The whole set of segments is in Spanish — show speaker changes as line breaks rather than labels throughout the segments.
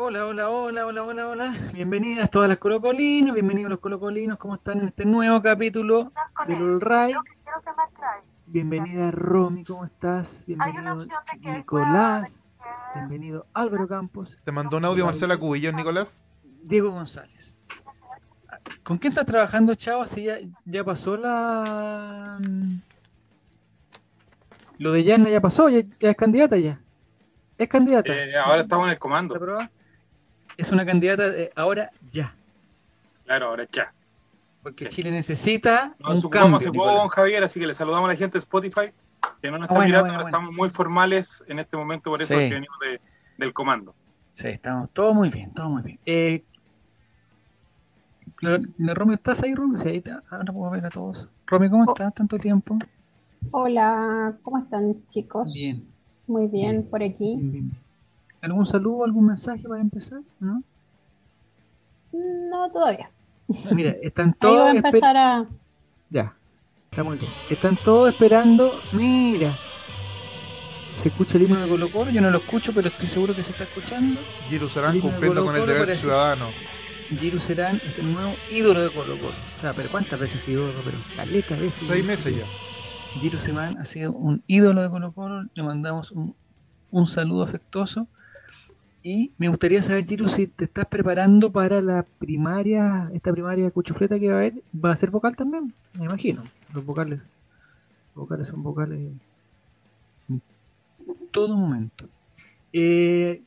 Hola, hola, hola, hola, hola, hola. Bienvenidas todas las colocolinas, bienvenidos los colocolinos, ¿cómo están en este nuevo capítulo del All Right? Bienvenida Romy, ¿cómo estás? Bienvenido Nicolás, bienvenido Álvaro Campos.
Te mandó un audio Marcela Cubillos, Nicolás.
Diego González. ¿Con quién estás trabajando, chavo? Si ya, ya pasó la... Lo de Yana ya pasó, ya, ya es candidata ya. Es candidata.
Eh, ahora estamos en el comando.
Es una candidata de ahora ya.
Claro, ahora ya.
Porque
Sí.
Chile necesita
Nos
un cambio.
poco
Nicolás.
con Javier, así que le saludamos a la gente de Spotify, que no nos
Ah,
está
bueno,
mirando,
bueno,
estamos muy formales en este momento, por eso
Sí.
es que venimos de- del comando.
Sí, estamos todo muy bien, todo muy bien. Eh, Romy, ¿estás ahí, Romy? Sí, ahí está. Ahora puedo ver a todos. Romy, ¿cómo
Oh.
estás? ¿Tanto tiempo?
Hola, ¿cómo están chicos?
Bien,
Muy bien,
Bien.
por aquí.
bien, bien. ¿Algún saludo, algún mensaje para empezar? ¿No?
No, todavía.
Mira, están
Ahí
todos.
va a
esper-
empezar a...
Ya, está muy bien. Están todos esperando. Mira, se escucha el himno de Colo Colo. Yo no lo escucho, pero estoy seguro que se está escuchando.
Serán
Línea
cumpliendo con el deber
parece.
ciudadano.
Serán es el nuevo ídolo de Colo Colo. O sea, pero ¿cuántas veces ha sido ídolo? Pero caletas veces.
Seis meses ya.
Serán ha sido un ídolo de Colo Colo. Le mandamos un, un saludo afectuoso. Y me gustaría saber, Giru, si te estás preparando para la primaria, esta primaria cuchufleta que va a haber. ¿Va a ser vocal también? Me imagino. Los vocales. vocales son vocales en todo momento. Eh,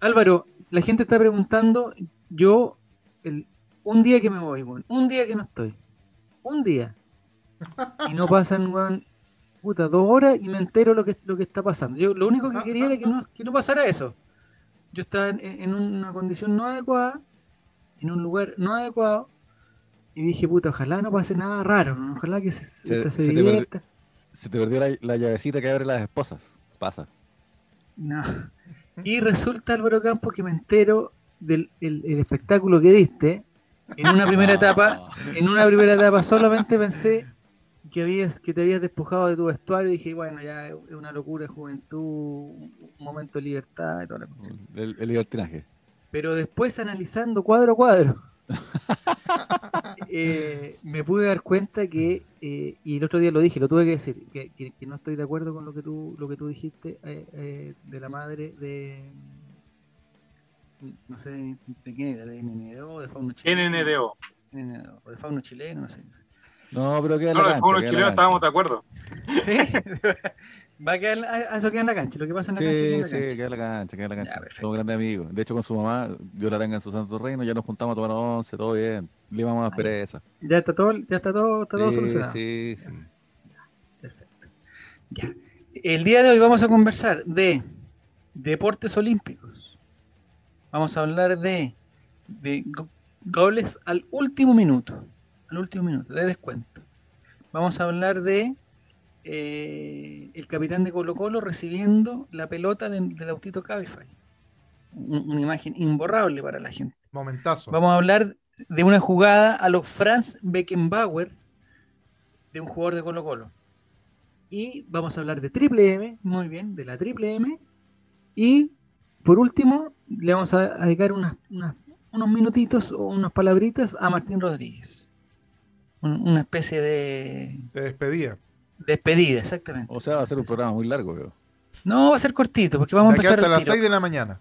Álvaro, la gente está preguntando, yo, el, un día que me voy, un día que no estoy, un día, y no pasan, weón, puta, dos horas y me entero lo que, lo que está pasando. Yo lo único que quería era que no, que no pasara eso. Yo estaba en, en una condición no adecuada, en un lugar no adecuado, y dije, puta, ojalá no pase nada raro, ojalá que se,
Se-
esta se
se te perdi-
divierta.
Se te perdió la, la llavecita que abre las esposas. Pasa.
No. Y resulta, Álvaro Campos, que me entero del el, el espectáculo que diste. En una primera etapa, en una primera etapa solamente pensé que habías, que te habías despojado de tu vestuario y dije, bueno, ya es una locura de juventud, un momento de libertad y toda la cosa.
El, el libertinaje.
Pero después analizando cuadro a cuadro, eh, me pude dar cuenta que, eh, y el otro día lo dije, lo tuve que decir, que, que- que no estoy de acuerdo con lo que tú, lo que tú dijiste eh, eh, de la madre de, no sé de, quién era, de NNDO, de Fauno chileno.
NNDO.
NNDO, o de Fauno chileno, no sé.
No, pero queda en
No,
la
de
cancha. en la
chileno estábamos de acuerdo.
¿Sí? Va a quedar, eso queda en la cancha, lo que pasa en la cancha queda en
Sí,
la
sí,
cancha.
queda en la cancha, queda en la
Ya,
cancha.
perfecto.
Somos grandes amigos. De hecho, con su mamá, Dios la tenga en su santo reino, ya nos juntamos a tomar once, todo bien. Le vamos a
ya.
pereza.
Ya está todo, ya está todo, está todo solucionado.
sí, sí.
Perfecto. Ya. El día de hoy vamos a conversar de deportes olímpicos. Vamos a hablar de, de go- goles al último minuto. Al último minuto, de descuento. Vamos a hablar de eh, el capitán de Colo Colo recibiendo la pelota de- del autito Cabify. Un- Una imagen imborrable para la gente.
Momentazo.
Vamos a hablar de una jugada a los Franz Beckenbauer de un jugador de Colo Colo. Y vamos a hablar de Triple M, muy bien, de la Triple M. Y por último, le vamos a dedicar unas, unas- unos minutitos o unas palabritas a Martín Rodríguez. Un- una especie de
Te despedía.
despedida, exactamente.
O sea, va a ser un programa muy largo, veo.
No, va a ser cortito, porque vamos a
De
empezar
hasta las
tiro.
6 de la mañana.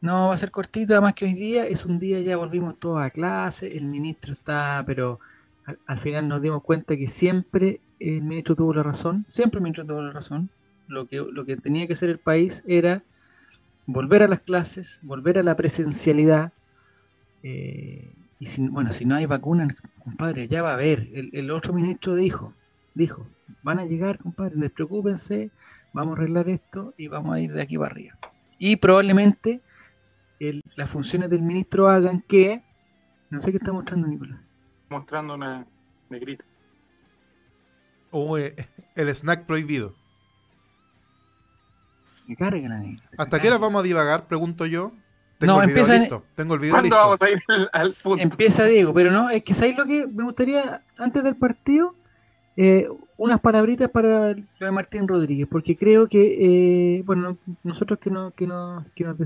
No, va a ser cortito, además que hoy día es un día, ya volvimos todos a clase, el ministro está, pero al, al final nos dimos cuenta que siempre el ministro tuvo la razón, siempre el ministro tuvo la razón. Lo que, lo que tenía que hacer el país era volver a las clases, volver a la presencialidad. eh, y si, bueno, si no hay vacunas, compadre, ya va a haber. El, el otro ministro dijo, dijo, van a llegar, compadre, despreocúpense, vamos a arreglar esto y vamos a ir de aquí para arriba. Y probablemente el- las funciones del ministro hagan que, no sé qué está mostrando Nicolás.
Mostrando una negrita.
O eh, el snack prohibido.
Me carga la negra.
¿Hasta qué hora vamos a divagar? Pregunto yo. Tengo
No,
el video
empieza
listo. Tengo el video
¿Cuándo
listo.
vamos a ir al, al punto?
Empieza Diego, pero no, es que ¿sabéis lo que me gustaría antes del partido? Eh, unas palabritas para lo de Martín Rodríguez, porque creo que, eh, bueno, nosotros que, no, que, no, que nos,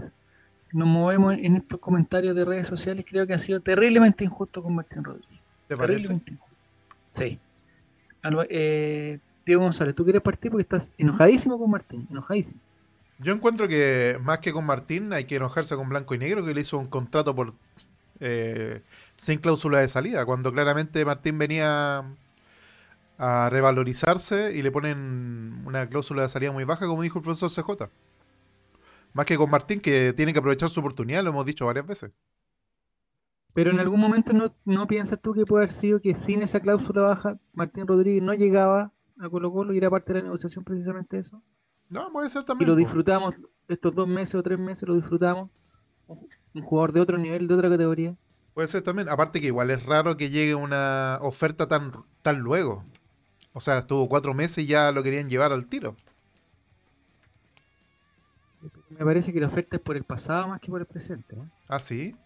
nos movemos en estos comentarios de redes sociales, creo que ha sido terriblemente injusto con Martín Rodríguez.
¿Te parece?
Terriblemente injusto. Sí. Alba- eh, Diego González, tú quieres partir porque estás enojadísimo con Martín, enojadísimo.
Yo encuentro que más que con Martín hay que enojarse con Blanco y Negro que le hizo un contrato por eh, sin cláusula de salida, cuando claramente Martín venía a revalorizarse y le ponen una cláusula de salida muy baja, como dijo el profesor CJ. Más que con Martín, que tiene que aprovechar su oportunidad, lo hemos dicho varias veces.
Pero en algún momento no, no piensas tú que puede haber sido que sin esa cláusula baja, Martín Rodríguez no llegaba a Colo Colo y era parte de la negociación precisamente eso.
No, puede ser
Y
también.
lo
po.
disfrutamos estos dos meses o tres meses, lo disfrutamos. Un jugador de otro nivel, de otra categoría.
Puede ser también. Aparte que igual es raro que llegue una oferta tan, tan luego. O sea, estuvo cuatro meses y ya lo querían llevar al tiro.
Me parece que la oferta es por el pasado más que por el presente. ¿eh?
¿Ah, sí?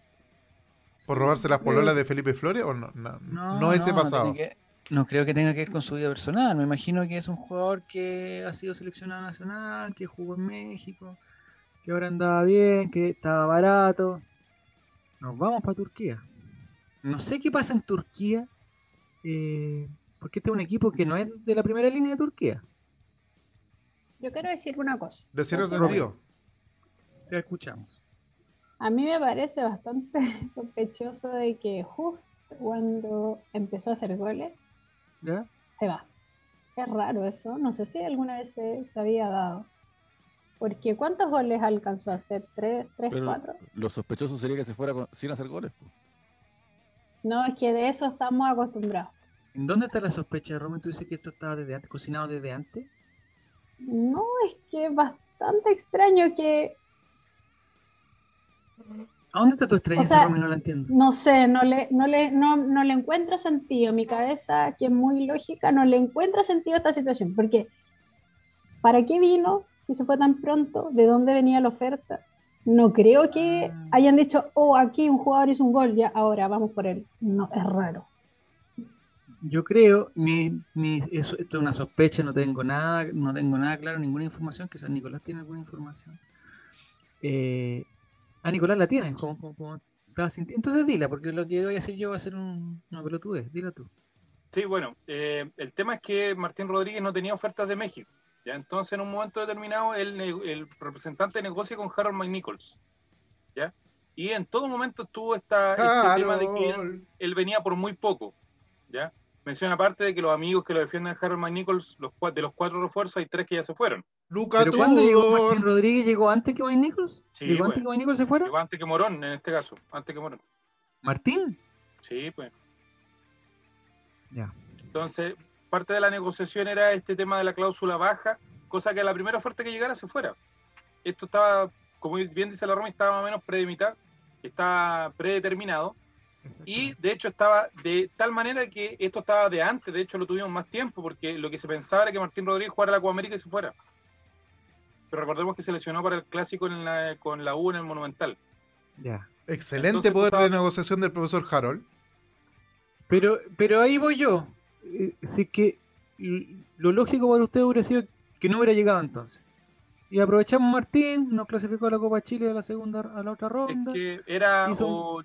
¿Por robarse las pololas de Felipe Flores o no? No, no ese pasado.
tiene que- no creo que tenga que ver con su vida personal. Me imagino que es un jugador que ha sido seleccionado nacional, que jugó en México, que ahora andaba bien, que estaba barato. Nos vamos para Turquía. No sé qué pasa en Turquía, eh, porque este es un equipo que no es de la primera línea de Turquía.
Yo quiero decir una cosa.
Decir
No
ese
sé,
sentido.
Ya escuchamos.
A mí me parece bastante sospechoso de que justo cuando empezó a hacer goles,
¿Ya?
se va. Es raro eso, no sé si alguna vez se, se había dado. Porque ¿cuántos goles alcanzó a hacer? ¿Tres, tres
Pero
cuatro?
lo sospechoso sería que se fuera con- sin hacer goles.
No, es que de eso estamos acostumbrados.
¿En dónde está la sospecha, Romy? Tú dices que esto estaba desde antes, cocinado desde antes.
No, es que es bastante extraño que,
¿A dónde está tu extrañeza,
O sea?
No la entiendo.
no sé, no le, no le, no, no le encuentro sentido. Mi cabeza, que es muy lógica, no le encuentra sentido a esta situación. Porque, ¿para qué vino si se fue tan pronto? ¿De dónde venía la oferta? No creo que
Ah.
hayan dicho, oh, aquí un jugador hizo un gol, ya, ahora vamos por él. No, es raro.
Yo creo, mi, mi, eso, esto es una sospecha, no tengo nada, no tengo nada claro, ninguna información, quizás Nicolás tiene alguna información. Eh, ah, Nicolás la tiene, como, como, como estaba sintiendo. Entonces dila, porque lo que voy a decir yo va a ser un, una pelotudez, dila tú.
Sí, bueno, eh, el tema es que Martín Rodríguez no tenía ofertas de México. ¿ya? Entonces, en un momento determinado, el, representante negocia con Harold McNichols. ¿ya? Y en todo momento tuvo esta, este tema de que él, venía por muy poco. ¿ya? Menciona aparte de que los amigos que lo defienden a Harold McNichols, los, de los cuatro refuerzos, hay tres que ya se fueron.
Luca
¿Pero cuándo llegó Martín. Rodríguez? ¿Llegó antes que Wayne Nichols?
Sí,
¿Llegó
bueno.
antes que Wayne Nichols se fuera?
Llegó antes que Morón, en este caso. Antes que Morón.
¿Martín?
Sí, pues.
Ya.
Entonces, parte de la negociación era este tema de la cláusula baja, cosa que a la primera oferta que llegara se fuera. Esto estaba, como bien dice la Roma, estaba más o menos premeditado, estaba predeterminado, y de hecho estaba de tal manera que esto estaba de antes, de hecho lo tuvimos más tiempo, porque lo que se pensaba era que Martín Rodríguez jugara la Copa América y se fuera. Pero recordemos que se lesionó para el clásico en la- con la U en el Monumental.
Ya.
Excelente
Entonces,
poder de negociación del profesor Harold.
Pero, pero ahí voy yo. Eh, Si que lo lógico para usted hubiera sido que no hubiera llegado entonces. Y aprovechamos Martín, nos clasificó a la Copa Chile a la segunda, a la otra
Es
ronda.
que era
Hizo
o,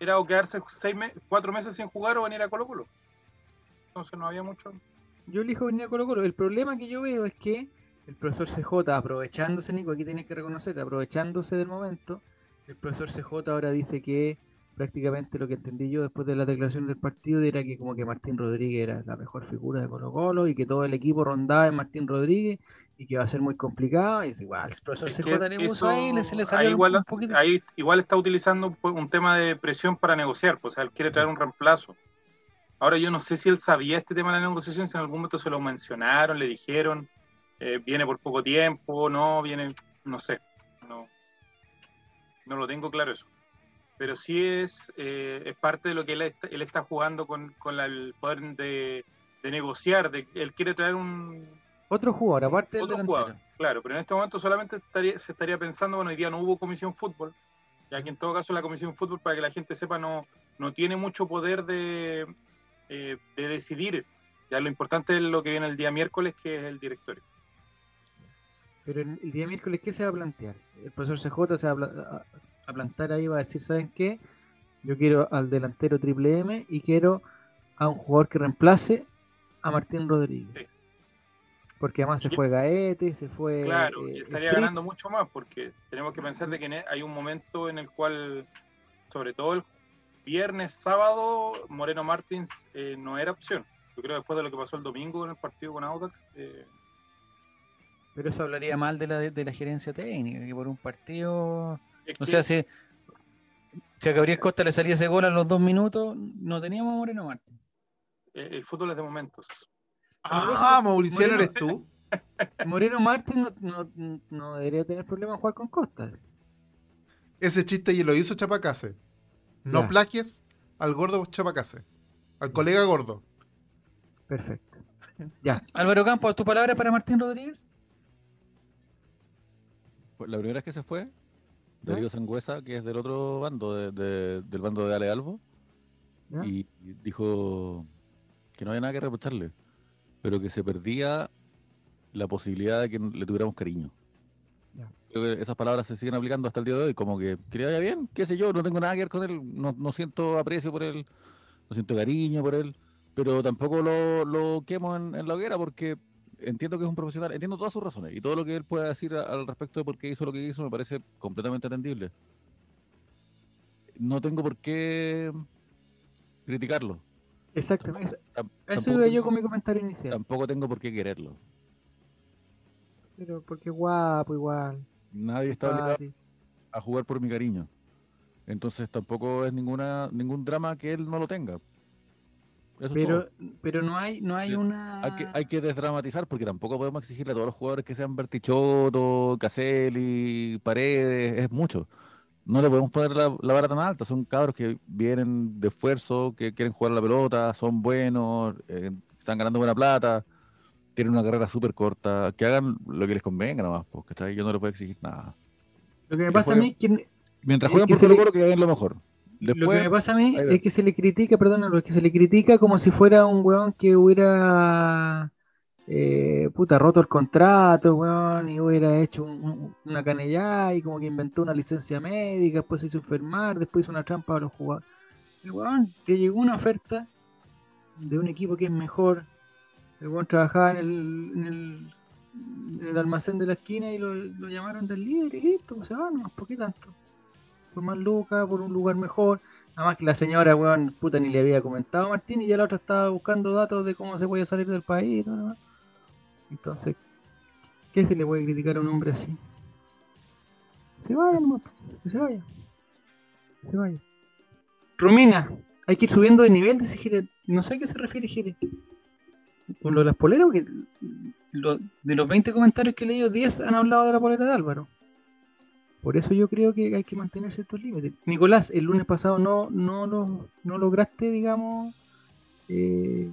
era o quedarse seis me- cuatro meses sin jugar o venir a Colo Colo. Entonces no había mucho.
Yo elijo venir a Colo Colo. El problema que yo veo es que el profesor CJ, aprovechándose, Nico, aquí tienes que reconocer, aprovechándose del momento, el profesor CJ ahora dice que prácticamente lo que entendí yo después de la declaración del partido era que como que Martín Rodríguez era la mejor figura de Colo Colo y que todo el equipo rondaba en Martín Rodríguez y que va a ser muy complicado. Y es igual, el profesor
Es
CJ
eso-
ahí, le- se le
ahí
salió
igual,
un poquito.
ahí igual está utilizando un tema de presión para negociar, pues, o sea, él quiere traer un reemplazo. Ahora yo no sé si él sabía este tema de la negociación, si en algún momento se lo mencionaron, le dijeron, eh, viene por poco tiempo, no, viene, no sé, no, no lo tengo claro eso. Pero sí es, eh, es parte de lo que él está, él está jugando con, con la- el poder de, de negociar, de, él quiere traer un,
Otro jugador, aparte del
otro
delantero.
jugador, claro, pero en este momento solamente estaría- se estaría pensando, bueno, hoy día no hubo comisión fútbol, ya que en todo caso la comisión fútbol, para que la gente sepa, no, no tiene mucho poder de, eh, de decidir. Ya lo importante es lo que viene el día miércoles, que es el directorio.
Pero el, el día miércoles, ¿qué se va a plantear? El profesor CJ se va a, a- a plantar ahí, va a decir, ¿saben qué? Yo quiero al delantero triple M y quiero a un jugador que reemplace a Martín Rodríguez.
Sí.
Porque además se fue Gaete, se fue.
Claro,
eh,
estaría
Fritz.
ganando mucho más porque tenemos que pensar de que e- hay un momento en el cual, sobre todo el viernes, sábado, Moreno Martins eh, no era opción. Yo creo después de lo que pasó el domingo en el partido con Audax, eh,
Pero eso hablaría mal de la, de la gerencia técnica, que por un partido.
es
O
que-
sea, si, si a Gabriel Costa le salía ese gol a los dos minutos, no teníamos a Moreno Martín.
el fútbol es de momentos.
Ah, Mauriciano
Moreno-
eres tú.
Moreno Martín no, no, no debería tener problema en jugar con Costa.
Ese chiste y lo hizo Chapacase. No
Ya.
plagies al gordo Chapacase. Al colega gordo.
Perfecto. Ya. Álvaro Campos, ¿tu palabra para Martín Rodríguez?
La primera vez que se fue, Darío Sangüesa, que es del otro bando, de- de- del bando de Ale Albo,
¿Ya?
y dijo que no había nada que reprocharle, pero que se perdía la posibilidad de que le tuviéramos cariño.
Ya.
Creo que esas palabras se siguen aplicando hasta el día de hoy, como que que le vaya bien, qué sé yo, no tengo nada que ver con él, no, no siento aprecio por él, no siento cariño por él, pero tampoco lo, lo quemo en, en la hoguera porque entiendo que es un profesional, entiendo todas sus razones y todo lo que él pueda decir al respecto de por qué hizo lo que hizo me parece completamente atendible. No tengo por qué criticarlo.
Exactamente.
Tam-
Eso iba yo con mi comentario inicial.
Tampoco tengo por qué quererlo.
Pero porque guapo igual.
Nadie está obligado a jugar por mi cariño. Entonces tampoco es ninguna ningún drama que él no lo tenga. Eso es
Pero, pero no hay, no hay una.
Hay que, hay que desdramatizar porque tampoco podemos exigirle a todos los jugadores que sean Bertichotto, Caselli, Paredes, es mucho. No le podemos poner la, la vara tan alta. Son cabros que vienen de esfuerzo, que quieren jugar a la pelota, son buenos, eh, están ganando buena plata, tienen una carrera súper corta. Que hagan lo que les convenga nomás, porque yo no les puedo exigir nada.
Lo que me
que
pasa a mí es que
Mientras
Es
jueguen
que
por Colo Colo, que hagan lo mejor.
Lo que me pasa a mí es que se le critica, perdón, lo que se le critica como si fuera un weón que hubiera eh, puta roto el contrato, weón, y hubiera hecho un- un- una canellada y como que inventó una licencia médica, después se hizo enfermar, después hizo una trampa a los jugadores. El weón te llegó una oferta de un equipo que es mejor. El weón trabajaba en el, en el, en el almacén de la esquina y lo, lo llamaron del líder y listo, pues se va nomás, ¿por qué tanto? Por más lucas, por un lugar mejor. Nada más que la señora, weón, puta, ni le había comentado a Martín y ya la otra estaba buscando datos de cómo se puede salir del país. Entonces, ¿qué se le puede criticar a un hombre así? Se vaya nomás, que se vaya. Se vaya. Romina, hay que ir subiendo de nivel, dice Jere. No sé a qué se refiere Jere. Con lo de las poleras, porque lo- de los 20 comentarios que he leído, 10 han hablado de la polera de Álvaro. Por eso yo creo que hay que mantener ciertos límites. Nicolás, el lunes pasado no, no, lo, no lograste, digamos, eh,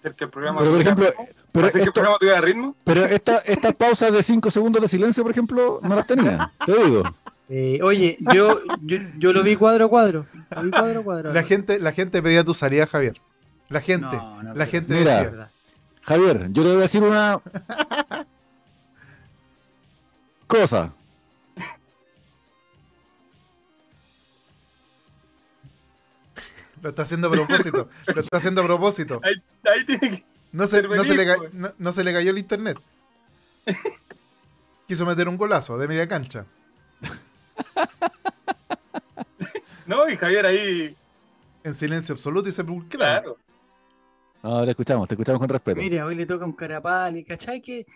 Hacer que el programa
pero por
tuviera
ejemplo,
ritmo,
pero,
hacer que el
esto-
programa tuviera ritmo.
pero esta- estas pausas de 5 segundos de silencio, por ejemplo, no las tenía. Te digo.
eh, oye, yo, yo, yo lo vi cuadro a cuadro. Lo vi cuadro a cuadro.
La gente, la gente pedía tu salida, Javier. La gente.
No, no,
la gente
Mira.
decía.
Javier, yo te voy a decir una cosa.
Lo está haciendo a propósito. lo está haciendo a propósito.
Ahí, ahí tiene que.
No se, no, se le no, no se le cayó el internet. Quiso meter un golazo de media cancha.
No, y Javier ahí.
En silencio absoluto y sepulcral.
Claro.
No, te escuchamos, te escuchamos con respeto.
Mira, hoy le toca un carapal y ¿cachai? Que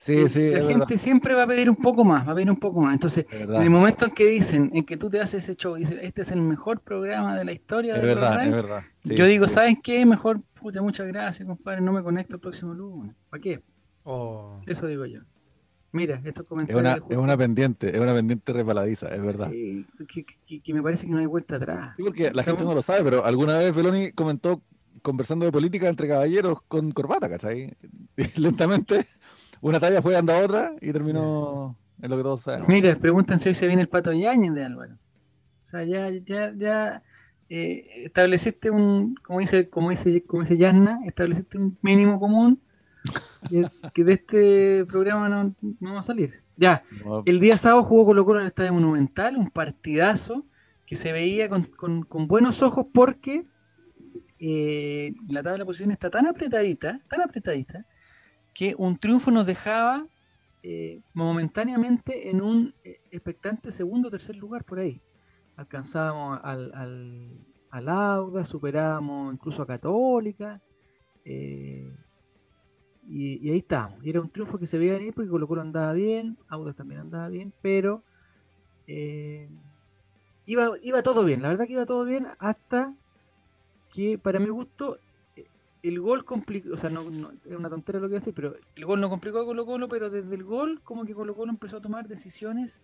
sí, sí,
la gente
verdad,
siempre va a pedir un poco más, va a pedir un poco más. Entonces,
es
en el momento en que dicen, en que tú te haces ese show, y dicen, este es el mejor programa de la historia
Es
del
verdad,
programa,
es verdad. Sí,
yo digo,
sí.
¿saben qué? Mejor, puta, muchas gracias, compadre, no me conecto el próximo lunes. ¿Para qué?
Oh.
Eso digo yo. Mira, estos
Es
comentarios
una,
de
es una pendiente, es una pendiente resbaladiza, es verdad.
eh, que, que- que me parece que no hay vuelta atrás.
Sí, porque la gente no lo sabe, pero alguna vez Beloni comentó conversando de política entre caballeros con corbata, ¿cachai? Lentamente una talla fue dando a otra y terminó en lo que todos sabemos.
Mira, pregúntense hoy se viene el pato Yañez de Álvaro. O sea, ya, ya, ya eh, estableciste un, como dice, como dice, como dice Yasna, estableciste un mínimo común que, que de este programa no, no va a salir. Ya,
No,
el día sábado jugó Colo Colo en el Estadio Monumental, un partidazo que se veía con, con- con buenos ojos porque eh, la tabla de posiciones está tan apretadita, tan apretadita, que un triunfo nos dejaba eh, momentáneamente en un eh, expectante segundo o tercer lugar por ahí. Alcanzábamos al, al, al Auda, superábamos incluso a Católica. eh, y, y ahí estábamos. Y era un triunfo que se veía venir porque Colo Colo andaba bien, Audas también andaba bien, pero eh, iba, iba todo bien. La verdad que iba todo bien hasta que para mi gusto el gol complicó, o sea, no, no- era una tontera lo que iba a decir, pero el gol no complicó a Colo Colo, pero desde el gol como que Colo Colo empezó a tomar decisiones.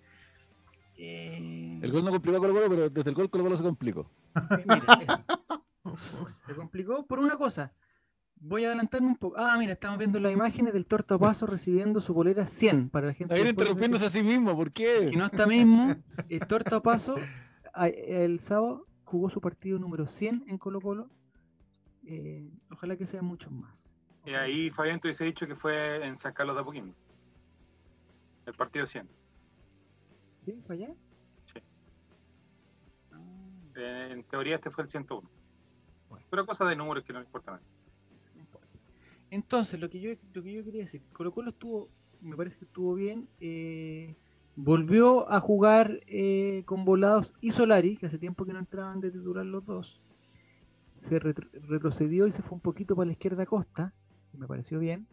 eh,
El gol no complicó a Colo Colo, pero desde el gol Colo Colo se complicó.
eh, mira, eso. Se complicó por una cosa. Voy a adelantarme un poco. Ah, mira, estamos viendo las imágenes del tortapaso recibiendo su polera 100 para la gente. Pueblo
interrumpiéndose a sí mismo, ¿por qué?
que no está mismo. El tortapaso el sábado jugó su partido número 100 en Colo Colo. Eh, ojalá que sean muchos más.
Y ahí Fabián te hubiese dicho que fue en San Carlos de Apoquindo. El partido 100.
¿Sí? ¿Para allá?
Sí.
Ah,
Eh, en teoría este fue el 101.
Bueno.
Pero cosas de números que no importa nada.
Entonces, lo que yo, lo que yo quería decir, Colo Colo estuvo, me parece que estuvo bien. eh, volvió a jugar eh, con Volados y Solari, que hace tiempo que no entraban de titular los dos. Se retro- retrocedió y se fue un poquito para la izquierda costa, que me pareció bien.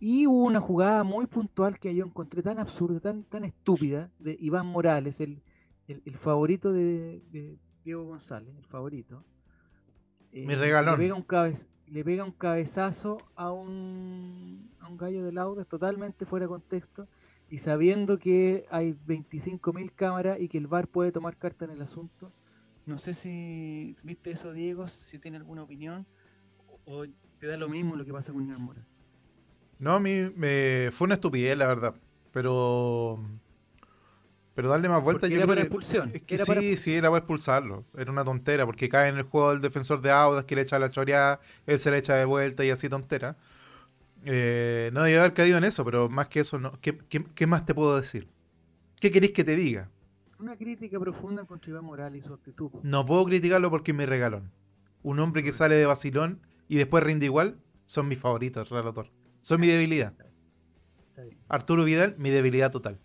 Y hubo una jugada muy puntual que yo encontré tan absurda, tan, tan estúpida, de Iván Morales, el, el- el favorito de, de Diego González, el favorito. Eh,
Mi regalón.
Le pega un, cabez- le pega un cabezazo a un, a un gallo del Audas totalmente fuera de contexto y sabiendo que hay 25.000 cámaras y que el VAR puede tomar carta en el asunto. No sé si viste eso, Diego, si tiene alguna opinión o o te da lo mismo lo que pasa con Iván Morales.
No, a mí me fue una estupidez, la verdad. Pero. Pero darle más vueltas,
Porque
yo
era
creo
para
que-
expulsión.
Es que
era
sí,
para-
sí, era para expulsarlo. Era una tontera, porque cae en el juego del defensor de Audas que le echa la choreada, él se le echa de vuelta y así tontera. Eh, no debe haber caído en eso, pero más que eso, no. ¿Qué, qué- qué más te puedo decir? ¿Qué queréis que te diga?
Una crítica profunda contra Iván Morales y su actitud.
No puedo criticarlo porque es mi regalón. Un hombre que sale de vacilón y después rinde igual, son mis favoritos, relator. Son mi debilidad. Arturo Vidal, mi debilidad total.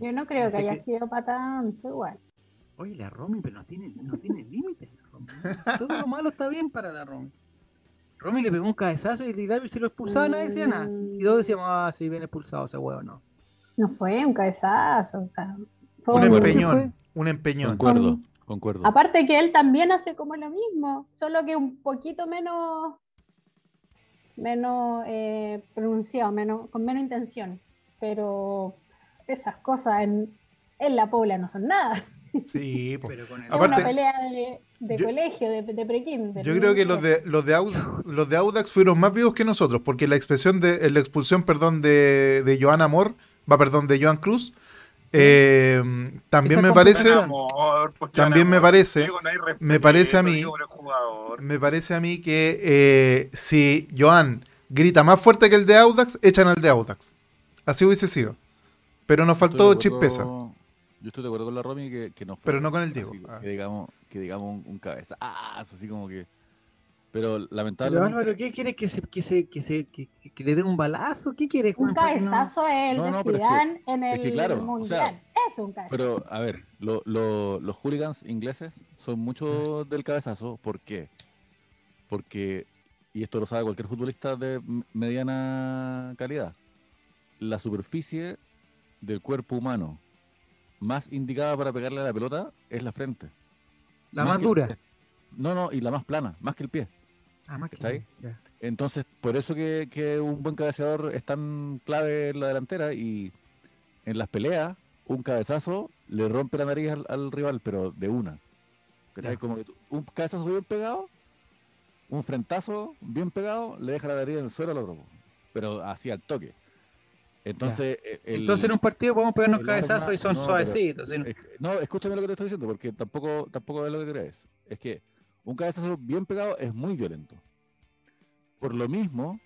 Yo no creo que haya
que-
sido para tanto igual.
Oye, la Romy, pero no tiene, no tiene límites. la Romy. Todo lo malo está bien para la Romy. Romy le pegó un cabezazo y el si lo expulsaba nadie decía nada. Y todos decíamos, ah, sí, bien expulsado ese huevo, no.
No fue un cabezazo. O sea,
Un empeñón. Un empeñón.
Concuerdo, concuerdo.
Aparte que él también hace como lo mismo, solo que un poquito menos menos eh, pronunciado, menos, con menos intención. Pero esas cosas en, en la pobla no son nada.
Sí.
Pero con el
Es
Aparte-
una pelea de, de
yo-
colegio, de, de prekinder.
Yo creo que los de los de, Audax, los de Audax fueron más vivos que nosotros, porque la expresión de la expulsión, perdón, de, de Joan Amor, va, perdón, de Joan Cruz, eh, también
Esa
me parece.
Amor, pues,
También me parece-
no respeto,
me parece a mí- me parece a mí que eh, si Joan grita más fuerte que el de Audax, echan al de Audax. Así hubiese sido. Pero nos faltó
de
chispeza.
acuerdo- Yo estoy de acuerdo con la Romy que, que no fue
Pero no con el Diego.
así
Ah.
que digamos, que digamos un, un cabezazo, así como que. Pero
Pero
lamentablemente.
Álvaro, ¿qué quieres que se, que se, que se, que, que- que le dé un balazo? ¿Qué quieres?
Un
no-
cabezazo es el
No,
de
no, pero es que-
en
es
el
que claro, o
Mundial.
sea,
es un cabezazo.
Pero, a ver, lo- lo- los hooligans ingleses son mucho del cabezazo. ¿Por qué? Porque, y esto lo sabe cualquier futbolista de mediana calidad, la superficie del cuerpo humano más indicada para pegarle a la pelota es la frente.
La más dura.
No, no, y la más plana, más que el pie.
Ah, más.
Entonces, por eso que, que un buen cabeceador es tan clave en la delantera y en las peleas, un cabezazo le rompe la nariz al, al rival, pero de una. Un cabezazo bien pegado, un frentazo bien pegado, le deja la nariz en el suelo al otro. Pero así al toque. Entonces, e- el-
Entonces en un partido podemos pegarnos cabezazos y son
no, pero-
suavecitos.
no, escúchame lo que te estoy diciendo, porque tampoco, tampoco es lo que crees. Es que un cabezazo bien pegado es muy violento. Por lo mismo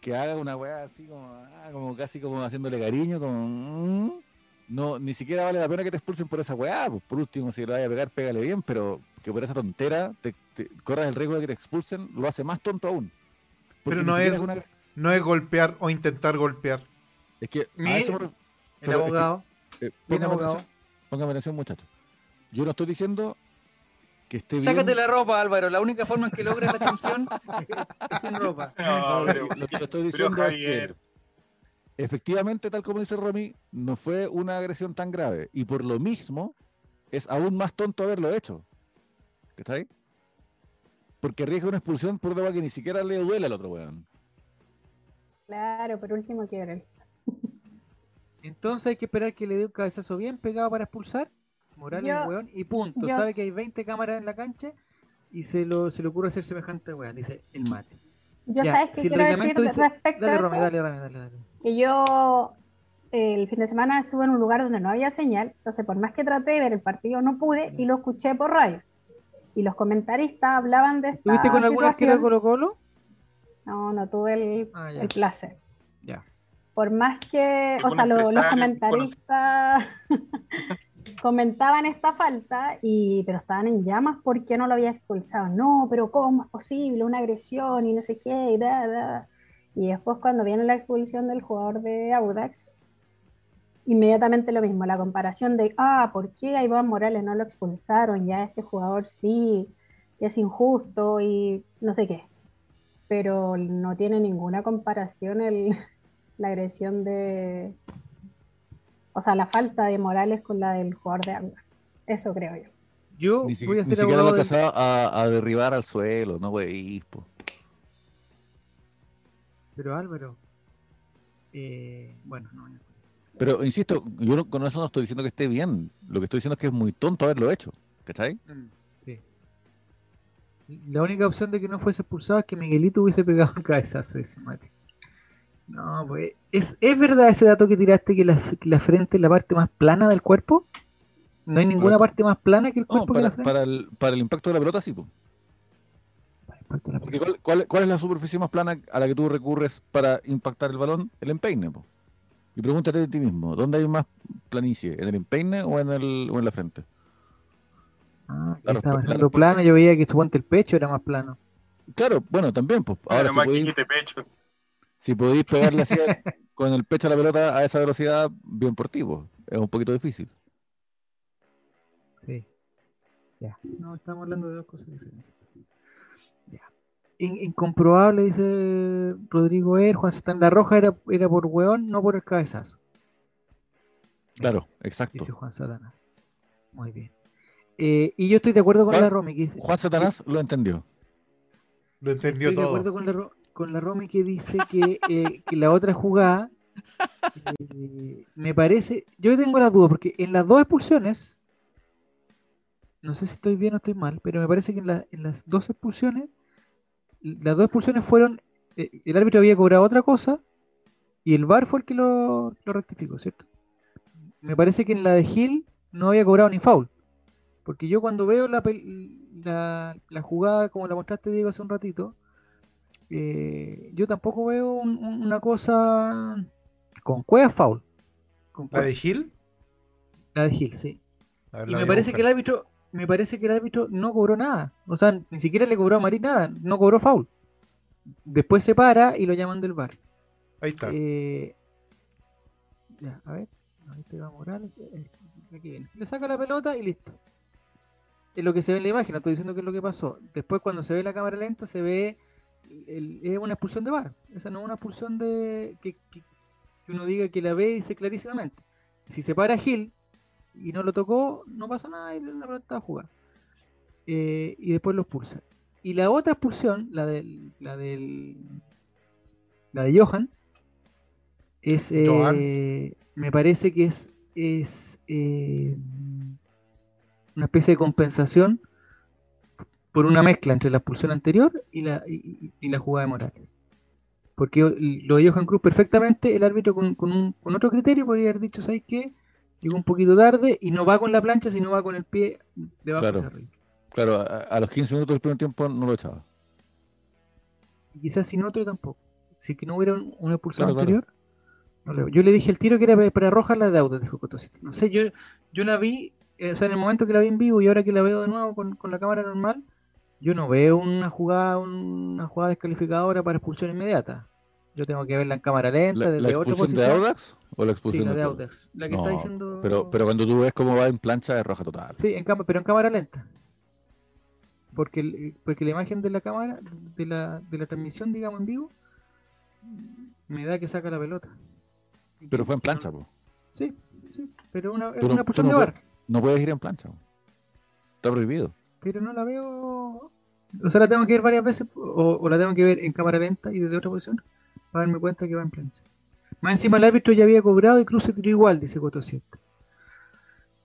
que haga una weá así como, ah, como casi como haciéndole cariño, como mm, no, ni siquiera vale la pena que te expulsen por esa weá, pues por último, si lo vaya a pegar, pégale bien, pero que por esa tontera te, te corras el riesgo de que te expulsen, lo hace más tonto aún.
Pero no es-
una-
No es golpear o intentar golpear.
es que a
Mi-
eso me
El
Pero es que-
abogado.
eh, póngame,
abogado.
atención, póngame atención, muchachos. Yo no estoy diciendo que esté bien.
Sácate la ropa, Álvaro. La única forma en que logras la atención es sin ropa.
No,
No, pero-
lo que yo estoy
pero
diciendo es que efectivamente, tal como dice Romy, no fue una agresión tan grave. Y por lo mismo, es aún más tonto haberlo hecho. ¿Está ahí? Porque arriesga una expulsión por una que ni siquiera le duele al otro weón.
Claro, por último quiebre.
Entonces hay que esperar que le dé un cabezazo bien pegado para expulsar. Morales,
Yo-
weón, y punto.
yo
Sabe que hay
s-
20 cámaras en la cancha y se, lo, se le ocurre hacer semejante weón. Dice el mate.
Yo
Ya,
sabes qué
si
quiero decir
dice-
respecto
Dale,
a eso.
dale, dale, dale, dale.
que yo el fin de semana estuve en un lugar donde no había señal, entonces por más que traté de ver el partido no pude y lo escuché por radio. Y los comentaristas hablaban de esta
¿Tuviste con algún arquero de. Colo Colo?
No, no tuve el,
Ah, ya.
el placer.
Ya.
Por más que, o sea, lo- los
empresario
comentaristas comentaban esta falta, y, pero estaban en llamas porque no lo había expulsado. No, pero ¿cómo es posible? Una agresión y no sé qué, y da, da. Y después cuando viene la expulsión del jugador de Audax, inmediatamente lo mismo, la comparación de, ah, ¿por qué a Iván Morales no lo expulsaron? Ya este jugador sí, es injusto y no sé qué. Pero no tiene ninguna comparación el, la agresión de, o sea, la falta de Morales con la del jugador de Audax. Eso creo yo.
Yo
Ni, si-
voy a
ni siquiera lo alcanzaba a, a derribar al suelo, no wey, po.
Pero Álvaro. eh, bueno, no.
Pero insisto, yo no- con eso no estoy diciendo que esté bien. Lo que estoy diciendo es que es muy tonto haberlo hecho. ¿Cachai?
Sí. La única opción de que no fuese expulsado es que Miguelito hubiese pegado un cabezazo ese mate. No, pues. ¿Es, ¿Es verdad ese dato que tiraste que la, que la frente es la parte más plana del cuerpo? ¿No hay ninguna
No.
parte más plana que el
No,
cuerpo que la
para,
frente?
para el, para el impacto de la pelota sí,
de
Porque ¿cuál, cuál, cuál es la superficie más plana a la que tú recurres para impactar el balón? El empeine, po. Y pregúntate a ti mismo, ¿dónde hay más planicie? ¿En el empeine o en, el, o en la frente?
Ah, que
la
estaba haciendo plano, yo veía que suponte el pecho era más plano.
Claro, bueno, también, pues. Ahora,
más que
podéis,
quite pecho.
Si podéis pegarle así con el pecho a la pelota a esa velocidad, bien por ti, po. Es un poquito difícil.
Sí. Ya. No, estamos hablando de dos cosas diferentes. Ya. In- incomprobable, dice Rodrigo Er, Juan Satán. La roja era, era por hueón, no por el cabezazo.
Claro, exacto.
Dice Juan Satanás. Muy bien. Eh, y yo estoy de acuerdo con
Juan-
la Romy. Que dice,
Juan Satanás lo entendió.
Lo entendió
estoy de acuerdo con la, Ro- con la Romy que dice que, eh, que la otra jugada eh, me parece. Yo tengo la duda porque en las dos expulsiones, no sé si estoy bien o estoy mal, pero me parece que en, la- en las dos expulsiones, las dos expulsiones fueron. eh, el árbitro había cobrado otra cosa y el VAR fue el que lo, lo rectificó, ¿cierto? Me parece que en la de Gil no había cobrado ni foul. Porque yo cuando veo la, la, la jugada como la mostraste Diego hace un ratito, eh, yo tampoco veo un- un- una cosa con cueva foul. Con
¿La de Gil?
La de Gil, sí.
Ver,
Y me parece que el árbitro, me parece que el árbitro no cobró nada. O sea, ni siquiera le cobró a Marín nada, no cobró foul. Después se para y lo llaman del bar.
Ahí está.
Eh, ya, a ver. Ahí pega Morales. eh, aquí viene. Le saca la pelota y listo. Es lo que se ve en la imagen, estoy diciendo que es lo que pasó. Después, cuando se ve la cámara lenta, se ve. El- es una expulsión de bar. Esa no es una expulsión de. Que, que- que uno diga que la ve y dice clarísimamente. Si se para Gil y no lo tocó, no pasa nada y la pelota está a jugar. Eh, y después lo expulsa. Y la otra expulsión, la del. La del. La de Johan, es. eh,
Johan.
me parece que es. es eh, una especie de compensación por una mezcla entre la expulsión anterior y la, y, la jugada de Morales. Porque lo de Johan Cruz perfectamente, el árbitro con, con un- con otro criterio podría haber dicho, ¿sabes qué? Llegó un poquito tarde y no va con la plancha, sino va con el pie de abajo
Claro.
hacia arriba.
Claro, a, a los 15 minutos del primer tiempo no lo echaba.
Y quizás sin otro tampoco. Si que no hubiera un- una expulsión
Claro, claro.
anterior. no le- yo le dije el tiro que era para- roja la de Audax, dijo Coto Siete. No sé, yo, yo la vi, eh, o sea, en el momento que la vi en vivo y ahora que la veo de nuevo con, con la cámara normal, yo no veo una jugada, una jugada descalificadora para expulsión inmediata. Yo tengo que verla en cámara lenta,
¿La,
desde
la
otra
expulsión de. Audax o la
Sí,
expulsión
la
de
de
Audax?
La que
No,
está diciendo.
Pero, pero cuando tú ves cómo va en plancha es roja total.
Sí, en cama- pero en cámara lenta. Porque, porque la imagen de la cámara, de la, de la transmisión, digamos, en vivo, me da que saca la pelota.
Pero fue en plancha, po.
Sí, sí, pero una,
no-
una expulsión
no
de
puedes-
bar.
No puedes ir en plancha. po. Está prohibido.
Pero no la veo. O sea, la tengo que ver varias veces o, o la tengo que ver en cámara lenta y desde otra posición para darme cuenta que va en plancha. Más encima el árbitro ya había cobrado y Cruz se tiró igual, dice Coto 7.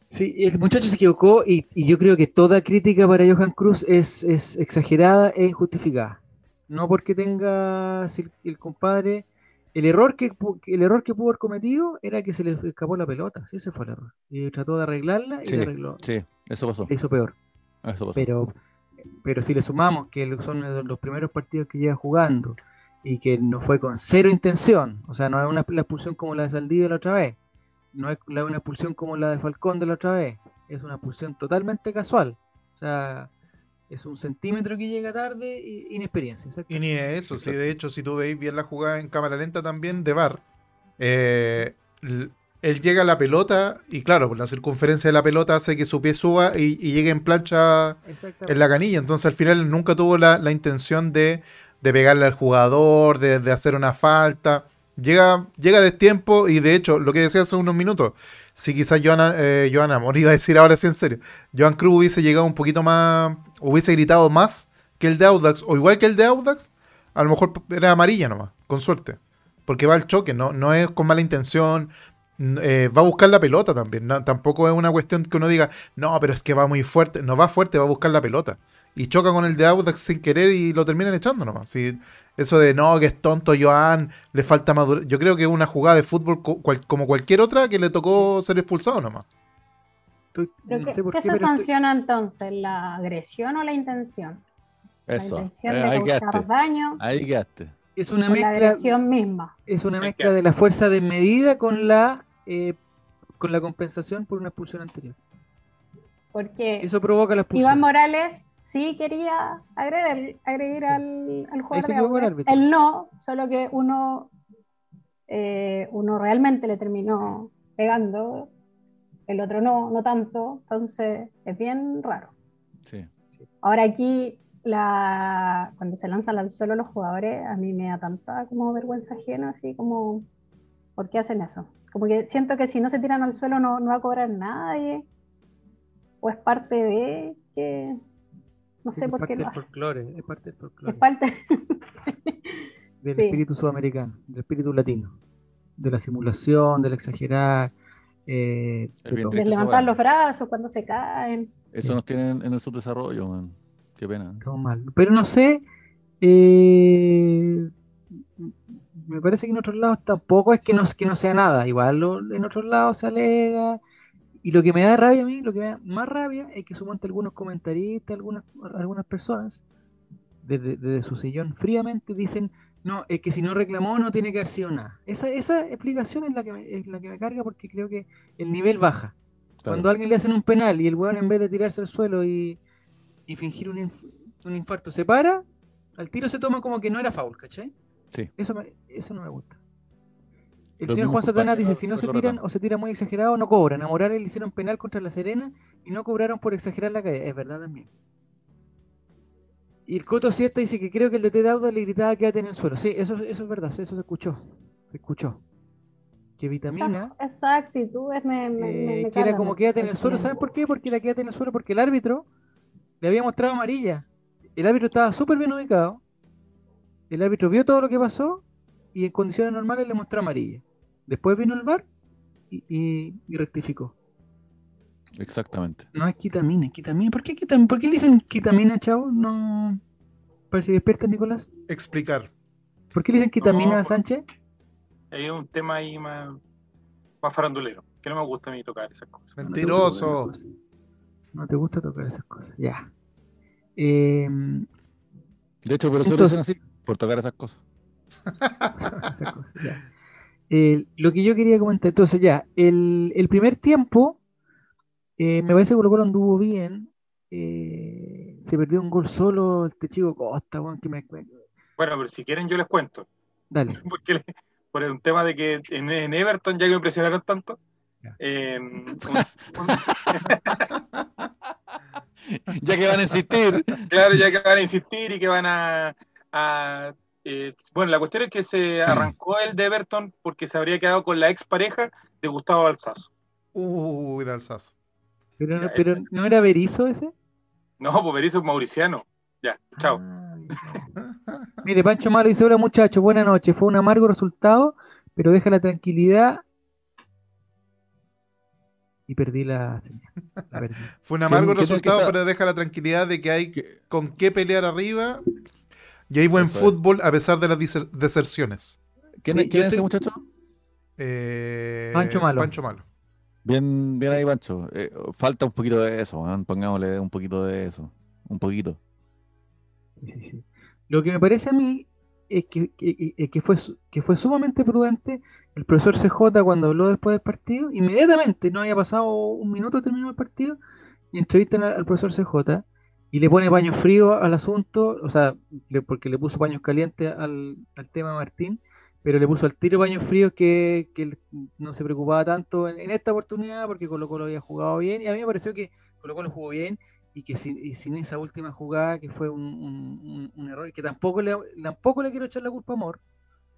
Sí, el muchacho se equivocó y, y yo creo que toda crítica para Johan Cruz es, es exagerada e injustificada. No porque tenga si el, el compadre. El error, que, pu- el error que pudo haber cometido era que se le escapó la pelota. Sí, ese fue el error. Y trató de arreglarla y
Sí,
la arregló.
Sí, eso pasó.
Le hizo peor.
Eso pasó.
Pero, pero si le sumamos que son los los primeros partidos que lleva jugando y que no fue con cero intención, o sea, no es una la expulsión como la de Saldivia la otra vez, no es la- una expulsión como la de Falcón de la otra vez, es una expulsión totalmente casual. O sea, es un centímetro que llega tarde y inexperiencia.
Y ni eso, sí, de hecho, si tú veis bien la jugada en cámara lenta también de VAR, eh, él llega a la pelota y claro, pues la circunferencia de la pelota hace que su pie suba y, y llegue en plancha en la canilla. Entonces al final nunca tuvo la, la intención de, de pegarle al jugador, de, de hacer una falta. Llega, llega de tiempo y de hecho, lo que decía hace unos minutos, si quizás Joana, eh, Joana iba a decir ahora sí en serio, Joan Cruz hubiese llegado un poquito más, hubiese gritado más que el de Audax, o igual que el de Audax, a lo mejor era amarilla nomás, con suerte. Porque va al choque, no, no es con mala intención, eh, va a buscar la pelota también. no- tampoco es una cuestión que uno diga, no, pero es que va muy fuerte. No va fuerte, va a buscar la pelota. Y choca con el de Audax sin querer y lo terminan echando nomás. Sí, eso de no, que es tonto Joan, le falta madurez. Yo creo que es una jugada de fútbol co- cual- como cualquier otra que le tocó ser expulsado nomás.
Estoy-
¿Pero
no
qué,
sé por
qué
qué,
se
pero estoy-
sanciona entonces? ¿La agresión o la intención?
Eso.
La intención
Eh,
de
ahí
causar
quedaste.
daño
Ahí quedaste.
Es una
la
mezcla.
agresión misma.
Es una mezcla de la fuerza desmedida con la eh, con la compensación por una expulsión anterior.
Porque
Eso provoca la expulsión.
Iván Morales sí quería agredir, agredir al, al jugador de Audax. Él no, solo que uno, eh, uno realmente le terminó pegando, el otro no, no tanto. Entonces es bien raro.
Sí.
Ahora aquí, la, cuando se lanzan al suelo los jugadores, a mí me da tanta como vergüenza ajena, así como, ¿por qué hacen eso? Como que siento que si no se tiran al suelo no, no va a cobrar nadie, o es parte de que, no sé
es
por qué lo hacen.
folclore, es parte del folclore,
Es parte, Sí.
del
sí.
espíritu sudamericano, del espíritu latino, de la simulación, del exagerar, eh, de
de levantar los brazos cuando se caen.
Eso
Sí.
nos tienen en el subdesarrollo, man. Qué pena.
Todo mal. Pero no sé, eh, me parece que en otros lados tampoco es que no, que no sea nada, igual lo- en otros lados se alega. Y lo que me da rabia a mí, lo que me da más rabia es que sumonte algunos comentaristas, algunas, algunas personas, desde, desde su sillón fríamente dicen, no, es que si no reclamó no tiene que haber sido nada. Esa, esa explicación es la, que me, es la que me carga porque creo que el nivel baja.
Claro.
Cuando a alguien le hacen un penal y el weón en vez de tirarse al suelo y, y fingir un, inf- un infarto se para, al tiro se toma como que no era foul, ¿cachai?
Sí.
Eso, me- eso no me gusta. El
Los
señor Juan Satanás dice, si no se tiran o se tira muy exagerado, no cobran. A Morales le hicieron penal contra la Serena y no cobraron por exagerar la caída. Es verdad también. Y el Coto Siesta dice que creo que el DT de Auda le gritaba quédate en el suelo. Sí, eso, eso es verdad, eso se escuchó. Se escuchó. Que vitamina...
Esa, esa actitud es- me, me, me-
Eh,
me
que era como
me-
quédate en
me-
el suelo.
me-
¿Saben por qué? Porque la quédate en el suelo, porque el árbitro le había mostrado amarilla. El árbitro estaba súper bien ubicado. El árbitro vio todo lo que pasó y en condiciones normales le mostró amarilla. Después vino el VAR y, y- y rectificó.
Exactamente.
No es quitamina, es quitamina. ¿Por qué, quitam- ¿Por qué le dicen quitamina, chavo? No. Parece despierta, Nicolás.
Explicar.
¿Por qué le dicen quitamina
No,
a Sánchez?
Hay un tema ahí más, más farandulero, que no me gusta a mí tocar esas cosas.
Mentiroso.
No te gusta tocar esas cosas. Ya. Eh,
De hecho, por eso lo dicen así, por tocar esas cosas.
Esas cosas, ya. Eh, lo que yo quería comentar, entonces ya, el, el primer tiempo, eh, me parece que Colo Colo anduvo bien. eh, se perdió un gol solo este chico Costa, weón, que me...
Bueno, pero si quieren yo les cuento.
Dale.
Porque por un tema de que en, en Everton, ya que me presionaron tanto. Eh, un- un-
Ya que van a insistir.
claro, ya que van a insistir y que van a... a, eh, bueno, la cuestión es que se arrancó el de Everton porque se habría quedado con la expareja de Gustavo Balsazo.
Uy, de.
Pero,
Ya,
pero. ¿no era Berizo ese?
No, pues Berizzo es mauriciano. Ya, chao.
Ah. Mire, Pancho Malo dice, hola muchachos, buenas noches. Fue un amargo resultado, pero deja la tranquilidad. Y perdí la señal. La perdí.
Fue un amargo
¿Quién- quién es el que
resultado,
está-
pero deja la tranquilidad de que hay con qué pelear arriba y hay buen
Eso es.
fútbol a pesar de las deserciones.
¿Quién,
Sí,
es- quién
yo
es ese muchacho?
Eh,
Pancho Malo.
Pancho Malo.
Bien, bien ahí, Pancho. Eh, falta un poquito de eso, pongámosle un poquito de eso. Un poquito.
Sí, sí, sí. Lo que me parece a mí es que, que- fue, que fue sumamente prudente el profesor CJ cuando habló después del partido, inmediatamente, no había pasado un minuto terminó el partido, y entrevistan al, profesor CJ y le pone paño frío al asunto, o sea, porque le puso paños calientes al, al tema Martín, pero le puso al tiro paños fríos que, que no se preocupaba tanto en, esta oportunidad porque Colo Colo había jugado bien, y a mí me pareció que Colo Colo jugó bien y que sin, y sin esa última jugada que fue un, un- un- error que tampoco le, tampoco le quiero echar la culpa a Amor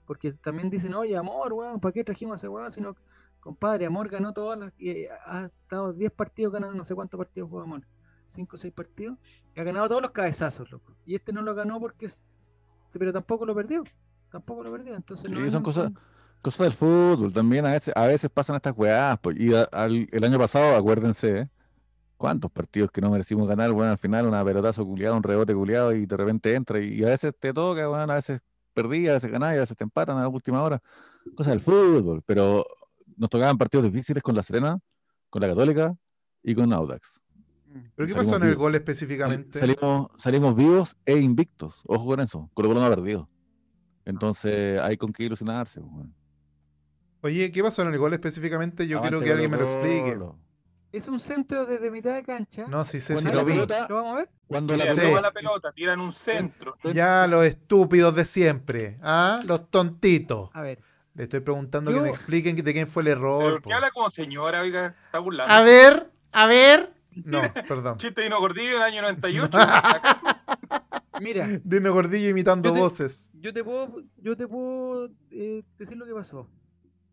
porque también dicen oye Amor weón ¿para qué trajimos a ese weón? sino compadre Amor ganó todas las y, ha estado 10 partidos ganando no sé cuántos partidos jugó Amor 5 o 6 partidos y ha ganado todos los cabezazos loco y este no lo ganó porque pero tampoco lo perdió tampoco lo perdió entonces no
Sí,
es
son cosas, cosas del fútbol también. A veces, a veces pasan estas weás. pues, y a- al- el año pasado, acuérdense, ¿eh? ¿Cuántos partidos que no merecimos ganar? Bueno, al final una pelotazo culiado, un rebote culiado y de repente entra. Y, y a veces te toca, bueno, a veces ganás, y a veces te empatan a la última hora. Cosas del fútbol. Pero nos tocaban partidos difíciles con la Serena, con la Católica y con Audax.
¿Pero qué
Salimos
pasó en el
vivos.
gol específicamente?
Salimos, salimos vivos e invictos. Ojo con eso. Colo Colo no ha perdido. Entonces hay con qué ilusionarse. pues.
Oye, ¿qué pasó en el gol específicamente? Yo quiero
Aguante
que alguien me lo
Colo
explique.
Es un centro desde mitad de cancha
No, sí sé si lo vi.
pelota-
¿lo vamos a ver?
Cuando la
Sí.
toma
pelota,
la pelota, tiran un centro.
Ya los estúpidos de siempre. ¿Ah? Los tontitos.
a ver
Le estoy preguntando que me expliquen de quién fue el error.
Pero que habla como señora, oiga, está burlando.
A ver, a ver. No, perdón.
Chiste de Dino Gordillo en el año 98. ¿acaso?
mira
Dino Gordillo imitando
Yo te-
voces.
yo te puedo yo te puedo eh, decir lo que pasó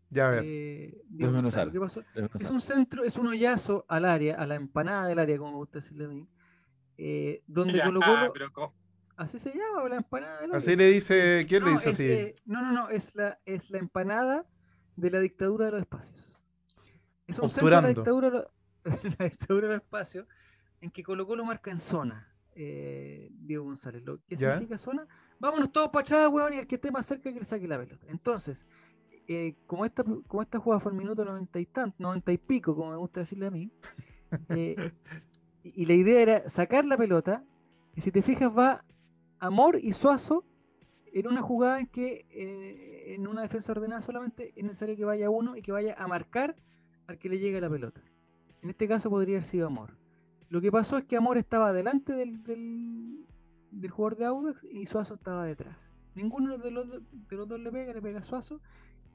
Ya a ver.
Eh,
Desmenuzar.
pasó es un centro, es un hoyazo al área, a la empanada del área, como me gusta decirle a mí, eh, donde Colo
ah,
así se llama, la empanada del área.
Así le dice. ¿Quién le
No,
dice
es,
así?
eh, no, no, no, es la, es la empanada de la dictadura de los espacios. Es un centro de la dictadura, la dictadura de los espacios en que Colo Colo marca en zona, eh, Diego González. Lo, ¿Qué
Ya.
significa zona? Vámonos todos para atrás, weón, y el que esté más cerca que le saque la pelota. Entonces, eh, como, esta, como esta jugada fue al minuto noventa y tanto, noventa y pico, como me gusta decirle a mí, eh, y y la idea era sacar la pelota, y si te fijas va Amor y Suazo en una jugada en que eh, en una defensa ordenada solamente es necesario que vaya uno y que vaya a marcar al que le llegue la pelota. En este caso podría haber sido Amor. Lo que pasó es que Amor estaba delante del, del, del jugador de Audax y Suazo estaba detrás. Ninguno de los, de los dos le pega, le pega a Suazo.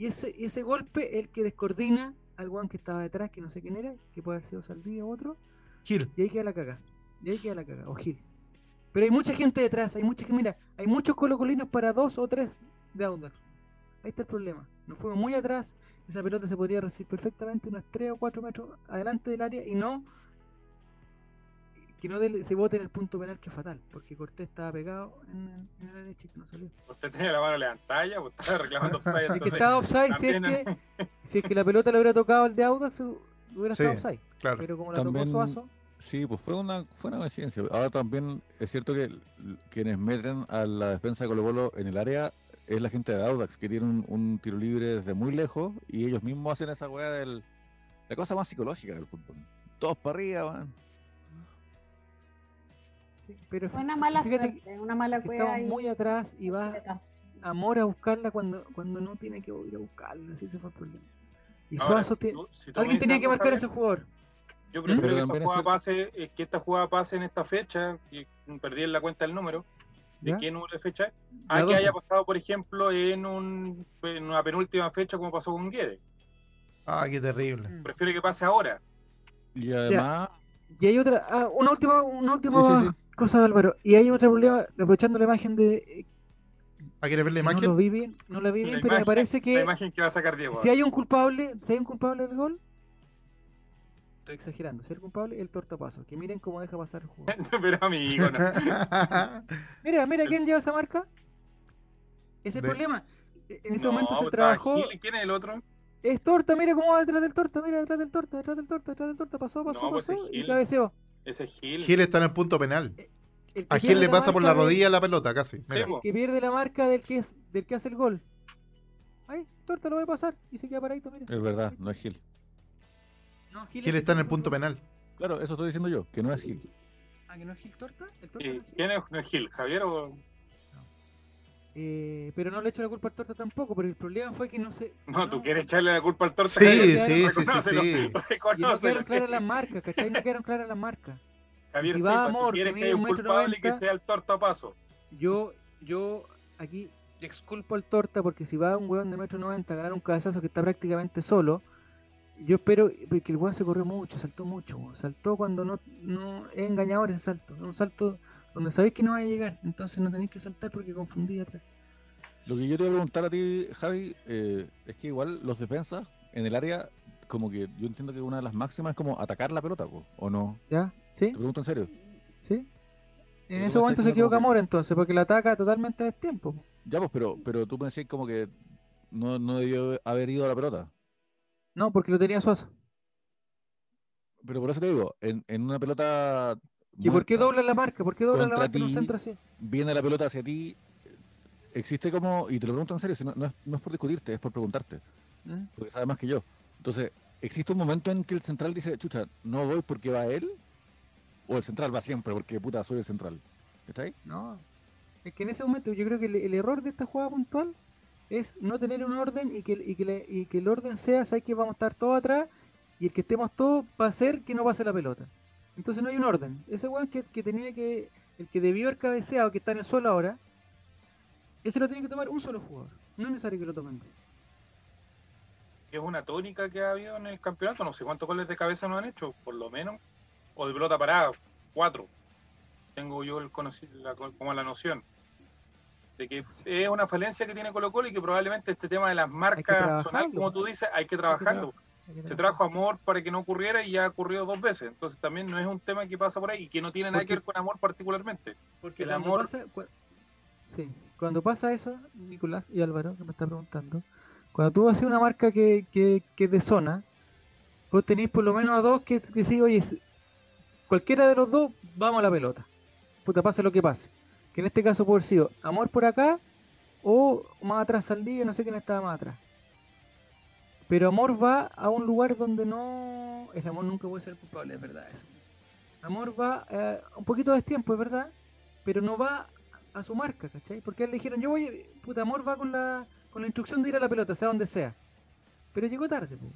Y ese, ese golpe es el que descoordina al guan que estaba detrás, que no sé quién era, que puede haber sido Saldivia u otro.
Gil.
Y ahí queda la caga. Y ahí queda la caga. O Gil. Pero hay mucha gente detrás. Hay mucha gente. Mira, hay muchos colocolinos para dos o tres de Audax. Ahí está el problema. Nos fuimos muy atrás. Esa pelota se podría recibir perfectamente unos 3 o 4 metros adelante del área y no que no dele- se vote en el punto penal que es fatal, porque Cortés estaba pegado en, en el área derecha y no salió.
Usted tenía la mano levantada ya, pues estaba reclamando offside.
Es que
entonces,
estaba offside si es que, si es que la pelota le hubiera tocado al de Audax, hubiera
Sí.
estado offside.
Claro.
Pero como la
También-
tocó Suazo,
Sí, pues fue una, fue una coincidencia. Ahora también es cierto que quienes meten a la defensa de Colo Colo en el área es la gente de Audax, que tiene un, un tiro libre desde muy lejos y ellos mismos hacen esa weá del... La cosa más psicológica del fútbol. Todos para arriba, van.
Sí, pero
una mala
fíjate
suerte, una mala cueva
estamos
ahí.
muy atrás y va Amor a buscarla cuando, cuando no tiene que ir a buscarla. Así se fue el problema. Y
Ahora,
Suazo
si
tiene-
tú- si tú me
Alguien tenía que marcar a ese jugador.
Yo
¿Mm?
prefiero
Pero
que esta, jugada pase, que esta jugada pase en esta fecha, y perdí en la cuenta el número, de
¿Ya?
qué número de fecha
La
a que
12.
haya pasado, por ejemplo, en, un, en una penúltima fecha como pasó con Guedes.
Ah, qué terrible.
Prefiero que pase ahora.
Y además,
Y hay otra, ah, una última, una última
Sí, sí,
cosa, Álvaro. Y hay otro problema, aprovechando la imagen de. eh,
¿Ah, quieres ver la
que no lo
imagen?
vi bien, no la vi
La
bien, pero me
imagen-
parece
La
que
imagen que va a sacar Diego.
si hay un culpable, si hay un culpable del gol, estoy exagerando, si hay un culpable, el tortapaso. Que miren cómo deja pasar el jugador.
Pero amigo, no.
Mira, mira quién lleva esa marca. Ese es el
De-
problema. E- En ese
No,
momento se trabajó.
¿Quién es el otro?
Es torta, mira cómo va detrás del torta, mira detrás del torta, detrás del torta, detrás del torta, pasó, pasó,
No, pues
pasó y cabeceó.
Ese es Gil.
Gil está en el punto penal.
El que
A Gil le pasa por la rodilla la pelota casi.
Sí,
Mira.
po.
que pierde la marca del que es, del que hace el gol. Ahí, torta lo va a pasar y se queda paradito, mira.
es verdad, no es Gil.
No, Gil,
Gil
es
está en el punto penal.
Claro, eso estoy diciendo yo, que no es Gil.
Ah, que no es Gil torta, el torta
Eh,
no es Gil.
¿Quién es, no es Gil? ¿Javier o.?
Eh, pero no le echo la culpa al torta tampoco, pero el problema fue que no se.
No, tú quieres echarle la culpa al torta.
Sí, sí, sí, sí, sí.
Y no quedaron claras las marcas, ¿cachai? No quedaron claras las marcas.
Javier,
Si va
pues,
Amor,
quieres
que
haya
un
culpable y que
noventa.
sea el torta paso.
Yo, yo aquí le exculpo al torta porque si va un hueón de metro noventa a ganar un cabezazo que está prácticamente solo, yo espero, porque el hueón se corrió mucho, saltó mucho, saltó cuando no, no es engañador ese salto, es un salto donde sabéis que no va a llegar, entonces no tenéis que saltar porque confundí atrás.
Lo que yo te voy a preguntar a ti, Javi, eh, es que igual los defensas en el área, como que yo entiendo que una de las máximas es como atacar la pelota, po, ¿o no?
¿Ya? ¿Sí?
Te pregunto en serio.
¿Sí? En ese momento se equivoca
que-
Mora entonces, porque la ataca totalmente a destiempo.
Ya, pues, pero, pero tú me decís como que no, no debió haber ido a la pelota.
No, porque lo tenía Suazo.
Pero por eso te digo, en, en una pelota.
¿Y por qué
muerta,
dobla la marca? ¿Por qué dobla la marca en un centro así?
Viene la pelota hacia ti. Existe como. Y te lo pregunto en serio, si no, no es, no es por discutirte, es por preguntarte.
¿Mm?
Porque sabe más que yo. Entonces, ¿existe un momento en que el central dice, chucha, no voy porque va él? ¿O el central va siempre porque puta soy el central? ¿Está ahí?
No. Es que en ese momento yo creo que el, el error de esta jugada puntual es no tener un orden y que, y que, le- y que el orden sea, sabes que vamos a estar todos atrás y el que estemos todos va a ser que no pase la pelota. Entonces no hay un orden. Ese weón que, que tenía que, el que debió haber cabeceado, que está en el suelo ahora, ese lo tiene que tomar un solo jugador. No es necesario que lo tomen.
Es una tónica que ha habido en el campeonato. No sé cuántos goles de cabeza nos han hecho, por lo menos. O de pelota parada, cuatro. Tengo yo el la- como la noción. De que es una falencia que tiene Colo Colo y que probablemente este tema de las marcas zonal, como tú dices, hay que trabajarlo.
Hay que
Se trajo amor para que no ocurriera y ya ha ocurrido dos veces. Entonces también no es un tema que pasa por ahí y que no tiene nada que ver con amor particularmente.
Porque
el amor-
pasa, sí, cuando pasa eso, Nicolás y Álvaro, que me está preguntando, cuando tú haces una marca que, que, que de zona, vos tenéis por lo menos a dos que, que sí, oye, cualquiera de los dos, vamos a la pelota. Puta, pase lo que pase. Que en este caso puede haber sido amor por acá o más atrás Saldivia, no sé quién estaba más atrás. Pero amor va a un lugar donde no. El amor nunca puede ser culpable, es verdad eso. Amor va eh, un poquito de tiempo, es verdad, pero no va a su marca, ¿cachai? Porque él le dijeron, yo voy, puta, Amor va con la, con la instrucción de ir a la pelota, sea donde sea. Pero llegó tarde, po.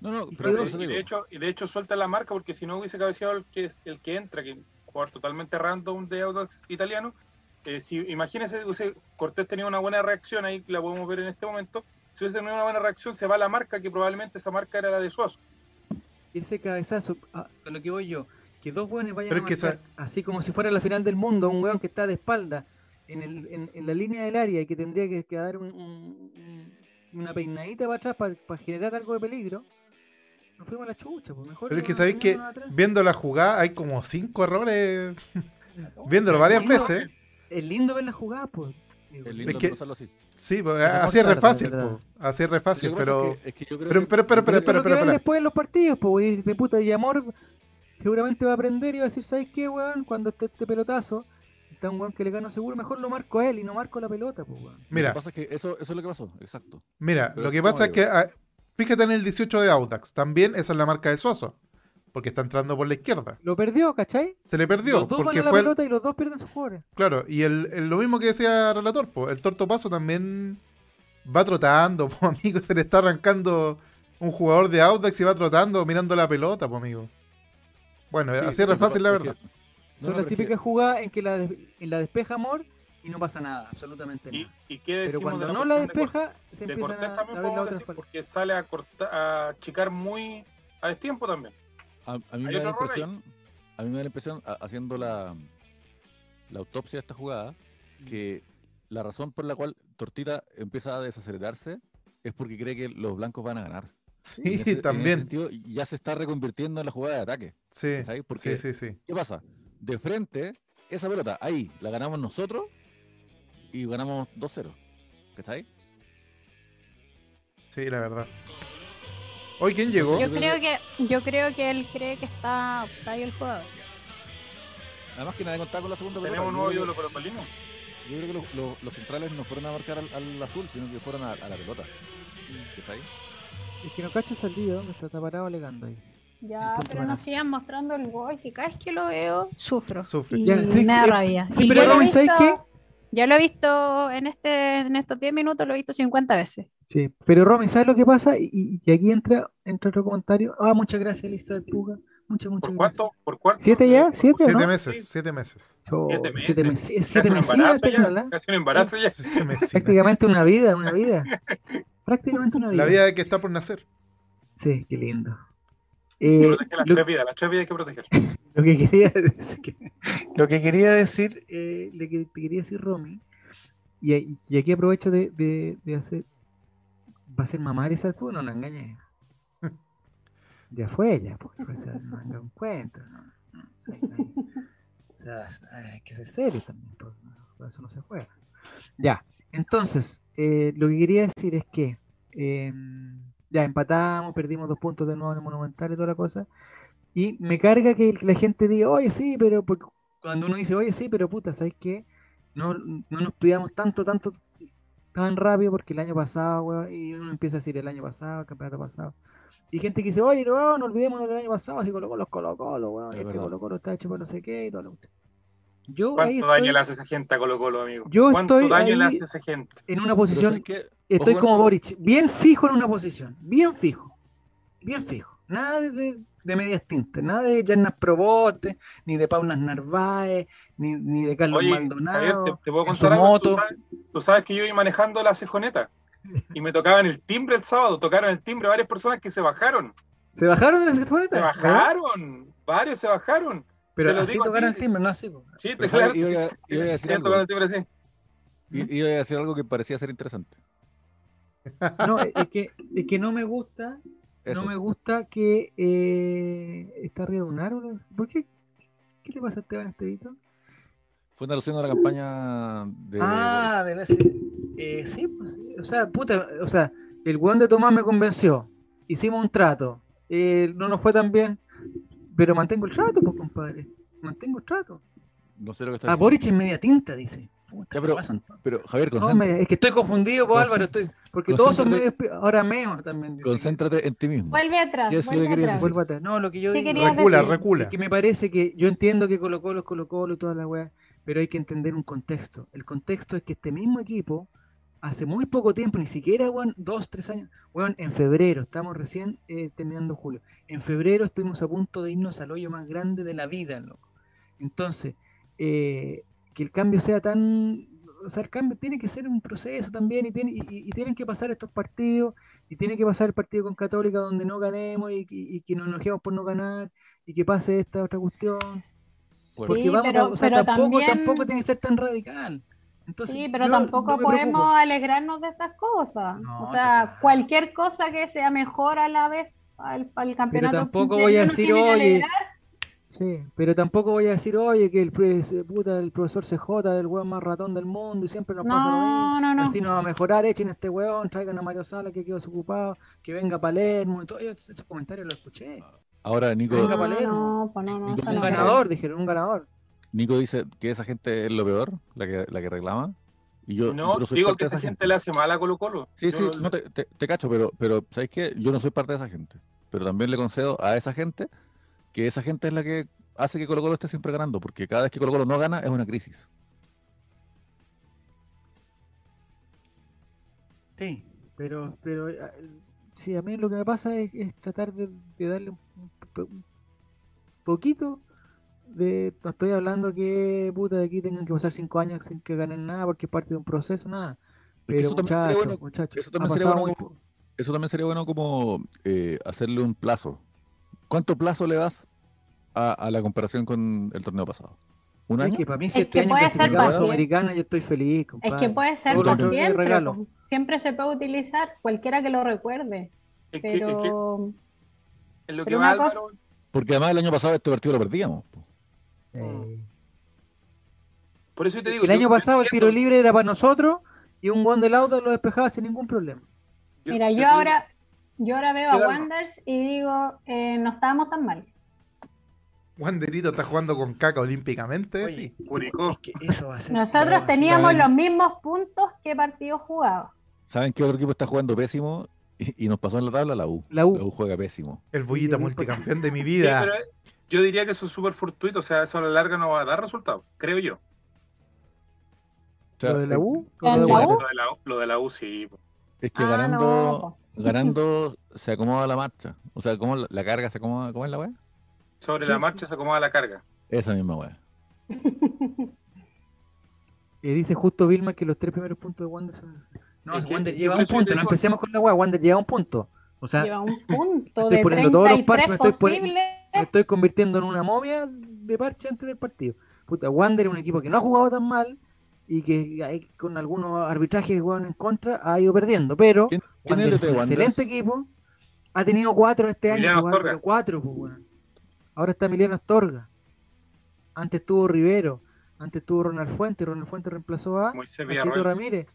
No, no,
Y
pero
de hecho, de hecho suelta la marca porque si no hubiese cabeceado el que, el que entra, que jugador totalmente random de Audax italiano, eh, si imagínese hubiese Cortés tenía una buena reacción ahí, la podemos ver en este momento, si hubiese tenido una buena reacción se va la marca, que probablemente esa marca era la de Suazo.
ese cabezazo, a, a lo que voy yo, que dos hueones vayan
Pero
a marcar, así como si fuera la final del mundo, un hueón que está de espalda en, el, en, en la línea del área y que tendría que, que dar un- un- un- una peinadita para atrás para generar algo de peligro, nos fuimos a la chucha, pues mejor.
Pero es que sabéis que viendo la jugada hay como cinco errores viéndolo varias
lindo,
veces.
Es lindo ver la jugada, pues. Digo.
Es lindo
Es que-
así.
Sí, pues,
Pero
así es re fácil, así es re fácil,
Lo
pero
es que- es que yo creo
pero-
que-
pero- pero- pero-
lo después en los partidos, pues, y dice, puta, y Amor seguramente va a aprender y va a decir, ¿sabes qué, weón? Cuando esté este pelotazo, está un weón que le gano seguro, mejor lo marco a él y no marco la pelota, pues, weón.
Lo
mira,
que pasa es que eso, eso es lo que pasó, exacto.
mira,
pero
lo que
¿cómo
pasa es que ah, fíjate en el 18 de Audax, también esa es la marca de Soso. Porque está entrando por la izquierda.
Lo perdió, ¿cachai?
Se le perdió,
los dos van
porque
a la
fue... el-
pelota y los dos pierden sus jugadores.
Claro, y el, el- lo mismo que decía el relator, po, el Torto Paso también va trotando, po, amigo, se le está arrancando un jugador de Audax y va trotando mirando la pelota, po, amigo. Bueno,
Sí,
así es re
eso
fácil la verdad.
no,
Son
no,
las
pero
típicas jugadas en que la, des- en la despeja Amor y no pasa nada, absolutamente
¿Y,
nada.
y qué
Pero
decimos
cuando
de la
no la
posición de
despeja, se
de
empiezan
Cortés
a,
también
a ver la
podemos
otra
decir, porque sale a, corta- a achicar muy a destiempo también.
A, a mí me da la impresión, a mí me da la impresión, a- haciendo la, la autopsia de esta jugada, que la razón por la cual Tortita empieza a desacelerarse es porque cree que los blancos van a ganar.
Sí,
En ese- en ese
también.
sentido, ya se está reconvirtiendo en la jugada de ataque.
Sí,
¿cachai? Porque,
sí, sí, sí.
¿qué pasa? De frente, esa pelota, ahí, la ganamos nosotros y ganamos 2-0. ¿Cachai?
Sí, la verdad. Hoy, ¿quién llegó?
Yo creo que, yo creo que él cree que está offside el jugador.
Además que nadie contaba con la segunda pelota.
Tenemos un
Yo
nuevo
creo
ídolo
que-
colocolino.
Yo creo que los, los- los centrales no fueron a marcar al, al azul, sino que fueron a, a la pelota. ¿Cachai?
Es que no cacho esa liga donde está, parado alegando ahí.
Ya, pero
para-
nos sigan mostrando el gol, que cada vez que lo veo, sufro.
Sufre.
Y
Ya, sí,
me da
eh,
rabia.
sí,
Y
pero
yo lo he
Romy, ¿sabes
visto- Ya lo he visto en este en estos 10 minutos, lo he visto 50 veces.
Sí, pero Romy, ¿sabes lo que pasa? Y, y- aquí entra, entra otro comentario. Ah, muchas gracias, Lista de Puga. Muchas, muchas
¿Por
gracias.
cuánto? ¿Por cuánto?
¿Siete ya? ¿Siete
Siete
no?
meses,
Sí.
siete meses.
Siete
siete
meses.
meses.
Casi
Siete
un
meses.
embarazo ya,
Eternal,
Casi un embarazo ya.
Siete meses.
Prácticamente una vida, una vida. Prácticamente una vida.
La vida que está por nacer.
Sí, qué lindo. Eh,
que proteger las
lo,
tres vidas, las tres vidas hay que proteger.
lo que quería decir, lo que quería decir, eh, le que- te quería decir Romy, y, y aquí aprovecho de, de- de hacer, va a ser mamar esa no la engañes. Ya fue ya, porque o sea, no me encuentro, no, no, o sea, es- hay que ser serio también, por, por eso no se juega. Ya, entonces, eh, lo que quería decir es que eh, ya empatamos, perdimos dos puntos de nuevo en el Monumental y toda la cosa. Y me carga que la gente diga, oye, sí, pero porque cuando uno dice, oye, sí, pero puta, ¿sabes qué? No, no nos pidamos tanto, tanto, tan rápido porque el año pasado, weón, y uno empieza a decir el año pasado, el campeonato pasado. Y gente que dice, oye, no, no olvidemos del año pasado, así Colo Colo es Colo Colo, weón,
Es
este
verdad.
Colo Colo está hecho para no sé qué y todo lo que Yo
¿Cuánto daño le hace esa gente a Colo Colo, amigo?
Yo
¿Cuánto
estoy
daño le hace esa gente?
en una posición. Estoy como Boric, bien fijo en una posición, bien fijo, bien fijo. Nada de, de medias tintas, nada de Yernas Proboste, ni de Paulas Narváez, ni, ni de Carlos
Oye, Javier,
Maldonado.
te, te puedo contar algo. Tú
moto.
sabes, tú sabes que yo iba manejando la cejoneta y me tocaban el timbre el sábado, tocaron el timbre varias personas que se bajaron.
¿Se bajaron de la seccioneta?
Se bajaron, varios se bajaron.
Pero
Te lo
así
digo
tocaron el timbre, no así.
Sí, te claro.
Iba, a- iba a decir algo,
tocaron el timbre así.
i- iba a decir algo que parecía ser interesante.
No, es que, es que no me gusta,
Eso.
no me gusta que eh, está arriba de un árbol. ¿Por qué? ¿Qué le pasa a Esteban Estevito?
Fue una alusión a la campaña de.
Ah, de la eh, sí, pues. O sea, puta, o sea, el weón de Tomás me convenció. Hicimos un trato. Eh, no nos fue tan bien. Pero mantengo el trato, pues, compadre. Mantengo el trato.
No sé lo que está
Ah,
diciendo.
Boric es media tinta, dice. Puta,
Ya, pero-
¿qué pasan?
Pero, Javier,
No,
concéntrate,
me- es que estoy confundido, pues, Álvaro. Estoy, porque todos son medios. Ahora meo también. dice que-
concéntrate en ti mismo.
Vuelve atrás,
Y eso
vuelve
yo quería
atrás.
Vuelvo atrás. No, lo que yo
Sí,
digo.
Recula,
decir.
recula.
Es que me parece que yo entiendo que Colo Colo es Colo Colo y toda la weá, pero hay que entender un contexto. El contexto es que este mismo equipo, hace muy poco tiempo, ni siquiera, weón, dos, tres años, weón, en febrero, estamos recién eh, terminando julio, en febrero estuvimos a punto de irnos al hoyo más grande de la vida, loco. Entonces, eh, que el cambio sea tan... O sea, el cambio tiene que ser un proceso también y, tiene, y, tienen que pasar estos partidos y tiene que pasar el partido con Católica donde no ganemos y, y- y que nos enojemos por no ganar y que pase esta otra cuestión.
Bueno,
Porque
Sí,
vamos,
pero-
a- o sea,
pero
tampoco,
también-
tampoco tiene que ser tan radical. Entonces,
Sí, pero
yo
tampoco
no
podemos
preocupo.
alegrarnos de estas cosas.
No,
o sea, cualquier cosa que sea mejor a la vez al, al campeonato.
tampoco
que
voy a decir, oye,
alegrar.
Sí, pero tampoco voy a decir, oye, que el, puta, el profesor CJ es el weón más ratón del mundo y siempre nos pasa lo mismo.
No, no, no.
Así no va a mejorar, echen a este weón, traigan a Mario Sala que quedó desocupado, que venga Palermo. y todo. Yo esos comentarios los escuché.
Ahora Nico,
Venga,
No,
Palermo.
no, no, no,
Un
ganador, dijeron, un ganador.
Nico dice que esa gente es lo peor, la que, la que reclama. Y yo,
No, digo que esa gente le hace mal a Colo Colo.
Sí,
Yo-
sí, no te, te- te cacho, pero, pero ¿sabes qué? Yo no soy parte de esa gente. Pero también le concedo a esa gente que esa gente es la que hace que Colo Colo esté siempre ganando, porque cada vez que Colo Colo no gana es una crisis.
Sí, pero, pero eh, sí, a mí lo que me pasa es, es tratar de, de darle un, poquito de. No estoy hablando que puta de aquí tengan que pasar cinco años sin que ganen nada porque es parte de un proceso, nada. Pero
eso también sería
muchachos,
bueno-
muchachos,
eso también sería bueno como- Eso también sería bueno como eh, hacerle un plazo. ¿Cuánto plazo le das a, a la comparación con el torneo pasado? ¿Un
Es
año?
que para mí,
Es
si este
que
año
puede ser
clasificamos a
fácil.
Sudamericana, yo estoy feliz,
Es
compadre.
que puede ser
Todo es
siempre, pues, se puede utilizar, cualquiera que lo recuerde,
Es que, es que
pero
en lo que va
cosa-
Porque además el año pasado este partido lo perdíamos. po.
Eh,
por eso te digo.
el
yo-
año
yo
pasado el tiro libre era para nosotros y un gol del auto lo despejaba sin ningún problema.
mira, yo
digo-
ahora, yo ahora veo a Wanderers y digo, eh, no estábamos tan mal.
Wanderito está jugando con caca olímpicamente,
Oye,
sí.
Curicó.
Es que eso va a ser.
Nosotros teníamos
¿saben?
los mismos puntos que partidos jugados.
¿Saben qué otro equipo está jugando pésimo? Y, y nos pasó en la tabla la U.
La U.
La U juega pésimo.
El bullita
Sí,
multicampeón de mi
Sí,
vida.
pero, yo diría que eso es súper fortuito, o sea, eso a la larga no va a dar resultado, creo yo.
¿Lo de la U?
¿En
¿Lo de
la? U?
Lo de la, U- lo de la U sí.
Es que
Ah,
ganando,
no.
Ganando se acomoda la marcha. O sea, ¿cómo la, carga se acomoda? ¿Cómo es la weá?
Sobre la marcha se acomoda la carga.
Esa misma weá.
Eh, dice justo Vilma que los tres primeros puntos de Wander son. No,
Es
si
que-
Wander lleva un punto, no empecemos con la weá, Wander lleva un punto. O sea,
Lleva un punto
estoy
de
poniendo todos los parches,
33
me estoy poni-
posibles.
me estoy convirtiendo en una momia de parche antes del partido. Puta, Wander es un equipo que no ha jugado tan mal y que hay- con algunos arbitrajes que juegan en contra ha ido perdiendo, pero
¿Quién, quién es
Wander
el
es
de
un
Wander?
excelente equipo. Ha tenido cuatro este año,
Emiliano Astorga.
pero cuatro, pues, weón. Ahora está Emiliano Astorga. Antes tuvo Rivero. Antes tuvo Ronald Fuente. Ronald Fuente reemplazó a
Villarroel.
Ramírez.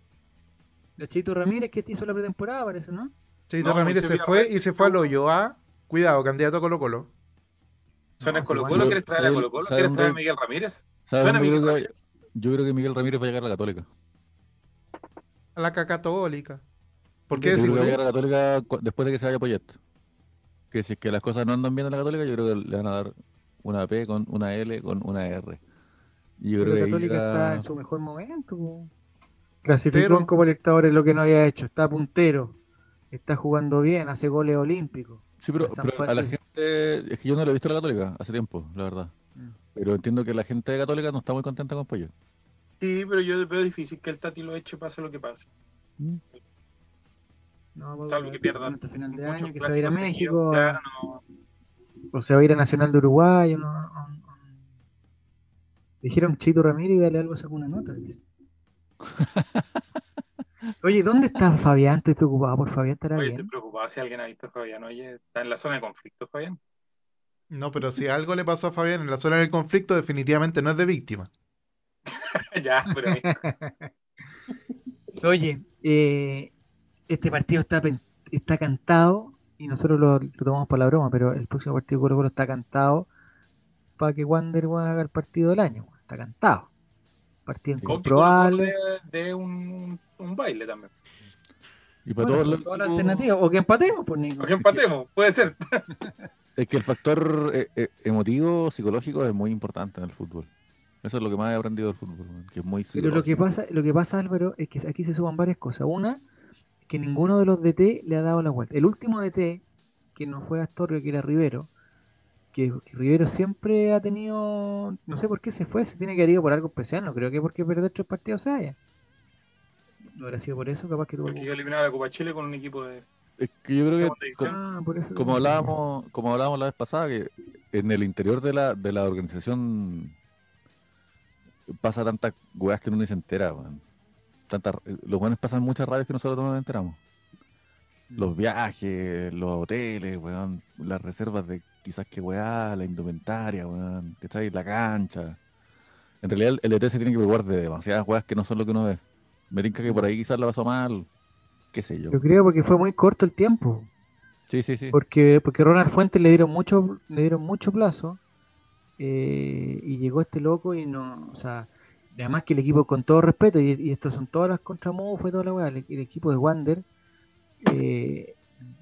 Nachito Ramírez que hizo la pretemporada, parece, ¿no?
Cheito
No,
Ramírez se fue y se fue al hoyo. Ah, cuidado, candidato a Colo Colo.
¿Suena
No,
Colo Colo? ¿Quieres traer a
¿sabe-
Colo Colo? ¿Quieres traer a Miguel Ramírez?
¿Sabes
Suena Miguel Ramírez.
Yo creo que Miguel Ramírez va a llegar a la Católica.
A la caca católica. ¿Por qué
Yo
Yo
decir
creo que va a llegar a la Católica después de que se vaya Poyet. Que si es que las cosas no andan bien en la Católica, yo creo que le van a dar una P con una L con una R. Y yo
Pero
creo que
Católica está en su mejor momento. Clasificó en Copa Libertadores lo que no había hecho. Está puntero. Está jugando bien. Hace goles olímpicos.
Sí, pero, pero a la gente, es que yo no lo he visto a la Católica hace tiempo, la verdad.
Mm.
Pero entiendo que la gente de Católica no está muy contenta con Poyet.
Sí, pero yo veo difícil que el Tati lo eche, pase lo que pase.
No, va a
Salvo que pierdan
hasta final de año, que se va a ir a México.
claro, no.
O se va a ir a Nacional de Uruguay. o no- no- no- Dijeron Chito Ramírez y dale algo, sacó una nota. dice. Oye, ¿dónde está Fabián? Estoy preocupado por Fabián. ¿Estará
Oye,
bien?
estoy preocupado si alguien ha visto a Fabián. Oye, está en la zona de conflicto, Fabián.
No, pero si algo le pasó a Fabián en la zona del conflicto, definitivamente no es de víctima.
ya, pero mí-
Oye, eh, este partido está, está cantado y nosotros lo, lo tomamos para la broma, pero el próximo partido Colo Colo está cantado para que Wander haga el partido del año. Está cantado. Partido incomprobable.
dé dé un, un baile también.
Y para
Bueno,
todos los
con todas las alternativas. O que empatemos, por Nico.
O que empatemos, puede ser.
Es que el factor eh, eh, emotivo, psicológico es muy importante en el fútbol. Eso es lo que más he aprendido del fútbol, que es muy
Pero lo que pasa, lo que pasa, Álvaro, es que aquí se suman varias cosas. Una, que ninguno de los DT le ha dado la vuelta. El último DT, que no fue Astorio, que era Rivero, que, que Rivero siempre ha tenido, no sé por qué se fue, se tiene que haber ido por algo especial, no creo que porque perder tres partidos se vaya. No habrá sido por eso, capaz que tuvo
Porque eliminaba la Copa Chile con un equipo de
Es que yo creo que, como,
Ah,
como hablábamos, como hablábamos la vez pasada, que en el interior de la, de la organización pasa tantas weas que uno ni se entera, weón. Tantas- los buenos pasan muchas radios que nosotros no nos enteramos. Los viajes, los hoteles, weón, las reservas de quizás que weá, la indumentaria, weón, ¿cachai? La cancha. En realidad el ET se tiene que preocupar de demasiadas weas que no son lo que uno ve. Me que por ahí quizás la pasó mal, qué sé yo.
Yo creo porque fue muy corto el tiempo.
Sí, sí, sí.
Porque, porque Ronald Fuentes le dieron mucho, le dieron mucho plazo eh, y llegó este loco y no, o sea, además que el equipo con todo respeto, y, y estos son todas las contramufas y toda la weá, el, el equipo de Wander eh,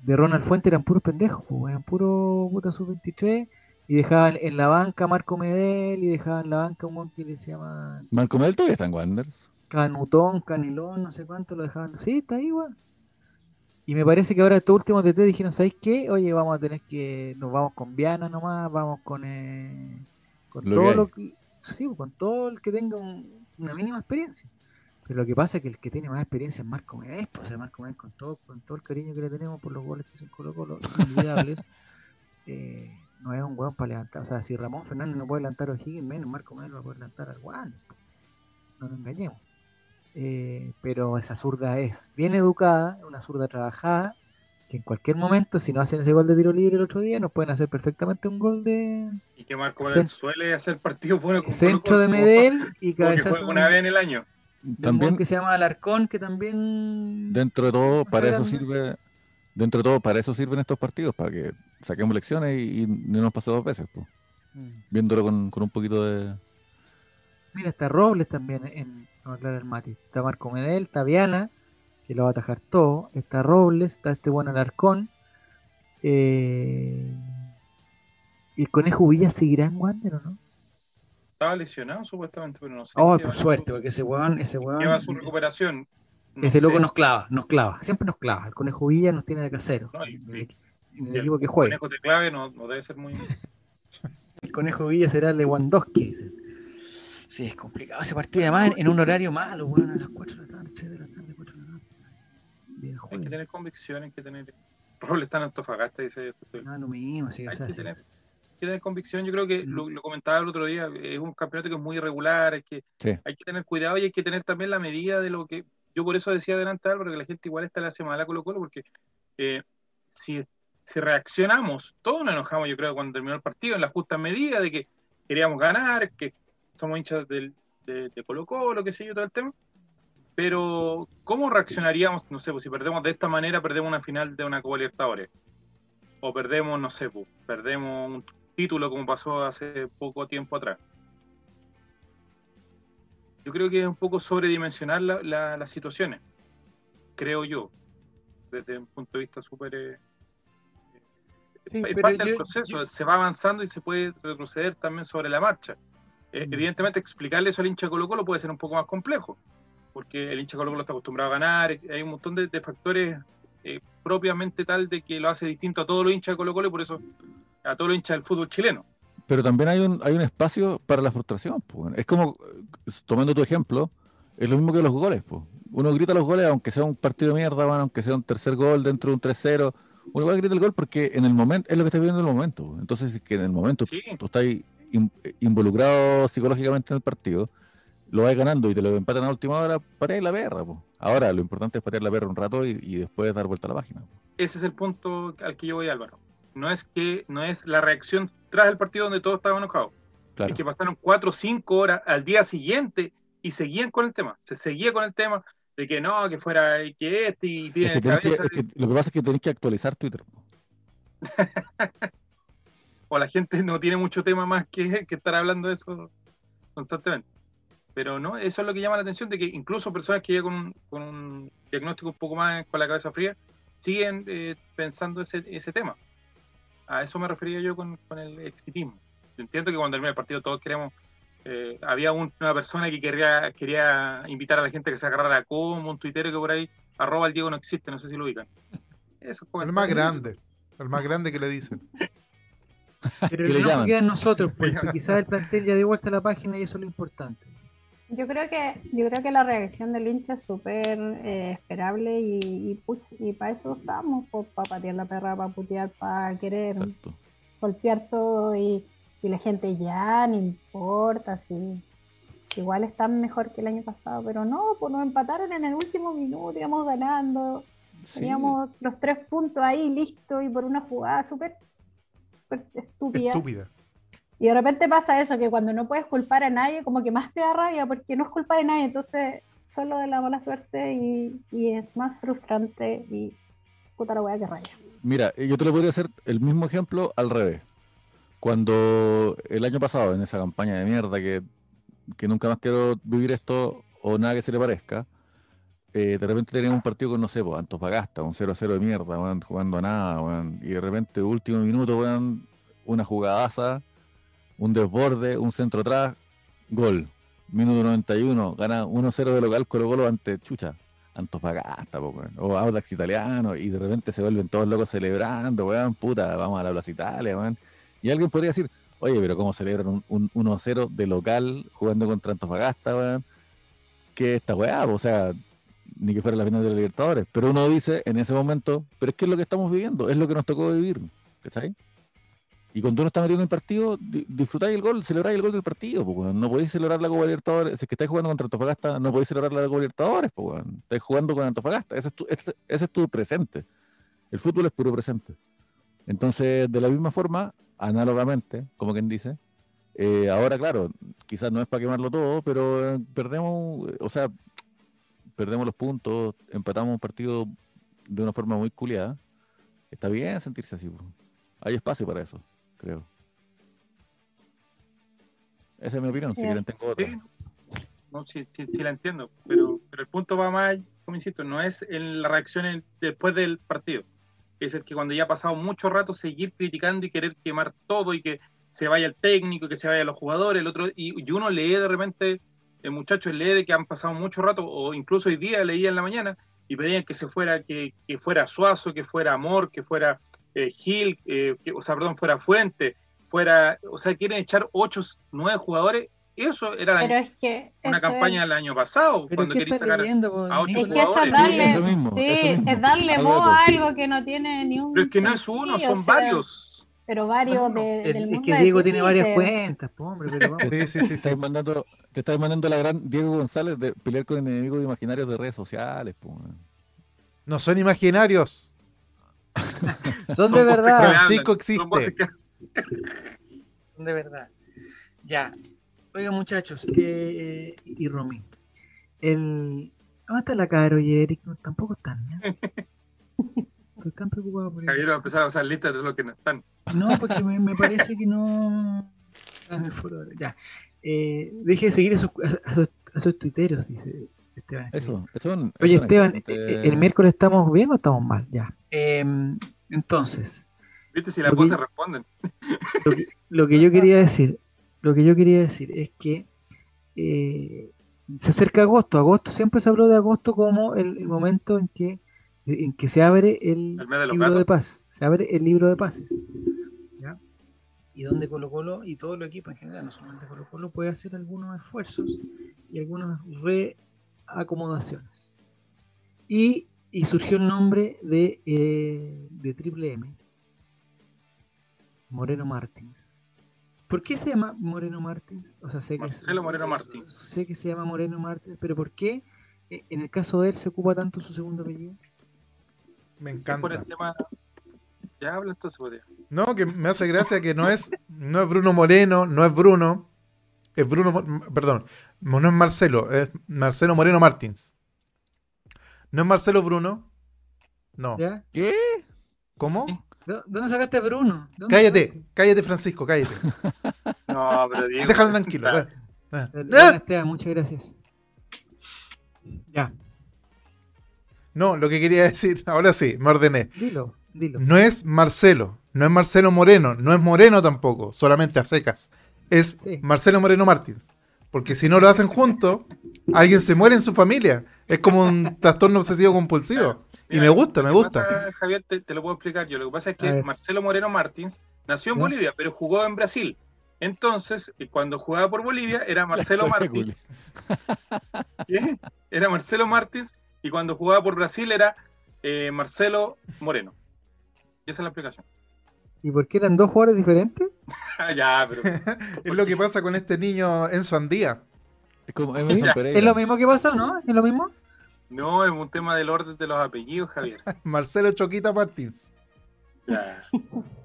de Ronald Fuentes eran puros pendejos, eran puros puta sub-23 y Y dejaban en la banca a Marco Medel y dejaban en la banca un que se llama
Marco Mel todavía está en Wanderers.
Canutón, Canelón, no sé cuánto lo dejaban. Sí, está ahí, weón. Y me parece que ahora estos últimos DT dijeron, ¿sabéis qué? Oye, vamos a tener que, nos vamos con Viana nomás, vamos con, eh, con
Lo
todo
que
lo que, sí, con todo el que tenga un- una mínima experiencia. Pero lo que pasa es que el que tiene más experiencia es Marco Medés, pues, o sea, Marco Medés con todo, con todo el cariño que le tenemos por los goles que son Colo Colo, inolvidables, eh, no es un hueón para levantar. O sea, si Ramón Fernández no puede levantar a O'Higgins, menos Marco Medés va a poder levantar al Guan. No nos engañemos. Eh, pero esa zurda es bien educada, una zurda trabajada, que en cualquier momento, si no hacen ese gol de tiro libre el otro día, nos pueden hacer perfectamente un gol de
Y que Marco Medel suele hacer partidos buenos con
centro de
Colo-Colo,
Medel y cabezazo
una vez en el año.
También
gol que se llama Alarcón, que también
dentro de todo, para eso sirve, dentro de todo, para eso sirven estos partidos, para que saquemos lecciones y, y no nos pase dos veces, pues.
Mm.
Viéndolo con, con un poquito de.
Mira, está Robles también en claro, el Mati. Está Marco Medel, está Viana, que lo va a atajar todo. Está Robles, está este buen Alarcón. Eh, y el Conejo Villa seguirá en Wander, ¿o no?
Estaba lesionado supuestamente, pero no sé.
Oh, por suerte,
su-
porque ese weón, ese
qué
weón,
va su recuperación. No
ese loco nos clava, nos clava, siempre nos clava. El Conejo Villa nos tiene de casero.
No, y-
en el, en el
Y el
equipo que juega.
conejo de clave no, no debe ser muy.
El Conejo Villa será Lewandowski. dice. Sí, es complicado ese partido. Además, en, un horario malo, weón, a las 4 de la tarde, 3 de la tarde, 4 de la tarde. Bien,
Hay que tener convicción, hay que tener. Robles está en Antofagasta, dice.
No, lo mismo, sí, o
Hay
sea,
que
sí.
tener, hay que tener convicción. Yo creo que
Mm.
lo, lo comentaba el otro día, es un campeonato que es muy irregular, hay que,
Sí.
hay que tener cuidado y hay que tener también la medida de lo que. Yo por eso decía adelante Álvaro que la gente igual está le hace mal a Colo Colo, porque eh, si, si reaccionamos, todos nos enojamos, yo creo, cuando terminó el partido, en la justa medida de que queríamos ganar, que somos hinchas del, de, de Colo Colo, qué sé yo, todo el tema. Pero, ¿cómo reaccionaríamos? No sé, pues si perdemos de esta manera, perdemos una final de una Copa Libertadores. O perdemos, no sé, pues, perdemos un título como pasó hace poco tiempo atrás. Yo creo que es un poco sobredimensionar la- la- las situaciones, creo yo, desde un punto de vista súper... eh,
Sí,
es parte del proceso,
yo-
se va avanzando y se puede retroceder también sobre la marcha. Eh,
Mm.
evidentemente explicarle eso al hincha de Colo Colo puede ser un poco más complejo, porque el hincha de Colo Colo está acostumbrado a ganar, hay un montón de, de factores eh, propiamente tal de que lo hace distinto a todos los hinchas de Colo Colo y por eso a todos los hinchas del fútbol chileno.
Pero también hay un, hay un espacio para la frustración. pues. Es como, eh, tomando tu ejemplo, es lo mismo que los goles. pues. Uno grita los goles, aunque sea un partido de mierda, bueno, aunque sea un tercer gol dentro de un 3-0. Uno igual grita el gol porque en el momento es lo que estás viviendo en el momento. Entonces, es que en el momento
Sí.
tú estás in- involucrado psicológicamente en el partido, lo vas ganando y te lo empatan a última hora, pateas la perra. Ahora, lo importante es patear la perra un rato y, y después dar vuelta a la página.
Ese es el punto al que yo voy, Álvaro. No es que no es la reacción tras el partido donde todos estaban enojados.
Claro.
Es que pasaron cuatro o cinco horas al día siguiente y seguían con el tema. Se seguía con el tema de que no, que fuera que este y
Es
piden
que tenés que-
cabeza.
es que lo que pasa es que tenés que actualizar Twitter.
o la gente no tiene mucho tema más que, que estar hablando de eso constantemente. Pero no, eso es lo que llama la atención, de que incluso personas que ya con un, con un diagnóstico un poco más con la cabeza fría, siguen eh, pensando ese, ese tema. A eso me refería yo con, con el exitismo. Yo entiendo que cuando termina el partido todos queremos... eh, había un- una persona que quería, quería invitar a la gente que se agarrara como un tuitero que por ahí, arroba el Diego no existe, no sé si lo ubican. Eso,
El más grande. El más grande que le dicen.
Pero
¿Qué
el
llaman?
queda en nosotros, porque quizás el plantel ya dio vuelta a la página y eso es lo importante.
Yo creo que, yo creo que la reacción del hincha es súper eh, esperable y, y, puch- y para eso estamos, para patear la perra, para putear, para querer
Exacto.
golpear todo y, y la gente ya no importa si, si igual están mejor que el año pasado, pero no, pues nos empataron en el último minuto, íbamos ganando,
Sí.
teníamos los tres puntos ahí listos y por una jugada súper súper estúpida.
Estúpida.
Y de repente pasa eso, que cuando no puedes culpar a nadie, como que más te da rabia porque no es culpa de nadie, entonces solo de la mala suerte y, y es más frustrante y puta la wea que raya.
Mira, eh, yo te lo podría hacer el mismo ejemplo al revés. Cuando el año pasado, en esa campaña de mierda que, que nunca más quiero vivir esto o nada que se le parezca, eh, de repente teníamos un partido con, no sé, pues, Antofagasta, un 0-0 de mierda, weón, jugando a nada, weón, y de repente, último minuto, weón, una jugadaza, un desborde, un centro atrás, gol. Minuto 91, gana 1-0 de local Colo Colo ante Chucha, Antofagasta, po, o Audax Italiano, y de repente se vuelven todos locos celebrando, weón, puta, vamos a la Plaza Italia, weón. Y alguien podría decir, oye, pero ¿cómo celebran un, un 1-0 de local jugando contra Antofagasta, weón? Que esta weá, o sea, ni que fuera la final de la Libertadores. Pero uno dice en ese momento, pero es que es lo que estamos viviendo, es lo que nos tocó vivir, ¿cachai? Y cuando uno está metido en el partido, di- disfrutáis el gol, celebráis el gol del partido, weón. no podéis celebrar la Copa Libertadores, si es que estáis jugando contra Antofagasta, no podéis celebrar la Copa Libertadores, weón. estáis jugando con Antofagasta, ese es, tu, ese, ese es tu presente. El fútbol es puro presente. Entonces, de la misma forma, análogamente, como quien dice, eh, ahora, claro, quizás no es para quemarlo todo, pero eh, perdemos, eh, o sea, perdemos los puntos, empatamos un partido de una forma muy culiada. Está bien sentirse así, hay espacio para eso, creo. Esa es mi opinión, si quieren tengo otra.
Sí. No, sí, sí, sí la entiendo, pero, pero el punto va más, como insisto, no es en la reacción en- después del partido, es el que cuando ya ha pasado mucho rato seguir criticando y querer quemar todo y que se vaya el técnico, que se vayan los jugadores, el otro, y, y uno lee de repente, el muchacho lee de que han pasado mucho rato, o incluso hoy día leía en la mañana, y pedían que se fuera, que, que fuera Suazo, que fuera Amor, que fuera eh, Gil, eh, que, o sea, perdón, fuera Fuente, fuera, o sea, quieren echar ocho, nueve jugadores, eso era la
es que
una
eso
campaña
es,
del año pasado,
Pero
cuando
¿qué
quería sacar.
leyendo, po,
a ocho
es que
jugadores.
darle,
Eso mismo,
sí,
eso mismo.
es darle voz a algo que no tiene ni un
Pero es que no es uno,
sentido,
son
o sea,
varios.
Pero varios de,
Es,
del
es
mundo
que
de
Diego tiene varias cuentas, hombre, pero vamos.
Sí, sí, sí.
Estáis mandando, te estáis mandando la gran Diego González de pelear con enemigos imaginarios de redes sociales. po.
No son imaginarios.
Son de
voces que
verdad.
Francisco
son
existe.
que-
Son de verdad. Ya. Oigan, muchachos, eh, y Romy. El... ¿Dónde está la Caro y Eric? No, tampoco están, ¿ya? Estoy tan preocupado por
Javier va a empezar a pasar listas de los que no están.
No, porque me, me parece que no. En el foro ahora. Ya. Eh, deje de seguir a sus, a, sus- a sus tuiteros, dice Esteban.
Eso, eso es un-
Oye, Esteban,
excelente-
eh, ¿el miércoles estamos bien o estamos mal? Ya. Em, entonces,
¿Viste si las voces responden?
lo que, lo que yo quería decir, lo que yo quería decir es que eh, se acerca agosto. Agosto siempre se habló de agosto como el, el momento en que en que se abre el,
de
libro
gatos.
de paz. Se abre el libro de pases. ¿ya? Y donde Colo Colo y todo el equipo en general, no solamente Colo Colo, puede hacer algunos esfuerzos y algunas reacomodaciones. Y, y surgió el nombre de, eh, de Triple M, Moreno Martins. ¿Por qué se llama Moreno Martins? O sea, sé que
Marcelo Moreno Martins.
Sé que se llama Moreno Martins, pero ¿por qué eh, en el caso de él se ocupa tanto su segundo apellido?
Me
Es por el
encanta.
tema. Ya habla entonces, pues, podría.
No, que me hace gracia que no es, no es Bruno Moreno, no es Bruno, es Bruno, perdón, no es Marcelo, es Marcelo Moreno Martins. ¿No es Marcelo Bruno? No.
¿Ya?
¿Qué?
¿Cómo?
¿Dó- ¿Dónde sacaste a Bruno? ¿Dónde
Cállate, cállate Francisco, cállate.
No, pero Diego.
Déjalo tranquilo.
muchas gracias. Ya,
No, lo que quería decir, ahora sí, me ordené.
dilo, dilo.
No es Marcelo, no es Marcelo Moreno, no es Moreno tampoco, solamente a secas. Es
Sí.
Marcelo Moreno Martins. Porque si no lo hacen juntos, alguien se muere en su familia. Es como un trastorno obsesivo compulsivo. Y me gusta, me gusta.
pasa, Javier, te, te lo puedo explicar yo. Lo que pasa es que. Marcelo Moreno Martins nació en. Bolivia, pero jugó en Brasil. Entonces, eh, cuando jugaba por Bolivia, era Marcelo Martins. ¿Qué? Era Marcelo Martins. Y cuando jugaba por Brasil, era eh, Marcelo Moreno. Y esa es la explicación.
¿Y por qué eran dos jugadores diferentes?
Ya, pero.
Es lo que pasa con este niño Enzo Andía.
Es como Emerson
Mira,
Pereira.
¿Es lo mismo que pasa, no? ¿Es lo mismo?
No, es un tema del orden de los apellidos, Javier.
Marcelo Choquita Martins.
Ya.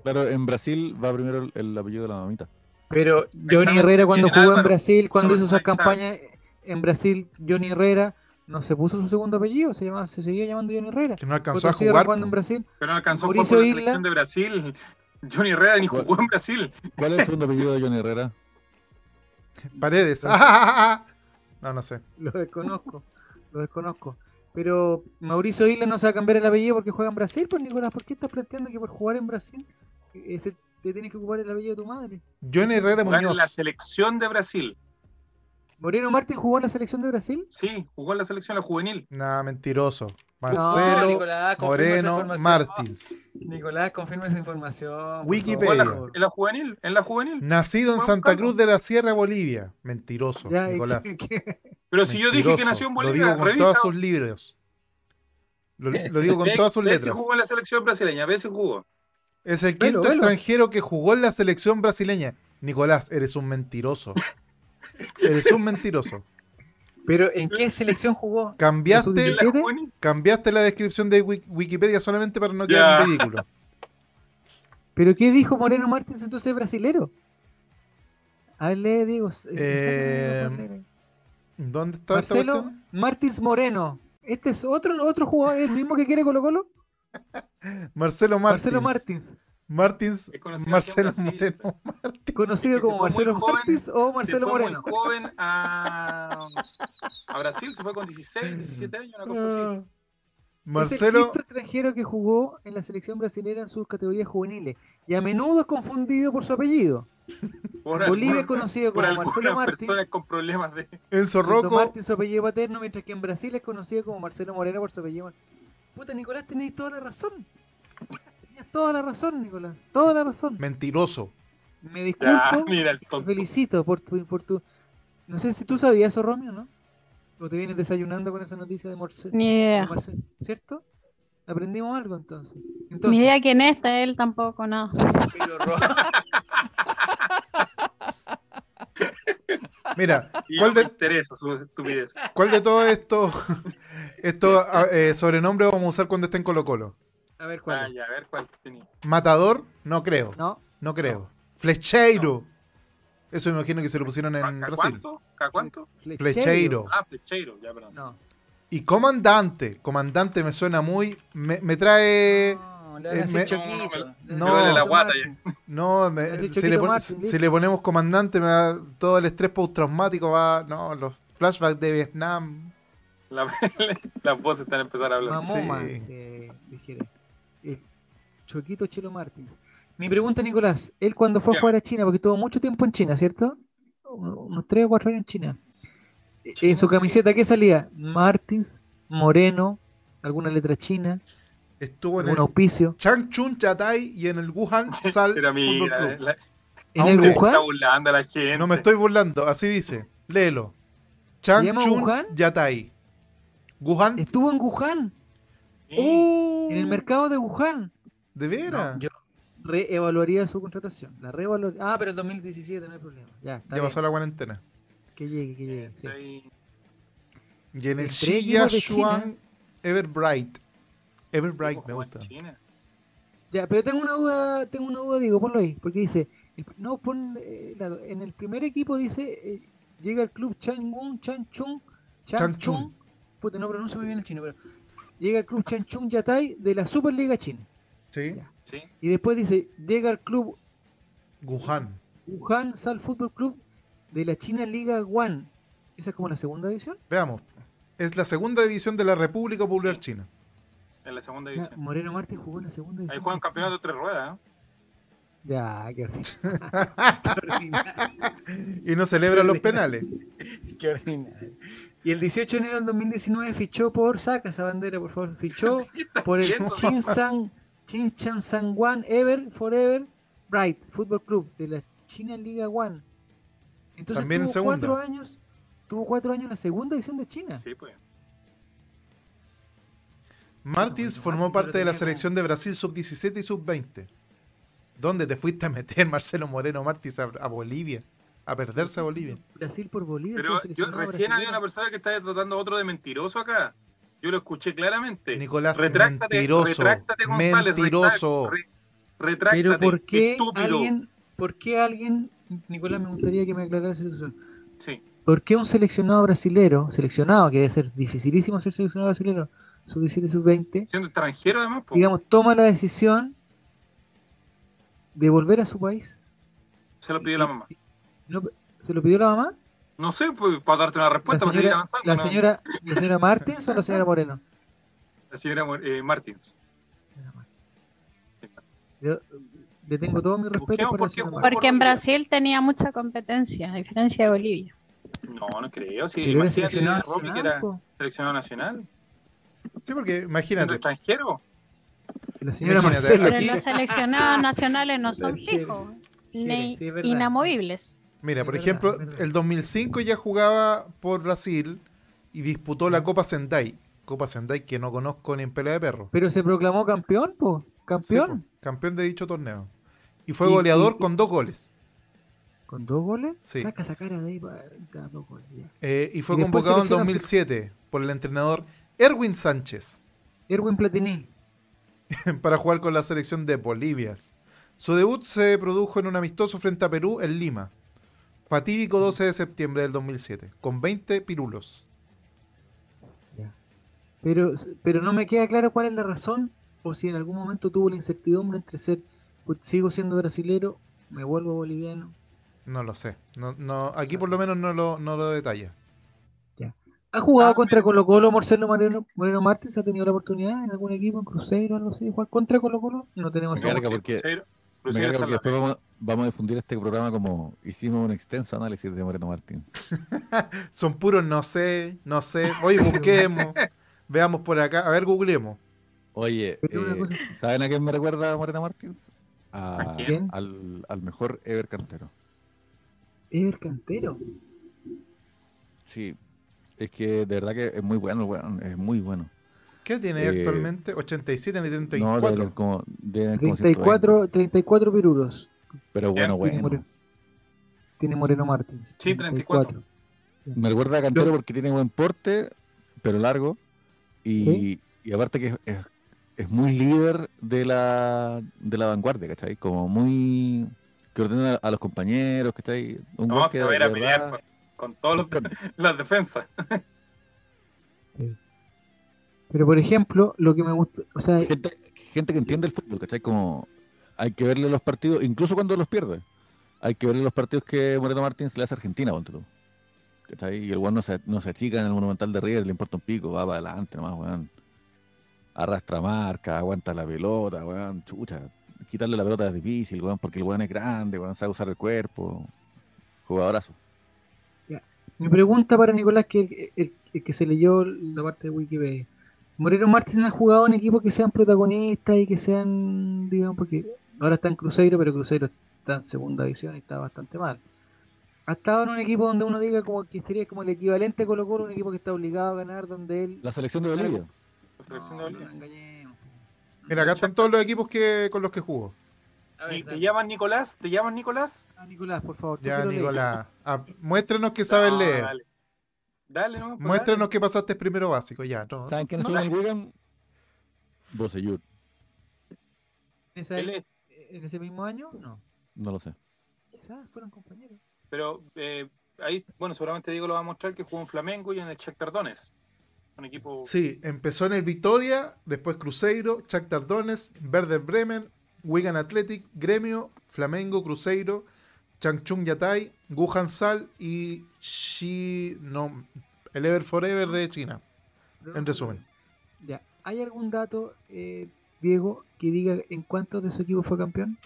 Claro, en Brasil va primero el, el apellido de la mamita.
Pero Johnny Herrera cuando jugó en. Brasil, cuando hizo
exacto.
campañas en Brasil, Johnny Herrera no se puso su segundo apellido, se llamaba, se seguía llamando Johnny Herrera.
Que no alcanzó a jugar.
en Brasil.
Pero no alcanzó a jugar por la
Isla.
selección de Brasil. Johnny Herrera ni jugó en Brasil.
¿Cuál es el segundo apellido de Johnny Herrera?
Paredes. No, no sé.
Lo desconozco, lo desconozco. Pero Mauricio Isla no se va a cambiar el apellido porque juega en Brasil, pues Nicolás, ¿por qué estás planteando que por jugar en Brasil ese te tienes que ocupar el apellido de tu madre.
Johnny Herrera
Jugó en
Muñoz.
la selección de Brasil.
Moreno Martín jugó en la selección de Brasil.
Sí, jugó en la selección la juvenil.
Nah, mentiroso.
No,
Marcelo
Nicolás,
Moreno
información.
Martins.
Nicolás, confirma esa información.
Wikipedia.
En la juvenil, en la juvenil.
Nacido en Santa. Cruz de la Sierra, Bolivia. Mentiroso,
Ya,
Nicolás.
¿qué- qué-
Pero si yo dije que nació en
Lo
Bolivia,
digo con
revisa.
todos sus libros. Lo, lo digo con todas sus letras.
jugó en la selección brasileña, a veces jugó.
Es el
Velo,
quinto
velo.
extranjero que jugó en la selección brasileña. Nicolás, eres un mentiroso. Eres un mentiroso.
Pero ¿en qué selección jugó?
Cambiaste,
En la
17?
juvenil.
cambiaste la descripción de Wik- Wikipedia solamente para no quedar en ridículo.
¿Pero qué dijo Moreno Martins entonces brasilero? A ver, lee, Diego.
Eh, ¿Dónde está esta
Marcelo
cuestión?
Martins Moreno. ¿Este es otro, otro jugador, el mismo que quiere Colo Colo?
Marcelo Martins.
Marcelo Martins.
Martins. Marcelo. Moreno Martins.
Conocido como Marcelo
joven,
Martins o Marcelo
se fue
Moreno.
muy joven a, a Brasil, se fue con 16, 17 años, una cosa así.
Ah.
Es el
Marcelo.
extranjero que jugó en la selección brasileña en sus categorías juveniles y a menudo es confundido por su apellido.
Por,
Bolivia es conocido como Marcelo Martins.
personas con problemas de...
Enzo Rocco.
Martins su apellido paterno, mientras que en Brasil es conocido como Marcelo Moreno por su apellido. Puta, Nicolás, tenéis toda la razón. Toda la razón, Nicolás. Toda la razón.
Mentiroso.
Me
Ya,
disculpo.
mira el
Te felicito por tu, por tu. No sé si tú sabías eso, Romeo, ¿no? O te vienes desayunando con esa noticia de Morce-
Ni
de
idea.
¿cierto? Aprendimos algo entonces.
Ni idea quién es, está él tampoco,
pero Ro-
Mira, ¿cuál
no me
de,
interesa su estupidez.
cuál de todos estos estos ah, eh, sobrenombres vamos a usar cuando esté en Colo Colo?
A ver cuál.
Ah,
es?
ya, a ver cuál tenía.
Matador, no creo.
No,
No creo. Flecheiro. Eso me imagino que se lo pusieron en
¿Ca
Brasil.
cuánto? ¿Ca cuánto?
Flecheiro.
Ah, Flecheiro, ya, perdón.
No.
Y comandante. Comandante me suena muy. Me, me trae.
No, le
eh, me-. No,
Le
la
guata
Martins.
No, me- si, le pon-
Martin,
si le ponemos comandante, me da todo el estrés postraumático. Va. No, los flashbacks de Vietnam.
La- las voces están empezando a hablar.
Mamoma,
Sí.
se Choquito Chelo Martins. Mi pregunta, Nicolás, él cuando fue a jugar a China, porque estuvo mucho tiempo en China, ¿cierto? Unos tres o cuatro años en China.
China,
En su
sí.
camiseta, ¿qué salía? Martins, Moreno, alguna letra china,
Estuvo en
algún
el
auspicio.
Changchun Chatay y en el Wuhan Sal
Pero
Fútbol
mira,
Club.
la,
En el Wuhan,
está burlando a la gente.
No me estoy burlando, así dice. Léelo. Changchun
Wuhan?
Yatay. Wuhan.
estuvo en Wuhan,
Sí.
¡Oh!
en el mercado de Wuhan.
¿De veras?
No, yo reevaluaría su contratación. La reevaluaría. Ah, pero el 2017 no hay problema. Ya, está
ya pasó la cuarentena.
Que llegue, que llegue. sí.
Y en el Everbright. Everbright me gusta.
China.
Ya, pero tengo una duda, tengo una duda, digo, ponlo ahí, porque dice, el- no, pon, eh, la- en el primer equipo dice, eh, llega el club Changwon, Changchun,
Changchun.
Changchun, puta, no pronuncio muy bien el chino, pero llega el club Changchun Yatai de la Superliga China,
Sí.
Ya.
Sí.
y después dice, llega el club
Wuhan.
Wuhan Sal Fútbol Club de la China Liga One, esa es como la segunda división,
Veamos. Es la segunda división de la República Popular
Sí.
China.
En la segunda
Ya,
división.
Moreno Martín jugó en la segunda
Ahí
división.
juegan campeonato de tres ruedas. ¿eh?
Ya, qué ordinario.
y no celebran los penales.
Qué ordinario. Y el 18 de enero del 2019 fichó por, saca esa bandera por favor, fichó
¿Qué estás
por el? Chinsan, Chinchan Sangwan Ever Forever Bright Fútbol Club de la China Liga One. Entonces
También en
tuvo
segunda.
cuatro años, tuvo cuatro años en la segunda división de China.
Sí, pues.
Martins
Bueno,
formó parte de la selección de Brasil sub-17 y sub-20. ¿Dónde te fuiste a meter, Marcelo Moreno Martins, a, a Bolivia? A perderse a Bolivia.
Brasil por Bolivia.
Pero yo recién había una persona que estaba tratando a otro de mentiroso acá. Yo lo escuché claramente.
Nicolás,
retráctate,
mentiroso.
retráctate, González.
mentiroso.
retrá- re- retráctate,
Pero ¿por qué
estúpido.
alguien, por qué alguien, Nicolás, me gustaría que me aclarara esa situación.
Sí.
¿Por qué un seleccionado brasilero, seleccionado, que debe ser dificilísimo ser seleccionado brasilero, sub-17, sub-20,
Siendo extranjero además, po.
digamos, toma la decisión de volver a su país?
se lo pidió la mamá.
¿No- ¿Se lo pidió la mamá?
No sé, pues, para darte una
¿La
respuesta, para seguir
señora,
avanzando.
la
¿no?
señora, la señora Martins o la señora Moreno?
La señora eh, Martins.
Yo- Le tengo todo mi respeto por
por
la
qué
señora
jugó.
Martins.
Porque en Brasil tenía mucha competencia, a diferencia de Bolivia.
No, no creo. Sí,
era
imagínate,
seleccionado
Rocky que
nacional,
era seleccionado nacional.
Sí, porque
¿Siendo
imagínate,
extranjero?
La señora
Imagínate,
Marcelo.
Pero
Aquí-
los seleccionados nacionales no son fijos, ni
sí,
inamovibles.
Mira, por ejemplo, el 2005 ya jugaba por Brasil y disputó la Copa Sendai. Copa Sendai que no conozco ni en pelea de perro.
Pero se proclamó campeón, po.
Sí,
Campeón.
po, campeón de dicho torneo. Y fue goleador
y-
con dos goles.
Con dos goles.
Sí.
Saca esa cara de ahí para dos goles.
Eh, y fue
Y
convocado en
selecciona-
2007 por el entrenador Erwin Sánchez
Erwin Platini.
para jugar con la selección de Bolivia. Su debut se produjo en un amistoso frente a Perú en Lima. Fatídico 12 de septiembre del 2007, con 20 pirulos.
Pero, pero no me queda claro cuál es la razón o si en algún momento tuvo la incertidumbre entre ser, pues, sigo siendo brasilero, me vuelvo boliviano.
No lo sé. No, no, aquí por lo menos no lo, no lo detalla.
¿Ha jugado
Ah,
contra Colo Colo Marcelo Moreno, Moreno Martins? ¿Ha tenido la oportunidad en algún equipo, en Cruzeiro o algo así, de jugar contra Colo Colo? No tenemos idea.
porque- Me después vamos, vamos a difundir este programa como hicimos un extenso análisis de Moreno Martins.
Son puros no sé, no sé. Oye, busquemos. veamos por acá. A ver, googleemos.
Oye, eh, ¿saben a quién me recuerda Moreno Martins? A-
¿A
quién?
Al, al mejor Ever Cantero.
Ever Cantero.
Sí, es que de verdad que es muy bueno, weón, es muy bueno.
¿Qué tiene
Eh,
actualmente? 87 ni
No,
34.
deben como, deben como
34, 34 pirulos.
120, pero bueno,
Ya,
Tiene,
bueno.
Moreno, tiene Moreno Martins.
Sí, 34.
Me recuerda a Cantero porque tiene buen porte, pero largo. Y,
Sí.
y aparte que es, es- es muy líder de la, de la vanguardia, ¿cachai? Como muy... que ordena a, a los compañeros, ¿cachai? Un
No, se va a ir a pelear con, con todas las defensas.
Pero por ejemplo, lo que me gusta, o sea,
gente, gente que entiende el fútbol, ¿cachai? Como hay que verle los partidos, incluso cuando los pierde, hay que verle los partidos que Moreno Martins le hace a Argentina, ponte tú. ¿Cachai? Y el weón no se, no se achica en el Monumental de River, le importa un pico, va para adelante nomás, weón. Arrastra marca, aguanta la pelota, weón, chucha. Quitarle la pelota es difícil, weón, porque el weón es grande, weón, sabe usar el cuerpo. Jugadorazo.
mi pregunta para Nicolás, que el, el- el que se leyó la parte de Wikipedia. Moreno Martins ha jugado en equipos que sean protagonistas y que sean, digamos, porque ahora está en Cruzeiro, pero Cruzeiro está en segunda división y está bastante mal. Ha estado en un equipo donde uno diga como que sería como el equivalente a Colo Colo, un equipo que está obligado a ganar, donde él...
La selección de Bolivia.
La selección de
no
Bolivia.
Mira, acá están todos los equipos que, con los que jugó.
A ver,
¿Y ¿Te llaman Nicolás? ¿Te llaman Nicolás?
Ah, Nicolás, por favor.
Ya. Nicolás. Ah, muéstranos que sabes
No,
leer.
Dale, dale no, pues
Muéstranos
dale.
que pasaste primero básico. Ya, no.
¿Saben quién
No,
estuvo en Wigan? Boseyur.
¿En esa-
Él es-
¿En ese mismo año? No.
No lo sé.
Quizás fueron compañeros.
Pero eh, ahí, bueno, seguramente Diego lo va a mostrar que jugó en Flamengo y en el Shakhtar Donetsk. Un equipo
Sí, empezó en el Victoria, después Cruzeiro, Shakhtar Donetsk, Werder Bremen, Wigan Athletic, Gremio, Flamengo, Cruzeiro, Changchun Yatai, Wuhan Sal y Shi... no, el Ever Forever de China. En resumen.
Ya. ¿Hay algún dato, eh, Diego, que diga en cuántos de su equipo fue campeón?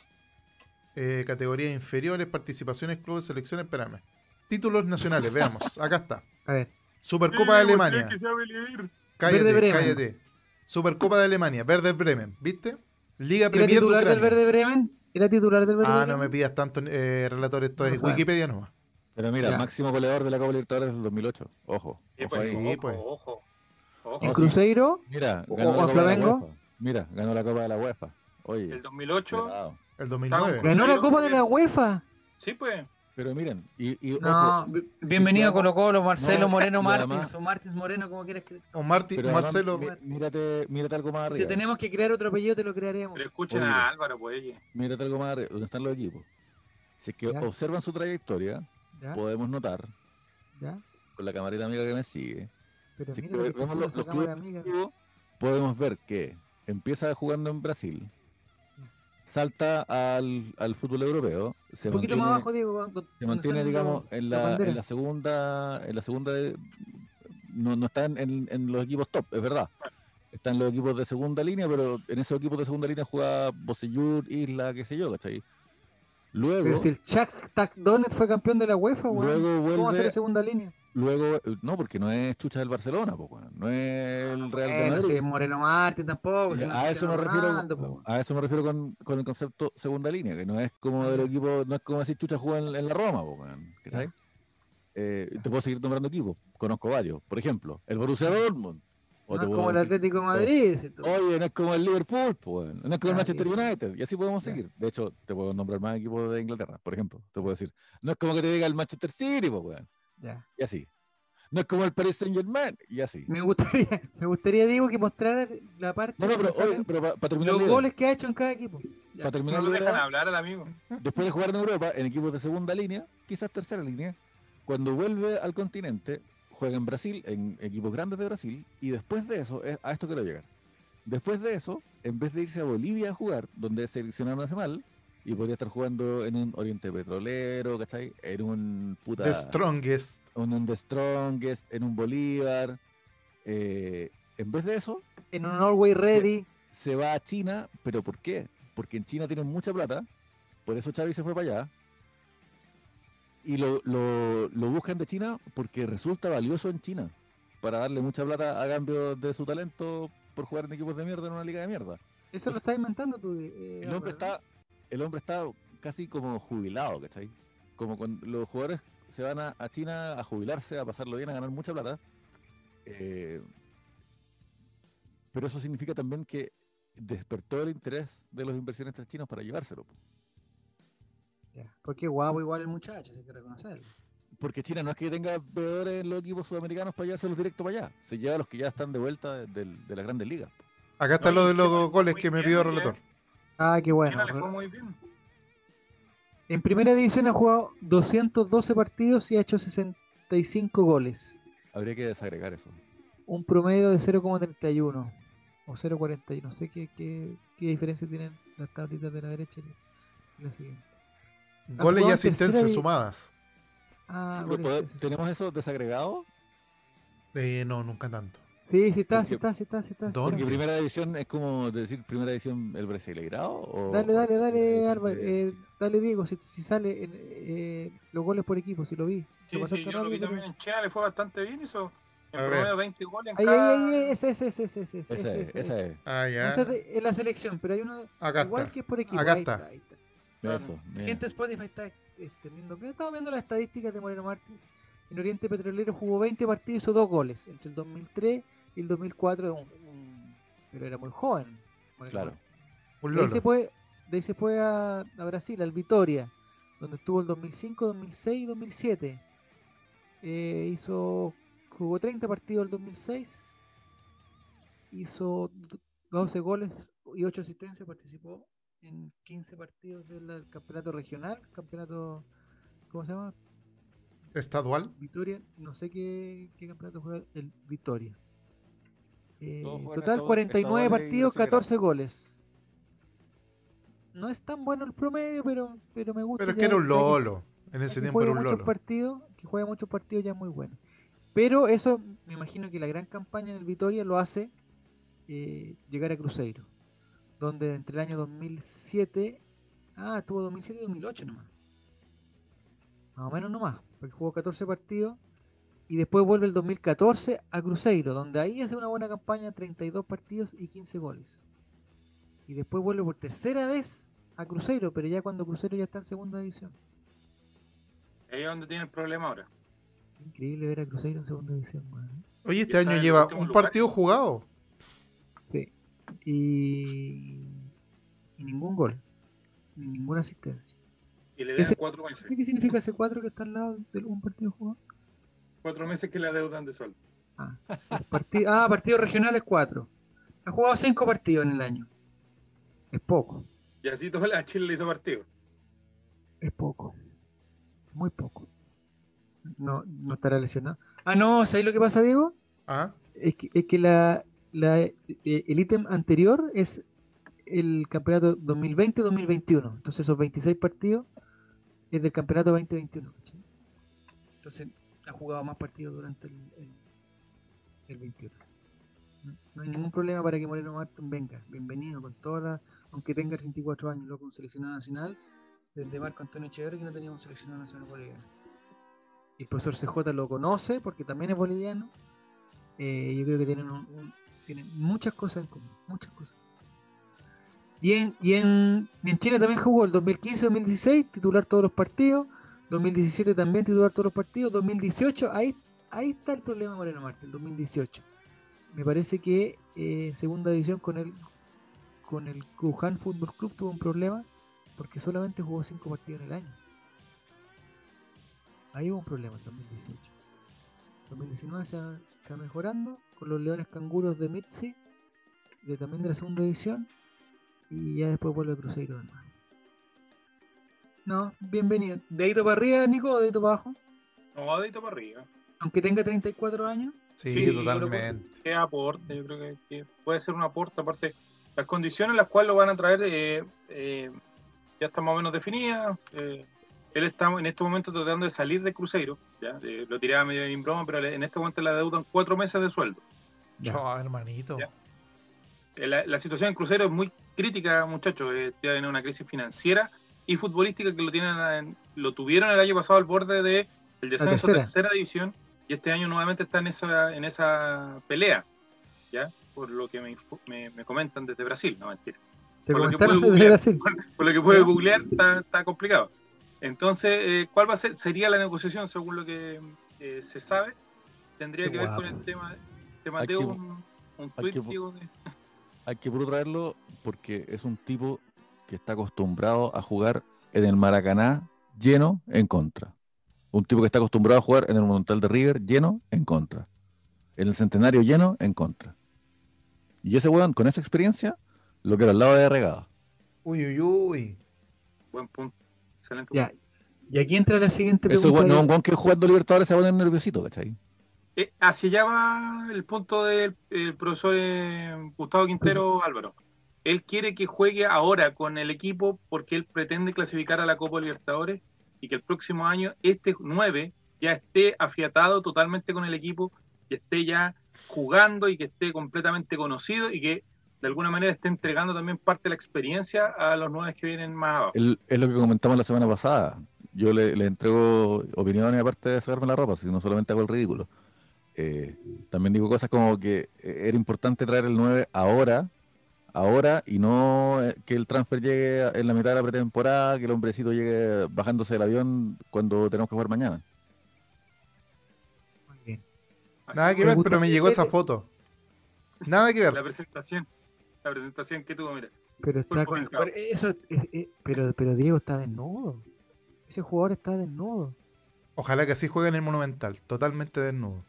Eh, categorías inferiores, participaciones, clubes, selecciones, espérame. Títulos nacionales, veamos. Acá está.
A ver.
Supercopa de Alemania. Cállate, cállate. Supercopa de Alemania, Werder Bremen, ¿viste? Liga
¿Era
Premier de
titular del
Ucrania.
Verde Bremen? ¿Era titular del Verde
Ah, no me pidas tanto eh, relator, esto
No
es
sabe.
Wikipedia nomás.
Pero mira,
Ya.
máximo goleador de la Copa Libertadores del 2008. Ojo.
Sí,
ojo
pues,
ahí.
Sí,
ojo,
pues.
ojo, ojo.
¿En. Cruzeiro?
Mira,
¿O-
ganó
o
la Copa de la
Flamengo?
UEFA. Mira, ganó la Copa de la UEFA. Oye,
El 2008,
cuidado.
El 2009.
Estamos-
¿Ganó la Copa de la UEFA?
sí, pues.
Pero miren, y, y
No,
ojo,
bi- bienvenido a Colo Colo, Marcelo
No,
Moreno Martins
además-
o Martins Moreno, como quieras que...
O Marti-
pero además,
Marcelo.
mírate, mírate algo más
Si
arriba.
tenemos que crear otro apellido, te lo crearemos.
Pero escuchen
Oye.
a Álvaro, pues. oye.
Mírate algo más arriba, donde están los equipos. Si es que
Ya.
observan su trayectoria,
¿Ya?
podemos notar,
¿Ya?
con la camarita amiga que me sigue,
Pero
si
mira
que
lo que
vemos los, los clubes
amiga.
podemos ver que empieza jugando en Brasil, salta al, al fútbol europeo, se
Un poquito
mantiene,
más abajo, Diego. cuando-
se mantiene digamos, en
la
en la segunda, en la segunda de- no, no está en, en- en los equipos top, es verdad. están los equipos de segunda línea, pero en esos equipos de segunda línea juega Bosellur, Isla, qué sé yo, ¿cachai? Luego,
Pero si el Shakhtar Donetsk fue campeón de la UEFA,
luego
¿Cómo va a ser
vuelve,
de segunda línea?
Luego, eh, no, porque no es chucha del Barcelona, po, no es el Real de Madrid.
si es Moreno Martín tampoco.
Ya, a
es
eso refiero, a eso me refiero con, con el concepto segunda línea, que no es como del equipo, no es como decir chucha juega en, en la Roma, po. Eh, te puedo seguir nombrando equipos, conozco varios, por ejemplo, el Borussia Dortmund. o
No es como el Atlético de Madrid. si tú-
Oye, no es como el Liverpool, po, weón, no es como el
Ah,
Manchester
sí.
United, y así podemos seguir. De hecho, te puedo nombrar más equipos de Inglaterra, por ejemplo, te puedo decir. No es como que te diga el Manchester City, weón,
Ya.
y así. No es como el Paris Saint Germain, y así.
Me gustaría, me gustaría, Diego, que mostrara la parte
No, no, pero, oye,
salen
pero para terminar
los goles que ha hecho en cada equipo. Ya.
para terminar
No lo dejan hablar al amigo.
después de jugar en Europa, en equipos de segunda línea, quizás tercera línea, cuando vuelve al continente, juega en Brasil, en equipos grandes de Brasil, y después de eso, es- a esto quiero llegar. Después de eso, en vez de irse a Bolivia a jugar, donde es seleccionado nacional, y podría estar jugando en un Oriente Petrolero, ¿cachai? En un puta.
The Strongest.
en un The Strongest, en un Bolívar. eh, en vez de eso,
En un Norway Ready.
se va a China, pero ¿por qué? Porque en China tienen mucha plata, por eso Xavi se fue para allá, y lo, lo, lo buscan de China porque resulta valioso en China, para darle mucha plata a cambio de su talento por jugar en equipos de mierda en una liga de mierda.
Eso lo estás inventando tú. eh,
El hombre está, el hombre está casi como jubilado, ¿cachai? Como cuando los jugadores se van a, a China a jubilarse, a pasarlo bien, a ganar mucha plata. eh, pero eso significa también que despertó el interés de los inversionistas chinos para llevárselo.
Ya. Porque guapo igual el muchacho, hay que reconocerlo.
Porque China no es que tenga veedores en los equipos sudamericanos para llevárselos directo para allá. Se lleva a los que ya están de vuelta de, del- de las grandes ligas.
Acá están
No,
los
y
de los goles que me pidió el relator.
Ah, qué bueno.
China le fue muy bien.
En primera división ha jugado 212 partidos y ha hecho 65 goles.
Habría que desagregar eso.
Un promedio de 0,31 o 0,41. No sé qué, qué, qué diferencia tienen las tablitas de la derecha y la siguiente.
Goles y asistencias sumadas.
Ah,
Sí. ¿Tenemos eso desagregado?
Eh, no, nunca tanto.
Sí, sí está, sí está, sí está, sí está.
¿Dónde?
Porque primera división es como decir primera división el Brasileirao o
Dale, dale, dale, Álvaro. eh, dale, Diego, si, si sale en, eh, los goles por equipo, si lo vi.
Sí,
Lo
sí, yo lo vi también en China, le fue bastante bien, hizo en
A ver.
promedio 20 goles en
Ahí,
cada...
ahí, ahí, ese, ese, ese, ese, ese, ese,
Esa es,
ese,
esa
ese.
es.
Ah, ya.
Ese es de- en la selección, pero hay uno
Acá
igual
está.
que es por equipo.
Acá
ahí
está.
ahí está.
Eso.
Gente de Spotify está extendiendo. Estamos viendo las estadísticas de Moreno Martins. En Oriente Petrolero jugó 20 partidos y hizo dos goles entre el 2003 y el 2004. un- un- pero era muy joven. Moreno
Claro.
Un
De ahí se fue, de ahí se fue a, a Brasil, al Vitoria, donde estuvo el 2005, 2006 y 2007. Eh, hizo, jugó 30 partidos el 2006, hizo d- 12 goles y 8 asistencias, participó en 15 partidos del campeonato regional, campeonato, ¿cómo se llama?
Estadual.
Vitoria, no sé qué, qué campeonato juega el Vitoria. Eh, total
estadu-
49
estaduales y
partidos,
Brasileirao.
14 goles. No es tan bueno el promedio, pero, pero me gusta.
Pero es que era un
que-
lolo. En ese
que
tiempo era un
muchos
lolo.
partidos, que juegue muchos partidos ya es muy bueno. Pero eso, me imagino que la gran campaña en el Vitoria lo hace eh, llegar a Cruzeiro, donde entre el año 2007, ah, tuvo 2007 y 2008 nomás. Más o menos nomás, porque jugó 14 partidos y después vuelve el 2014 a Cruzeiro, donde ahí hace una buena campaña, 32 partidos y 15 goles. Y después vuelve por tercera vez a Cruzeiro, pero ya cuando Cruzeiro ya está en segunda división.
Ahí es donde tiene el problema ahora.
Increíble ver a Cruzeiro en segunda división, weón.
Oye, este año lleva un
lugar.
partido jugado.
Sí. Y, y ningún gol. Ni ninguna asistencia.
Y le dan
Ese-
cuatro meses.
¿Qué significa ese 4 que está al lado de un partido jugado?
Cuatro meses que le adeudan de sueldo.
Ah, parti- ah, partidos regionales 4. Ha jugado 5 partidos en el año. Es poco,
Y así toda la Chile le hizo partido.
es poco. Muy poco. No, no estará lesionado. Ah, no, ¿sabes lo que pasa, Diego?
Ah,
Es que, es que la, la- eh, el ítem anterior es el campeonato 2020-2021. Entonces esos 26 partidos es del campeonato 2021. ¿cachai? Entonces ha jugado más partidos durante el, el, el 21. No hay ningún problema para que Moreno Martín venga. Bienvenido con todas las. Aunque tenga 34 años, loco, un seleccionado nacional. Desde Marco Antonio Echeverri que no teníamos un seleccionado nacional boliviano. Y el profesor CJ lo conoce porque también es boliviano. Eh, yo creo que tienen, un- muchas cosas en común. Muchas cosas. Y en, y en, en Chile también jugó el 2015-2016, titular todos los partidos. 2017 también titular todos los partidos. 2018, ahí, ahí está el problema Moreno Martín, 2018. Me parece que eh, segunda división con el con el Wuhan Fútbol Club tuvo un problema porque solamente jugó cinco partidos en el año. Ahí hubo un problema en 2018. 2019 se va, mejorando con los Leones Canguros de Mitzi, de, también de la segunda división, y ya después vuelve Cruzeiro de nuevo. No, bienvenido. ¿Dedito para arriba, Nico, o dedito para abajo?
No, dedito para arriba.
Aunque tenga 34 años.
Sí,
Sí,
totalmente.
¿Qué aporte? Yo creo que, que puede ser un aporte. Aparte, las condiciones en las cuales lo van a traer eh, eh, ya están más o menos definidas. eh, él está en este momento tratando de salir de Cruzeiro. ¿ya? Eh, lo tiraba medio en broma, pero en este momento le adeudan cuatro meses de sueldo.
Ya.
Chao, hermanito.
Ya. Eh, La, la situación en Cruzeiro es muy crítica, muchachos. Eh, tiene una crisis financiera y futbolística que lo tienen en- lo tuvieron el año pasado al borde de el descenso
tercera.
tercera división y este año nuevamente está en esa en esa pelea, ¿ya? Por lo que me, me, me comentan desde Brasil, no mentira.
Te
Por lo que googlear.
Brasil.
Por lo que puede googlear está, está complicado. Entonces, eh, ¿cuál va a ser? Sería la negociación según lo que eh, se sabe. Tendría
Qué
que ver con
guapo.
el tema. Te
Hay
mateo
que-
un, un
hay
tweet,
que-
Diego, de-
Hay que traerlo porque es un tipo que está acostumbrado a jugar en el Maracaná lleno en contra. Un tipo que está acostumbrado a jugar en el Monumental de River lleno en contra. En el Centenario lleno en contra. Y ese weón, con esa experiencia, lo que era al lado de regada.
Uy, uy, uy.
Buen punto. Excelente.
Ya.
punto.
Y aquí entra la siguiente
Ese
pregunta.
weón, no un weón que jugando Libertadores se va a poner nerviosito, ¿cachai?
Eh, hacia allá va el punto del el profesor eh, Gustavo Quintero Álvaro. Él quiere que juegue ahora con el equipo porque él pretende clasificar a la Copa Libertadores y que el próximo año este 9 ya esté afiatado totalmente con el equipo, que esté ya jugando y que esté completamente conocido y que de alguna manera esté entregando también parte de la experiencia a los nueve que vienen más abajo.
El- es lo que comentamos la semana pasada. Yo le, le entrego opiniones aparte de sacarme la ropa, si no solamente hago el ridículo. Eh, también digo cosas como que eh, era importante traer el 9 ahora, ahora, y no eh, que el transfer llegue en la mitad de la pretemporada, que el hombrecito llegue bajándose del avión cuando tenemos que jugar mañana.
Muy bien.
Así
Nada que ver, pero me llegó esa foto. Nada que
La
ver.
presentación, la presentación que tuvo, mira.
Pero está con. eso, es- es- pero, pero Diego está desnudo. Ese jugador está desnudo.
Ojalá que así juegue en el Monumental, totalmente desnudo.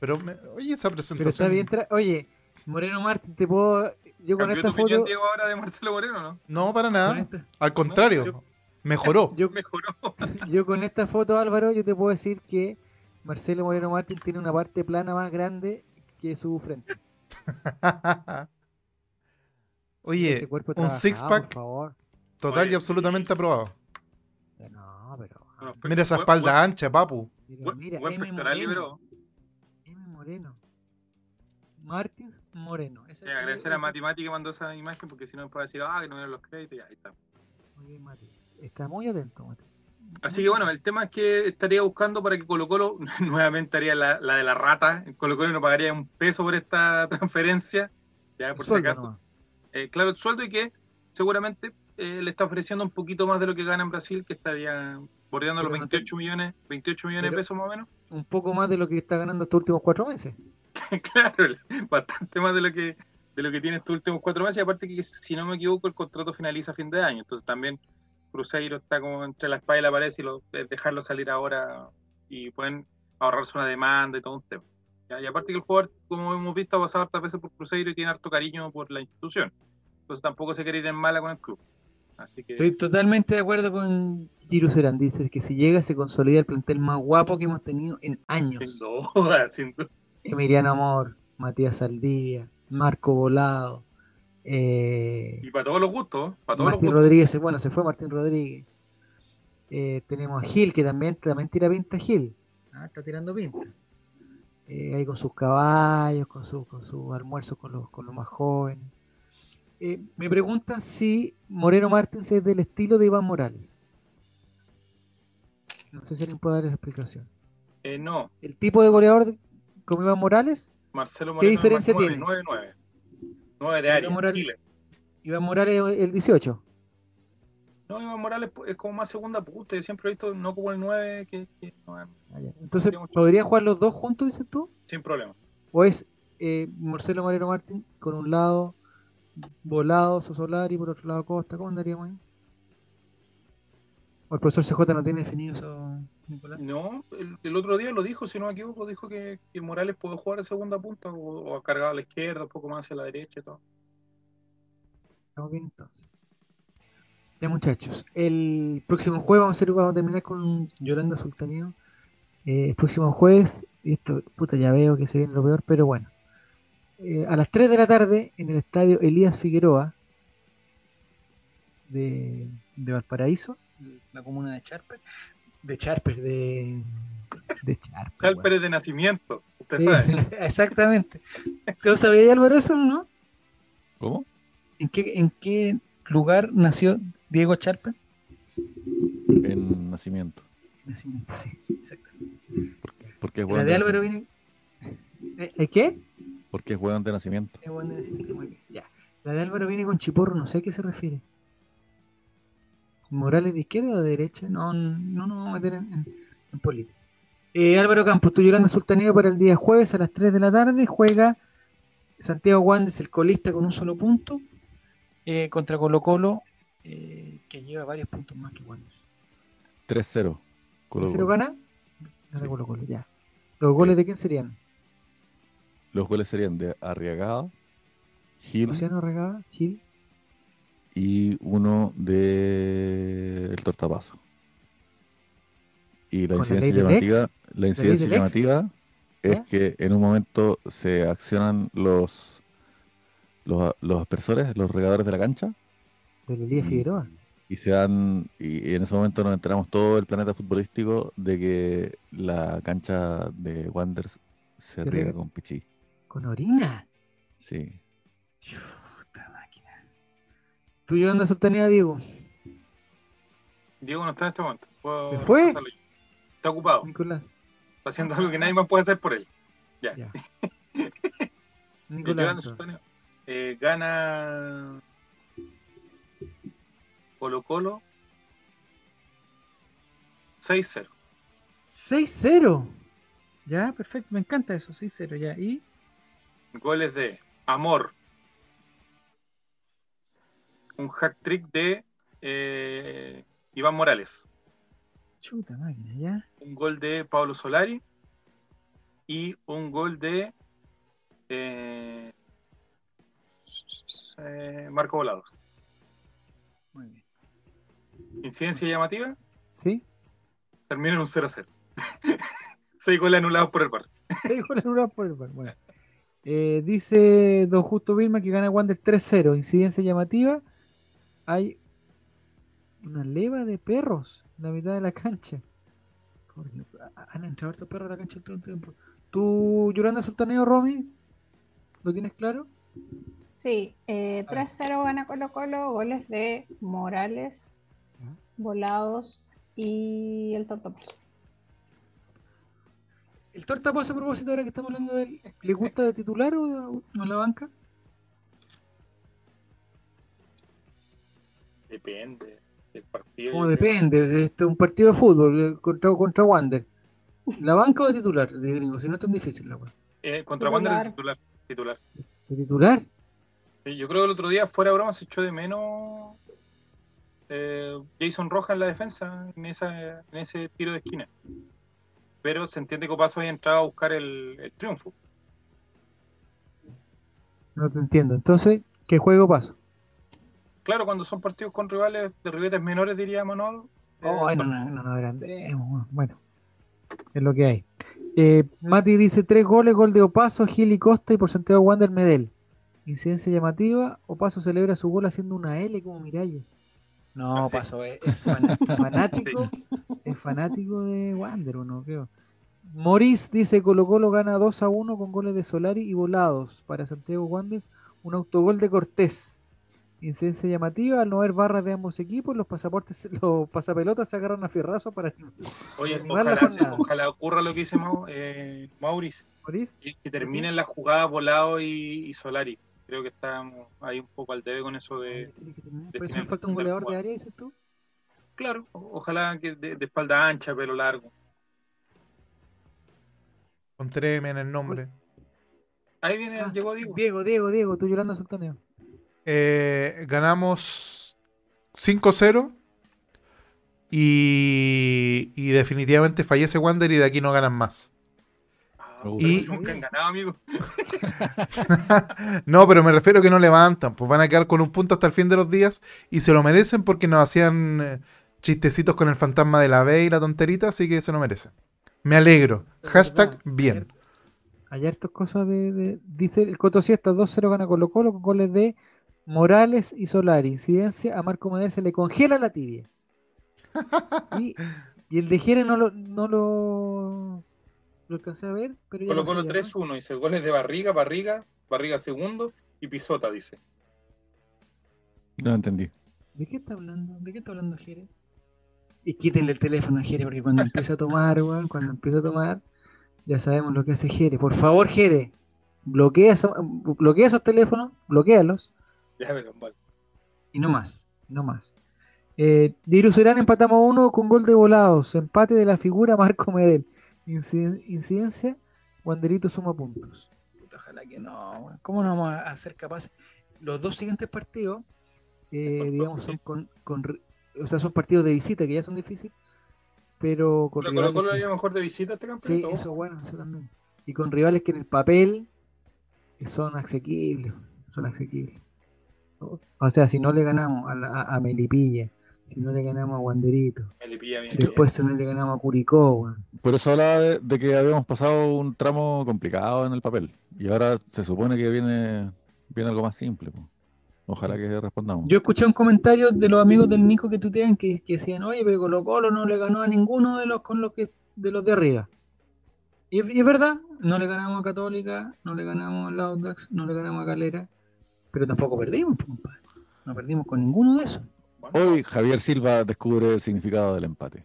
Pero, me- oye, esa
Pero está
presentación.
bien. Oye, Moreno Martín, te puedo. Yo con
¿Cambió
esta
tu opinión,
foto.
Diego, ahora de Marcelo Moreno, no?
No, para nada.
esta-
Al contrario,
yo-
mejoró.
yo,
Mejoró.
yo con esta foto, Álvaro, yo te puedo decir que Marcelo Moreno Martín tiene una parte plana más grande que su frente.
Oye, un six pack total y absolutamente aprobado.
No, pero.
No,
Mira esa espalda
buen-
ancha, papu.
Mira,
Buen,
mira,
buen
M. Moreno. M. Moreno. Martins Moreno. Ese
Eh,
es-
agradecer a Mati Mati que mandó esa imagen porque si no me puede decir, ah, que no vieron los créditos y ahí está.
Muy bien, Mati. Está muy atento, Mati.
Así que bueno, el tema es que estaría buscando para que Colo Colo nuevamente haría la, la de la rata. Colo Colo no pagaría un peso por esta transferencia, ya por si acaso. Eh, claro, el sueldo y que seguramente eh, le está ofreciendo un poquito más de lo que gana en Brasil, que estaría bordeando los
Pero no te-
28 millones, 28 millones de pesos más o menos.
Un poco más de lo que está ganando estos últimos cuatro meses.
claro, bastante más de lo que de lo que tiene estos últimos cuatro meses. Y aparte que, si no me equivoco, el contrato finaliza a fin de año. Entonces también Cruzeiro está como entre la espada y la pared y lo, de dejarlo salir ahora y pueden ahorrarse una demanda y todo un tema. Y aparte que el jugador, como hemos visto, ha pasado hartas veces por Cruzeiro y tiene harto cariño por la institución. Entonces tampoco se quiere ir en mala con el club. Así que
Estoy totalmente de acuerdo con Giro Serán. Dice que si llega se consolida el plantel más guapo que hemos tenido en años.
sin duda, sin duda.
Emiliano Amor, Matías Saldivia, Marco Volado, eh,
Y para todos los gustos, para todos los
Martín
gustos.
Rodríguez. Bueno, se fue Martín Rodríguez. Eh, tenemos a Gil, que también, también tira pinta Gil. Ah, está tirando pinta. eh, ahí con sus caballos, con sus con sus almuerzos con los, con los más jóvenes. Eh, me preguntan si Moreno Martins es del estilo de Iván Morales. No sé si alguien puede dar esa explicación.
Eh, no,
El tipo de goleador como Iván Morales,
Marcelo
¿Qué
Moreno.
diferencia
es más
tiene?
9, 9, 9 de área.
Morales-
Chile.
Iván Morales es el 18.
No, Iván Morales es como más segunda punta. Yo siempre he visto no como el 9, que, que no,
Ah, ya. Entonces,
Podríamos-
¿podrían jugar los dos juntos, dices tú?
sin problema.
¿O es eh, Marcelo Moreno Martín con un lado volado, Sosolari, por otro lado Costa? ¿Cómo andaríamos ahí? ¿O el profesor CJ no tiene definido eso, Nicolás?
No, el, el otro día lo dijo, si no me equivoco, dijo que, que Morales puede jugar de segunda punta o, o cargado a la izquierda, un poco más hacia la derecha y todo.
Estamos bien entonces. Ya muchachos, el próximo jueves vamos a, hacer, vamos a terminar con Yolanda Sultaneo. Eh, el próximo jueves, y esto, puta, ya veo que se viene lo peor, pero bueno. Eh, a las 3 de la tarde en el estadio Elías Figueroa de, de Valparaíso, la comuna de Charper. De Charper, de, de Charper.
Charper es de nacimiento, usted
Sí,
sabe.
exactamente. ¿Tú sabías, Álvaro, eso no?
¿Cómo?
¿En qué, ¿En qué lugar nació Diego Charper?
En nacimiento.
Nacimiento, sí, exacto.
Porque es
La
hueón
de
de
Álvaro
nacimiento.
viene. ¿Eh, ¿eh, ¿Qué?
Porque es hueón de nacimiento.
Bueno, de nacimiento, muy bien, ya. La de Álvaro viene con chiporro, no sé a qué se refiere. ¿Morales de izquierda o de derecha? No, no nos vamos a meter en, en, en política. Eh, Álvaro Campos, tú Yolanda Sultaneo para el día jueves a las 3 de la tarde. Juega Santiago Wanderers, el colista con un solo punto, eh, contra Colo Colo, eh, que lleva varios puntos más que Wanderers.
3-0. Colo
¿Cero
Colo.
gana? Gana Colo Colo, ya. ¿Los goles de quién serían?
Los goles serían de Arriagada, Gil
Luciano Regada, Gil.
Y uno de el Tortapaso. Y la
¿Con la
incidencia llamativa, la incidencia llamativa es
¿Ya?
que en un momento se accionan los los, los aspersores, los regadores de la cancha,
De Elías Figueroa.
y se dan, y, en ese momento nos enteramos todo el planeta futbolístico de que la cancha de Wanderers se riega. con pichí.
Con orina.
Sí.
¿Tú llevando a Sultanía, Diego?
Diego no está en este momento. Puedo
¿Se fue?
pasarlo. Está ocupado,
Nicolás.
está haciendo algo que nadie más puede hacer por él.
Ya.
Y
Nicolás.
Eh, gana Colo Colo 6-0.
6-0. Ya, perfecto. Me encanta eso. 6-0, ya. ¿Y?
Goles de Amor. Un hack trick de eh, Iván Morales.
Chuta máquina, ya.
Un gol de Pablo Solari. Y un gol de eh, eh, Marco Volados.
Muy bien.
Incidencia llamativa.
¿Sí?
Termina en un 0-0. Seis goles anulados por el bar.
Se dijo la nula por el bar. Bueno. Eh, dice Don Justo Vilma que gana Wander 3-0. Incidencia llamativa. Hay una leva de perros en la mitad de la cancha. Por Dios, Han entrado estos perros a la cancha todo el tiempo. ¿Tú, Yolanda Sultaneo, Romy? ¿Lo tienes claro?
Sí, eh,
A ver.
3-0 gana Colo Colo, goles de Morales. Volados y el Tortopaso.
¿El tortapaso a propósito ahora que estamos hablando de él, ¿le gusta de titular o, o en la banca?
Depende del partido. Creo.
depende, de este, un partido de fútbol eh, contra, contra Wander. ¿La banca o de titular? De gringo, si no es tan difícil la.
Eh, contra
Titular.
Wander titular. titular.
¿De titular?
Sí, yo creo que el otro día, fuera de broma, se echó de menos eh, Jason Rojas en la defensa en, esa, en ese tiro de esquina. Pero se entiende que Opaso había entrado a buscar el, el triunfo.
No te entiendo. Entonces, ¿qué juego paso?
Claro, cuando son partidos con rivales de ribetes menores, diría Manuel. eh,
Ay, no, no, no, no agrandemos, weón. Bueno, es lo que hay. Eh, Mati dice tres goles, gol de Opaso, Gil y Costa y por Santiago Wander Medel. Incidencia llamativa, Opaso celebra su gol haciendo una L como Miralles. No,
Ah, sí.
Opaso es, es fan- fanático, es fanático de Wander, ¿o no? Creo. Moris dice Colo Colo gana 2 a 1 con goles de Solari y volados para Santiago Wander. Un autogol de Cortés. Incidencia llamativa, al no haber barras de ambos equipos, los pasaportes, los pasapelotas se agarran a fierrazo para
Oye, ojalá, ojalá ocurra lo que dice Mau, eh, Maurice, que, que terminen las jugadas Volado y, y Solari. Creo que estamos ahí un poco al debe con eso de...
Por eso me falta un goleador de área, dices tú.
Claro, o- ojalá que de, de espalda ancha, pelo largo.
Con Treme en el nombre.
Ahí viene,
Ah,
llegó Diego.
Diego, Diego, Diego, tú Yolanda Sultaneo.
Eh, ganamos 5-0. Y, y definitivamente fallece Wander y de aquí no ganan más.
Ah, si nunca han ganado, amigo.
No, pero me refiero a que no levantan, pues van a quedar con un punto hasta el fin de los días y se lo merecen porque nos hacían eh, chistecitos con el fantasma de la B y la tonterita, así que se lo merecen. Me alegro. Hashtag bien.
Hay hartas cosas de, de- Dice el Coto Siesta 2-0 gana Colo Colo con goles de Morales y Solari. Incidencia a Marco Madero se le congela la tibia. Y, y el de Jere no lo, no lo, lo alcancé a ver, pero
Colo
¿no?
3-1, dice goles de Barriga, Barriga, Barriga segundo y Pisota, dice.
No entendí.
¿De qué está hablando? ¿De qué está hablando Jere? Y quítenle el teléfono a Jere, porque cuando empieza a tomar, weón, cuando empieza a tomar, ya sabemos lo que hace Jere. Por favor, Jere, bloquea, bloquea esos teléfonos, bloquealos,
Ya verán, vale.
y no más, no más. Eh, Serán empatamos uno con gol de volados, empate de la figura Marco Medel. Inciden- incidencia, Wanderito suma puntos. Puta, ojalá que no. ¿Cómo no vamos a ser capaces? Los dos siguientes partidos, eh, digamos, son
sí.
con, con o sea, son partidos de visita que ya son difíciles, pero con
Colo Colo
que-
mejor de visita este
Sí,
campeonato.
eso es bueno, eso también. Y con rivales que en el papel son asequibles, son asequibles. O sea, si no le ganamos a, la- a- a Melipilla, si no le ganamos a Wanderito, si después si no le ganamos a Curicó, weón.
Por eso hablaba de, de que habíamos pasado un tramo complicado en el papel. Y ahora se supone que viene, viene algo más simple. Ojalá que respondamos.
Yo escuché un comentario de los amigos del Nico que tutean que, que decían, oye, pero Colo Colo no le ganó a ninguno de los con los que de los de arriba. Y es, y es verdad, no le ganamos a Católica, no le ganamos al Audax, no le ganamos a Calera, pero tampoco perdimos, compadre. No perdimos con ninguno de esos.
Hoy Javier Silva descubre el significado del empate.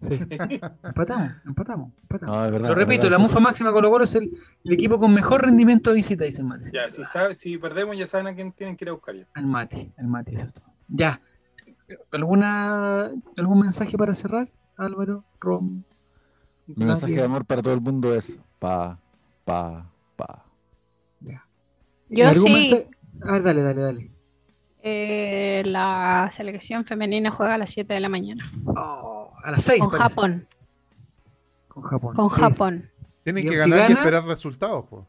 Sí. empatamos, empatamos, empatamos.
No, es verdad,
Lo repito,
verdad.
la mufa máxima Colo Colo es el, el equipo con mejor rendimiento de visita, dice el Mati.
Ya, si, sabe, si perdemos, ya saben a quién tienen que ir a buscar ya.
El Mati, el Mati, eso es todo. Ya. ¿Alguna, ¿Algún mensaje para cerrar, Álvaro, Rom?
Mi mensaje de amor para todo el mundo es pa, pa, pa.
Yo
¿Algún
sí.
mensaje? A ver, dale, dale, dale.
Eh, la selección femenina juega a las 7 de la mañana.
Oh, a las 6.
Con Japón.
Con Japón.
Con Japón.
Tienen que
si
ganar y esperar resultados, pues.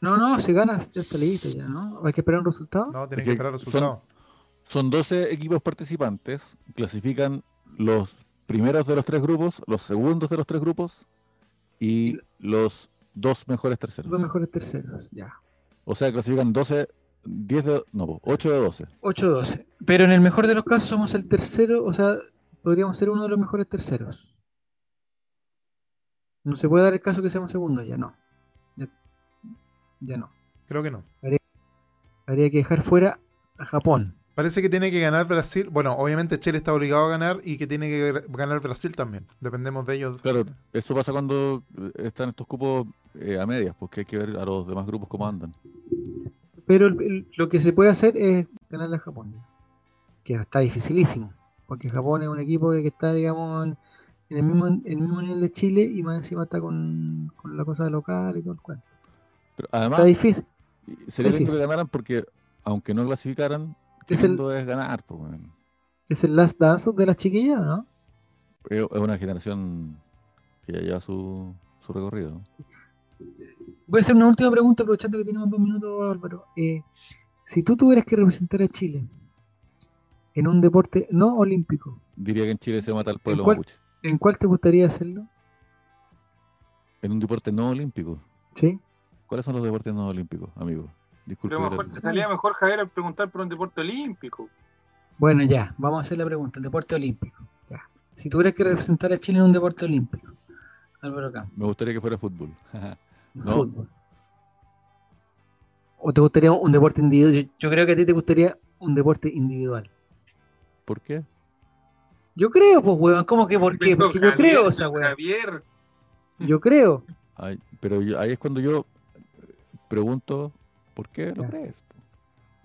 No, no, si ganas, ya está listo ya, ¿no? Hay que esperar un resultado.
No, tienen
Es
que
que
esperar
son-
resultados.
Son 12 equipos participantes. Clasifican los primeros de los tres grupos, los segundos de los tres grupos y los dos mejores terceros.
Los mejores terceros, ya.
O sea, clasifican 12, 10 de, no, 8 de 12.
8-12. Pero en el mejor de los casos somos el tercero, o sea, podríamos ser uno de los mejores terceros. No se puede dar el caso que seamos segundos, ya no. Ya, ya no.
Creo que no.
Habría que dejar fuera a Japón.
Parece que tiene que ganar Brasil. Bueno, obviamente Chile está obligado a ganar y que tiene que ganar Brasil también. Dependemos de ellos.
Claro, eso pasa cuando eh, están estos cupos eh, a medias, porque hay que ver a los demás grupos cómo andan.
Pero el- el- lo que se puede hacer es ganarle a Japón. Que está dificilísimo. Porque Japón es un equipo que está, digamos, en, en el, mismo, en el mismo nivel de Chile y más encima está con, con la cosa local y todo el cuento.
Pero además,
Está difícil.
sería lindo que ganaran porque, aunque no clasificaran,
Es el-
es ganar. pues.
Es el last dance de las chiquillas, ¿no?
Es es una generación que ya lleva su, su recorrido.
Voy a hacer una última pregunta, aprovechando que tenemos dos minutos, Álvaro. Eh, si tú tuvieras que representar a Chile en un deporte no olímpico,
Diría que en Chile se mata al pueblo
cuál?
mapuche.
¿en cuál te gustaría hacerlo?
En un deporte no olímpico.
¿Sí?
¿Cuáles son los deportes no olímpicos, amigo? Disculpe.
Pero mejor,
pero-
te salía mejor, Javier, al preguntar por un deporte olímpico.
Bueno, ya, vamos a hacer la pregunta. El deporte olímpico. Ya. Si tuvieras que representar a Chile en un deporte olímpico, Álvaro Campo.
Me gustaría que fuera fútbol. No.
Fútbol. ¿O te gustaría un deporte individual? Yo, yo creo que a ti te gustaría un deporte individual.
¿Por qué?
Yo creo, pues, weón. ¿Cómo que por qué? Porque yo creo
don
esa weón.
Javier,
Yo creo.
Ay, pero yo- ahí es cuando yo pregunto, ¿por qué lo crees?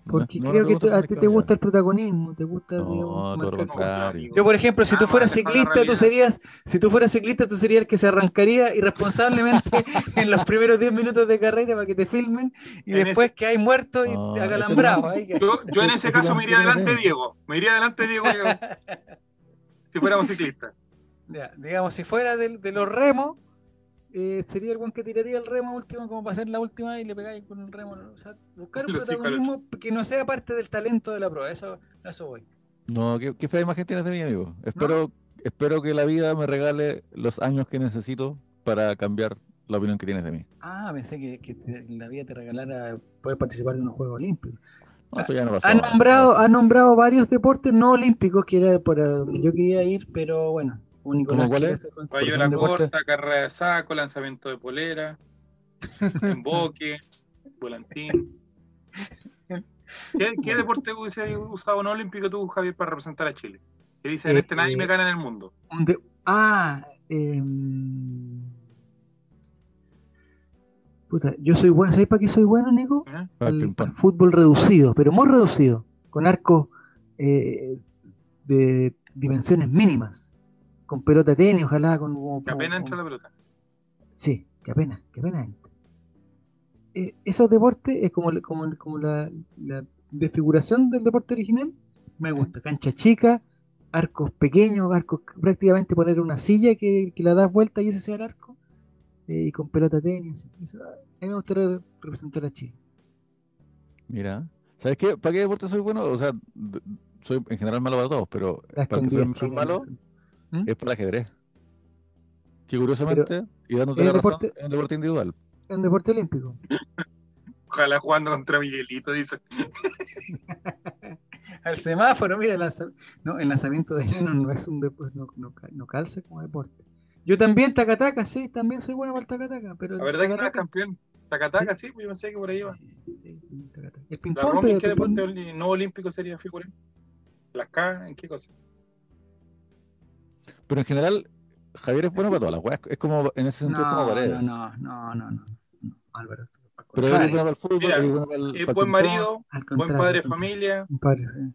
No-
Porque
no
creo que
pregunta
te- a ti te gusta el protagonismo, te gusta
No,
digamos,
todo lo contrario.
Yo, por ejemplo, si tú fueras ciclista, tú serías, si tú fueras ciclista, tú serías el que se arrancaría irresponsablemente en los primeros 10 minutos de carrera para que te filmen y
En
después que hay muerto y
No,
te
ese
acalambrado.
no-
que-
yo, yo en
Ese-
ese
ese
caso me iría
ese tengo.
Diego. Me iría adelante Diego yo- si fuéramos ciclistas.
Ya, digamos, si fuera de, de los remos, eh, sería el buen que tiraría el remo último como para hacer la última y le pegáis con el remo. O sea, buscar un
Los
protagonismo que no sea parte del talento de la prueba. Eso, eso voy.
No, ¿qué, qué fea imagen tienes de mí, amigo? Espero, espero que la vida me regale los años que necesito para cambiar la opinión que tienes de mí.
Ah, pensé que, que te- la vida te regalara poder participar en unos Juegos Olímpicos.
No, eso ya no pasó.
Ha nombrado,
no
ha nombrado varios deportes no olímpicos que era por donde yo quería ir, pero bueno, un Nicolás
¿Cómo cuál es?
hacer con-
Rayo
porque
la
un deporte-
corta, carrera de saco, lanzamiento de polera, emboque, volantín. ¿Qué, qué deporte hubiese usado no olímpico tú, Javier, para representar a Chile? Que dice, en
Eh,
este nadie
eh,
me gana en el mundo.
un de- ah, em, puta, yo soy bueno, ¿sabes para qué soy bueno, Nico?
¿eh?
Ah,
Al,
ping-pong.
al fútbol reducido, pero muy reducido, con arcos eh, de dimensiones mínimas, con pelota tenis, ojalá con...
Que apenas entra la pelota.
Sí, que apenas, que apenas entra. Eh, esos deportes es como, la- como, como la, la desfiguración del deporte original. Me gusta. Cancha chica, arcos pequeños, arcos prácticamente poner una silla que, que la das vuelta y ese sea el arco. eh, y con pelota tenis. Eso, a mí me gustaría representar a Chile.
Mira, ¿sabes qué? ¿Para qué deporte soy bueno? O sea, soy en general malo para todos, pero para que soy malo.
¿Mm?
es para el ajedrez. Que curiosamente, y dándote
¿es
la razón,
deporte?
es un deporte individual.
Es un deporte olímpico.
Ojalá jugando contra Miguelito, dice.
Al semáforo, mira, el, lanza- no, el lanzamiento de Lennon no es un deporte, no, no, no calza como deporte. Yo también, tacataca, sí, también soy bueno para el tacataca, pero
La verdad que no es
tacataca-
campeón. Tacataca, sí, pues yo pensé que por ahí iba.
Sí, sí, sí. El ping-pong,
Romy, ¿en
pero
qué deporte no olímpico sería figura? ¿Las K? ¿En qué cosa?
Pero en general, Javier es bueno para todas las weas. Es como, en ese sentido, es como paredes.
no, no, no, no, no, Álvaro.
Pero él es bueno para el fútbol,
Mira,
él es bueno para el,
Es
para el
buen marido, buen padre de familia.
Un padre, sí.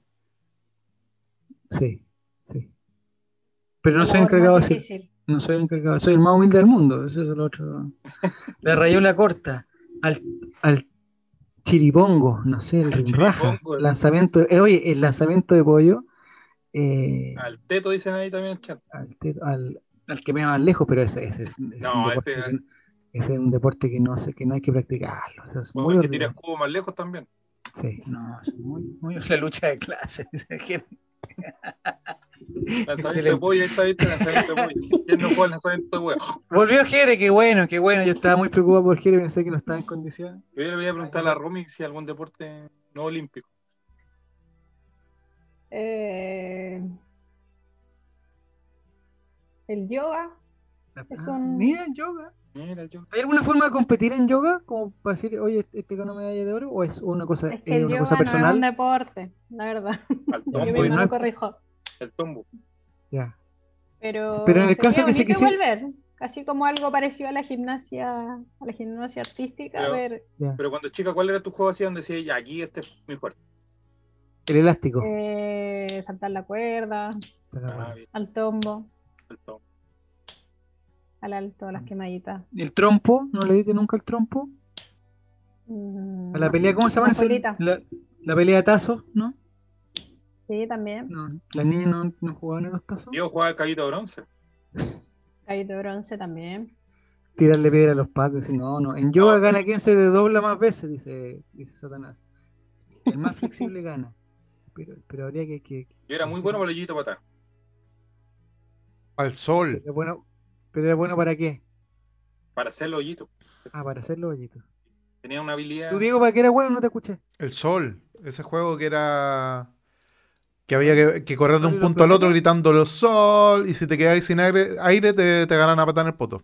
Sí, sí. Pero no soy encargado
difícil.
no soy encargado, soy el más humilde del mundo, eso es el otro. La rayola corta, al, al chiripongo, no sé, el rimraja,
chiripongo.
lanzamiento, eh, oye, el lanzamiento de pollo, eh,
Al teto dicen ahí también el chat.
al, te- al- al que me va más lejos, pero ese, ese es, es un
No,
deporte
ese-
que, ese es un deporte que no sé, que no hay que practicarlo. eso es muy
el que tira escudo más lejos también.
Sí, no, es muy, muy la lucha de clases.
Lanzamiento de pollo, ahí está, ¿viste? Lanzamiento de pollo. ¿Quién no juega lanzamiento de pollo?
Volvió Jere, qué bueno, qué bueno. Yo estaba muy preocupado por Jere, pensé que no estaba en condiciones.
Yo le voy a preguntar a la Romy si algún deporte no olímpico.
Eh, el yoga. Es un-
Mira el yoga.
Mira, yo.
¿Hay alguna forma de competir en yoga? Como para decir, oye, este ganó medalla de oro, o es una cosa,
Es que
es
el
una
yoga
cosa
no es un
personal?
deporte, la verdad.
Al
Yo
tombo,
mismo
no
corrijo.
El tombo.
Ya.
Pero,
Pero en el caso que se
bonito
quisi-
volver, casi como algo parecido a la gimnasia, a la gimnasia artística,
Pero-
a ver.
Pero cuando chica, ¿cuál era tu juego así donde decías, ya, aquí este es mi fuerte?
El elástico.
eh, saltar la cuerda,
Ah,
al tombo,
el tombo.
al alto, a las quemaditas.
¿El trompo? ¿No le diste nunca el trompo?
Mm,
A la pelea, ¿cómo se llama? Eso? La, la pelea de tazos, ¿no?
Sí, también.
No, las niñas no, no jugaban en los tazos.
Yo jugaba el caballito de bronce.
Caído de bronce también.
Tirarle piedra a los decir, No, no. En yoga
No, sí.
gana quien se desdobla más veces, dice, dice Satanás. El más flexible gana. Pero, pero habría que. que
Yo era muy bueno para el hoyito para atrás.
Al sol.
pero, bueno, ¿Pero era bueno para qué?
Para hacer el hoyito.
Ah, para hacer los hoyitos.
Tenía una habilidad.
¿Tú, Diego, para qué era bueno? No te escuché.
El sol. Ese juego que era. Que había que, que correr de un
los
punto al otro gritándolo sol. Y si te quedabas sin aire, aire te, te ganan a patar en el poto.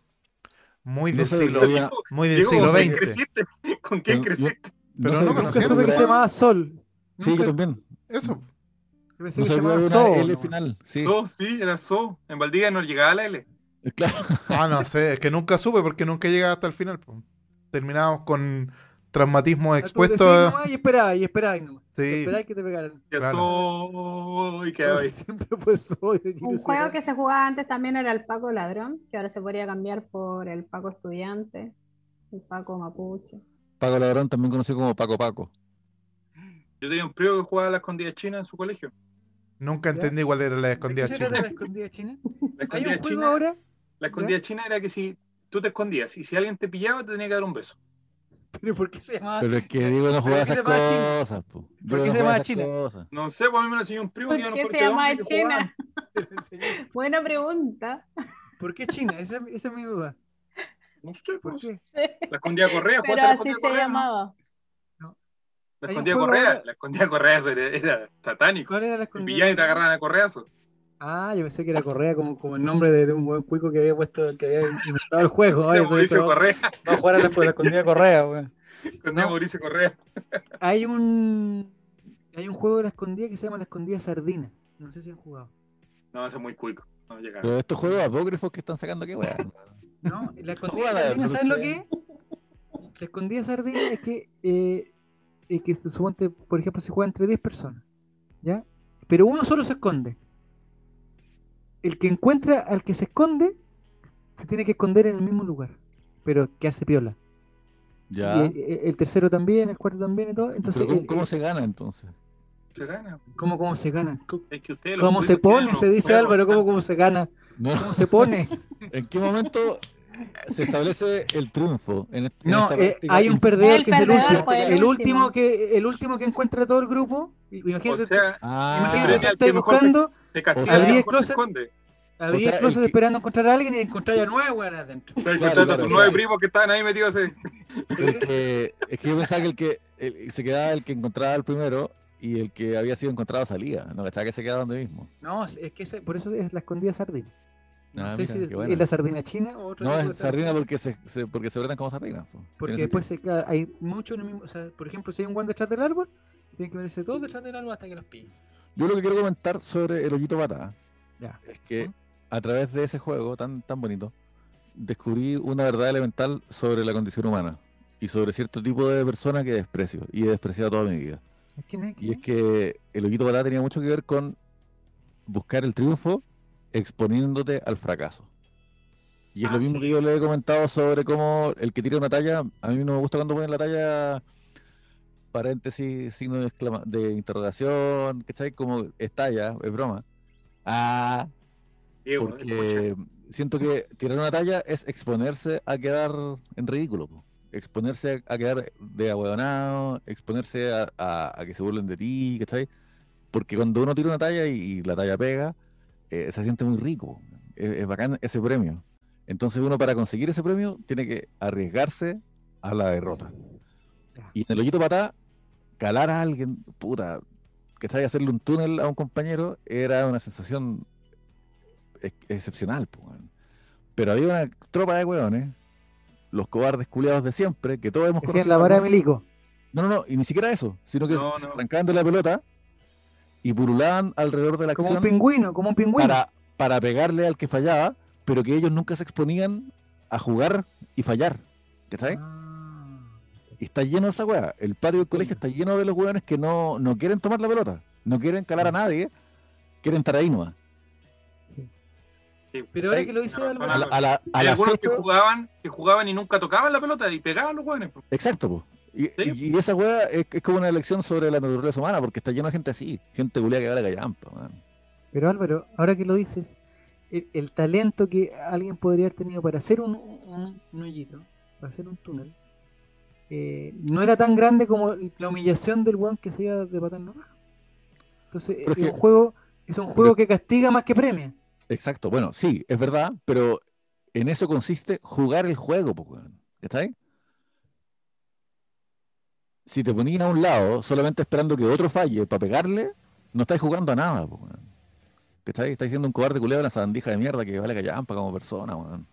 Muy
No
del siglo,
todavía-
muy del
Diego,
siglo
¿con quién
XX.
creciste? ¿Con quién creciste?
Pero no ese
supe que se llamaba Sol.
Sí, yo también.
Eso.
No
que se llamaba.
L
nomás.
final. Sí,
So, sí, era So. En Valdivia no llegaba la L.
claro.
Ah, no sé, es que nunca supe porque nunca llegaba hasta el final. po. Terminamos con traumatismo
Ah,
expuesto.
decís nomás y esperaba, y esperaba, y nomás.
Sí.
Esperaba que te pegaran.
Ya
Claro.
So. Y quedaba ahí.
Siempre fue Sol. de Giro
Un juego que se jugaba antes también era el Paco Ladrón, que ahora se podría cambiar por el Paco Estudiante, el Paco Mapuche.
Paco Ladrón, también conocido como Paco Paco.
Yo tenía un primo que jugaba a la escondida china en su colegio.
Nunca
¿Ya?
entendí cuál era la
¿De
escondida
qué se trata
china.
la escondida china?
La
Hay
escondida
un juego
china,
ahora.
la escondida china era que si tú te escondías y si alguien te pillaba, te tenía que dar un beso.
¿Pero por qué se llama?
Pero es que Diego no jugaba
¿Por
esas cosas. po.
¿Por qué
no
se
jugaba
llama
esas
China?
cosas.
No sé, pues a mí me lo enseñó un primo
¿Por
que un
qué se
colegio de
llama
hombres que jugaba.
China? Buena pregunta.
¿Por qué China? Esa, esa es mi duda.
No sé,
¿Por
pues.
qué?
La escondida correa,
Pero así se
correa. ¿no? La
juego
correa, la escondida correa era, era satánico.
¿Cuál era la
Te
escondida?
pillaban y te agarraban a correazo.
Ah, yo pensé que era Correa como, como el nombre de, de un buen cuico que había puesto, que había inventado el juego.
Mauricio Correa.
No, jugar a la, la escondida Correa, weón.
Escondida
No.
Mauricio Correa.
Hay un hay un juego de la escondida que se llama la escondida sardina. No sé si han jugado.
No, ese es muy cuico. No.
Pero estos juegos apócrifos que están sacando, qué weá.
¿No? La escondida sardina, ¿saben lo que es? La escondida sardina es que, eh, es que se suponte, por ejemplo, se juega entre 10 personas. ¿Ya? Pero uno solo se esconde. El que encuentra al que se esconde se tiene que esconder en el mismo lugar. Pero quedarse piola.
Ya.
Y el, el- tercero también, el cuarto también y todo. Entonces,
Pero ¿cómo,
el-
cómo
el-
se gana entonces?
Se gana.
¿cómo, cómo se gana?
Es que
¿Cómo se pone? Se dice Álvaro, ¿cómo, cómo se gana?
No,
¿Cómo se pone?
¿En qué momento se establece el triunfo? En, en
No,
esta
eh, hay un perdedor
El
que es el
perdedor
último.
el
El último
último.
que el último que encuentra todo el grupo.
O
Imagínate,
sea,
Ah,
imagínate
que se-
buscando,
se
sea,
abrí el
se
closet. abrí
o sea,
el closet
el que-
esperando encontrar a alguien y encontrar a nueve weón adentro.
Claro,
encontrando a
claro,
tus
o
nueve primos que estaban ahí metidos así.
el que- es que yo pensaba que el que el- se quedaba el que encontraba el primero y el que había sido encontrado salía. No, cachaba que se quedaba donde mismo.
No, es es que ese- por eso es la escondida sardina. No
Ah,
sé
mira,
si es, la sardina china o otro
No, es sardina porque se, se- porque se tratan como sardinas. po.
Porque después se hay mucho en el mismo. O sea, por ejemplo, si hay un guan detrás del árbol, tienen que verse todos detrás del árbol hasta que los pillen.
Yo lo que quiero comentar sobre el hoyito pata
Ya.
es que a través de ese juego tan, tan bonito, descubrí una verdad elemental sobre la condición humana y sobre cierto tipo de persona que desprecio y he despreciado toda mi vida.
¿Quién es?
Y es que el hoyito pata tenía mucho que ver con buscar el triunfo exponiéndote al fracaso. Y es
Ah,
lo mismo
sí.
que yo le he comentado sobre cómo el que tira una talla, a mí no me gusta cuando ponen la talla paréntesis, signo de, exclama- de interrogación, ¿cachai? Como estalla, es broma. Ah,
Diego,
porque siento que tirar una talla es exponerse a quedar en ridículo, po. exponerse a, a quedar de ahueonado, exponerse a, a- a que se burlen de ti, ¿cachai? Porque cuando uno tira una talla y, y la talla pega, eh, se siente muy rico, es, es bacán ese premio. Entonces uno para conseguir ese premio tiene que arriesgarse a la derrota. Y en el hoyito patá, calar a alguien, puta, ¿cachai? Hacerle un túnel a un compañero era una sensación ex- excepcional, po. Pero había una tropa de hueones, los cobardes culiados de siempre, que todos hemos conocido.
la vara de Milico.
No, no, no, y ni siquiera eso, sino que
No,
se
no.
arrancaban de la pelota y purulaban alrededor de la
Como un
acción
pingüino, como un pingüino.
para, para pegarle al que fallaba, pero que ellos nunca se exponían a jugar y fallar. ¿Cachai?
Ah.
Y está lleno de esa weá. El patio del colegio está lleno de los weones que no, no quieren tomar la pelota, no quieren calar a nadie, quieren estar ahí nomás.
Sí,
Pero ahora que lo
razón,
A la, a la, a
Hay
la
algunos que jugaban, que jugaban y nunca tocaban la pelota y pegaban los jóvenes.
Exacto, po. Y,
Sí.
y- y esa weá es, es como una lección sobre la naturaleza humana, porque está lleno de gente así, gente culia que vale callampa, weón.
pero Álvaro, ahora que lo dices, el, el talento que alguien podría haber tenido para hacer un, un, un hoyito, para hacer un túnel, eh, no era tan grande como la humillación del weón que se iba de patán nomás. Entonces,
Pero es
es,
que-
un juego, es un juego que castiga más que premia.
Exacto, bueno, sí, es verdad, pero en eso consiste jugar el juego, pues, weón. ¿Cachai? Si te ponían a un lado solamente esperando que otro falle para pegarle, no estáis jugando a nada, weón. ¿Cachai? Estáis siendo un cobarde culiado, una sabandija de mierda que vale callampa como persona, weón.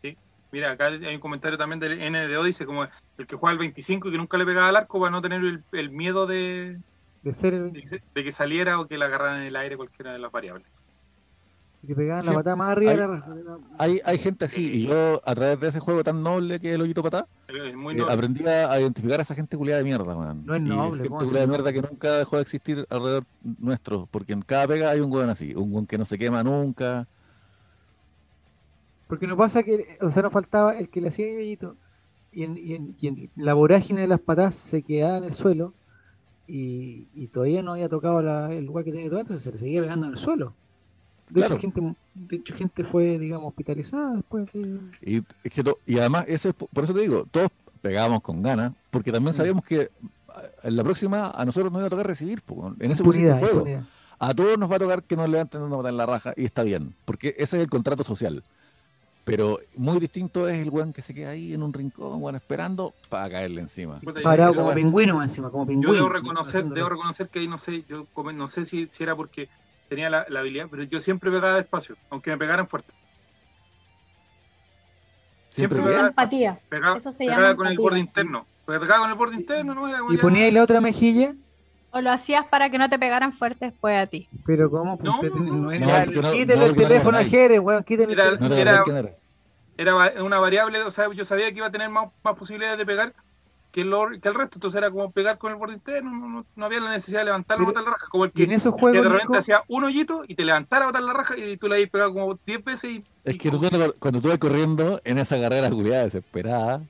Sí. Mira, acá hay un comentario también del NDO, dice como el que juega al 25 y que nunca le pegaba al arco para no tener el, el miedo de,
De ser el
de que se- de que saliera o que la agarraran en el aire cualquiera de las variables.
Que pegaban
Sí,
la patada más arriba
hay-
de la raja. de la-
Hay, hay gente así, y yo a través de ese juego tan noble que es el hoyito patá, eh, aprendí a, identificar a esa gente culiada de mierda, weón.
No es
Y
noble, ¿cómo
gente culiada de mierda que nunca dejó de existir alrededor nuestro, porque en cada pega hay un weón así, un weón que no se quema nunca.
Porque no pasa que, o sea, nos faltaba el que le hacía yoyito y en, y en- y en la vorágine de las patas se quedaba en el suelo y, y todavía no había tocado la- el lugar que tenía que tocar, entonces se le seguía pegando en el suelo. De,
Claro.
hecho, gente, de hecho, gente fue, digamos, hospitalizada después. de-
Y, es que to- y además, eso es, po- por eso te digo, todos pegábamos con ganas, porque también
Mm.
sabíamos que ah, en la próxima a nosotros nos iba a tocar recibir, po, en ese
Impunidad,
juego.
impunidad.
A todos nos va a tocar que nos levanten una patada en la raja y está bien, porque ese es el contrato social. Pero muy distinto es el weón que se queda ahí en un rincón, weón, esperando para caerle encima.
Parado como pingüino encima, como pingüino.
Yo debo reconocer, debo reconocer que ahí no sé, yo no sé si, si era porque tenía la, la habilidad, pero yo siempre pegaba despacio, aunque me pegaran fuerte.
Siempre
pegaba,
Empatía.
pegaba,
Eso se
pegaba
llama
con el borde interno. Pegaba con el borde interno, no era
Y ponía ahí la otra mejilla,
O lo hacías para que no te pegaran fuerte después a ti.
pero ¿cómo?
No,
Usted tiene-
no,
no, no-
quítele
no,
el
porque no
teléfono a. Jerez, weón, quítele el
Era-
teléfono.
No te
Era-
era.
era una variable, o sea, yo sabía que iba a tener más, más posibilidades de pegar que, lo- que el resto, entonces era como pegar con el borde interno, no, no, no había la necesidad de levantarlo
Pero-
botar la raja, como el que,
en esos
que
juegos,
de repente
Nico,
hacía un hoyito y te levantara a botar la raja y tú le habías pegado como 10 veces y,
Es
y
que
como-
tú, te- cuando tú vas corriendo en esa carrera culiada desesperada,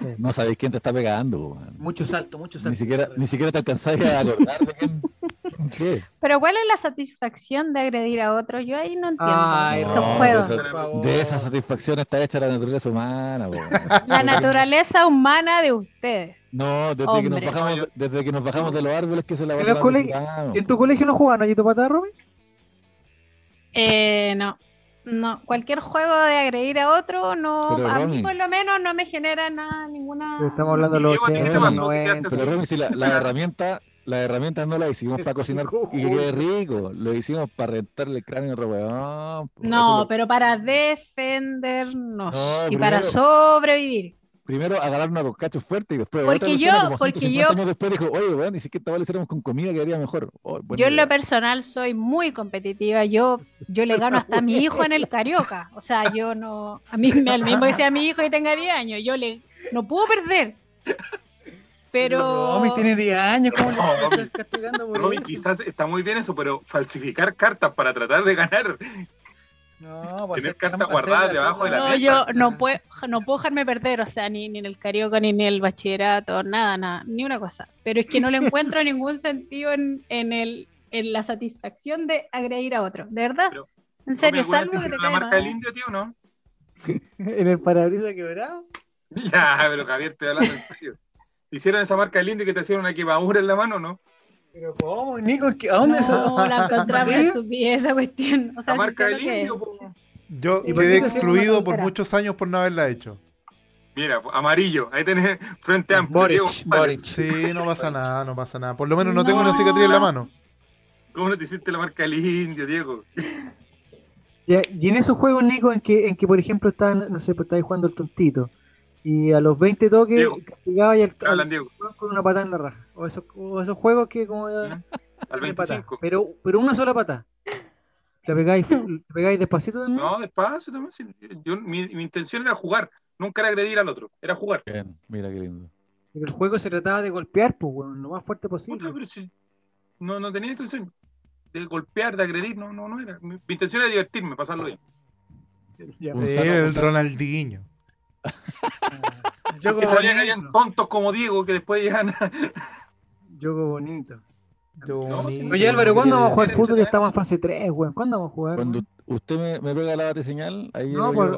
Sí.
no sabéis quién te está pegando, weón.
mucho salto, mucho salto.
Ni siquiera, ni siquiera te alcanzáis a acordar de quién. ¿Qué?
Pero ¿cuál es la satisfacción de agredir a otro? Yo ahí no entiendo
Ay,
no,
juegos.
de
favor.
De esa satisfacción está hecha la naturaleza humana, weón.
La naturaleza humana de ustedes.
No, desde que, nos bajamos, desde que nos bajamos de los árboles que se la
En ¿En tu colegio no jugaban Ayito Patá, Romy?
Eh, no. No, cualquier juego de agredir a otro, no,
Pero,
a
Romy.
mí por lo menos no me genera nada, ninguna...
Pero estamos hablando de los
Diego, ¿a ti qué
80,
te
los
pasó? ¿Qué te
90.
Pero Romy, si la, la herramienta, las herramientas no las hicimos para cocinar y que quede rico, lo hicimos para rentarle el cráneo a otro weón.
No,
lo-
pero para defendernos
No,
y para
primero-
sobrevivir.
Primero agarrar una cachos fuerte y después
Porque yo-
como
porque
150
yo-
años después dijo, oye, weón, y si que esta hiciéramos con comida quedaría mejor. Oh,
Yo en
idea.
lo personal soy muy competitiva. Yo, yo le gano hasta a mi hijo en el carioca. O sea, yo no. A mí me al mismo que sea mi hijo y tenga 10 años. Yo le no puedo perder. Pero.
Romy tiene 10 años, ¿cómo
No,
le castigando por
Romy,
eso?
quizás está muy bien eso, pero falsificar cartas para tratar de ganar.
No, pues
Tener cartas guardadas debajo de la
No,
mesa.
yo no puedo, no puedo dejarme perder, o sea, ni, ni en el carioca, ni en el bachillerato, nada, nada, ni una cosa. Pero es que no le encuentro ningún sentido en, en, el, en la satisfacción de agredir a otro, de verdad.
Pero,
en serio,
Romy, ¿alguna
salvo que
te la marca del
mal.
indio, tío, no?
En el parabrisas quebrado.
Ya, pero Javier, estoy hablando en serio. ¿Te ¿Hicieron esa marca del indio que te hicieron una quemadura en la mano, no?
Pero ¿cómo, Nico? ¿Qué- ¿A dónde se
No, la encontramos
¿Sí?
estupidez esa cuestión. O sea,
La marca del indio.
Yo
¿Y por
quedé excluido por muchos años por no haberla hecho.
Mira, amarillo. Ahí tenés frente amplio.
Boric. Boric.
Sí, no pasa nada, no pasa nada. Por lo menos no tengo una cicatriz en la mano.
¿Cómo no te hiciste la marca del indio, Diego?
Y en esos juegos, Nico, en que, en que por ejemplo, están, no sé, pues estáis jugando el tontito. Y a los 20 toques
Diego.
castigaba y al, al-
Hablan, Diego.
con una patada en la raja. O esos, o esos juegos que como
Al
de patada.
25.
Pero, pero una sola patada. ¿Le pegáis, pegáis despacito también?
No, despacio también. sí. Yo, mi, mi intención era jugar. Nunca era agredir al otro. Era jugar.
Bien, mira qué lindo.
El juego se trataba de golpear, pues, lo más fuerte
Puta,
posible.
pero si no, no tenía intención de golpear, de agredir. No, no, no era. Mi, mi intención era divertirme, pasarlo bien.
Ya.
Sano-
el Ronaldinho.
Yogo
Que
bonito.
tontos como Diego que después llegan.
Yogo bonito.
Yo
No,
bonito.
sí.
Oye Álvaro, ¿cuándo vamos a jugar
¿Quieres
fútbol? Estamos en fase 3, weón. ¿Cuándo vamos a jugar?
Cuando usted me, me pega la bate señal, ahí
No, pues,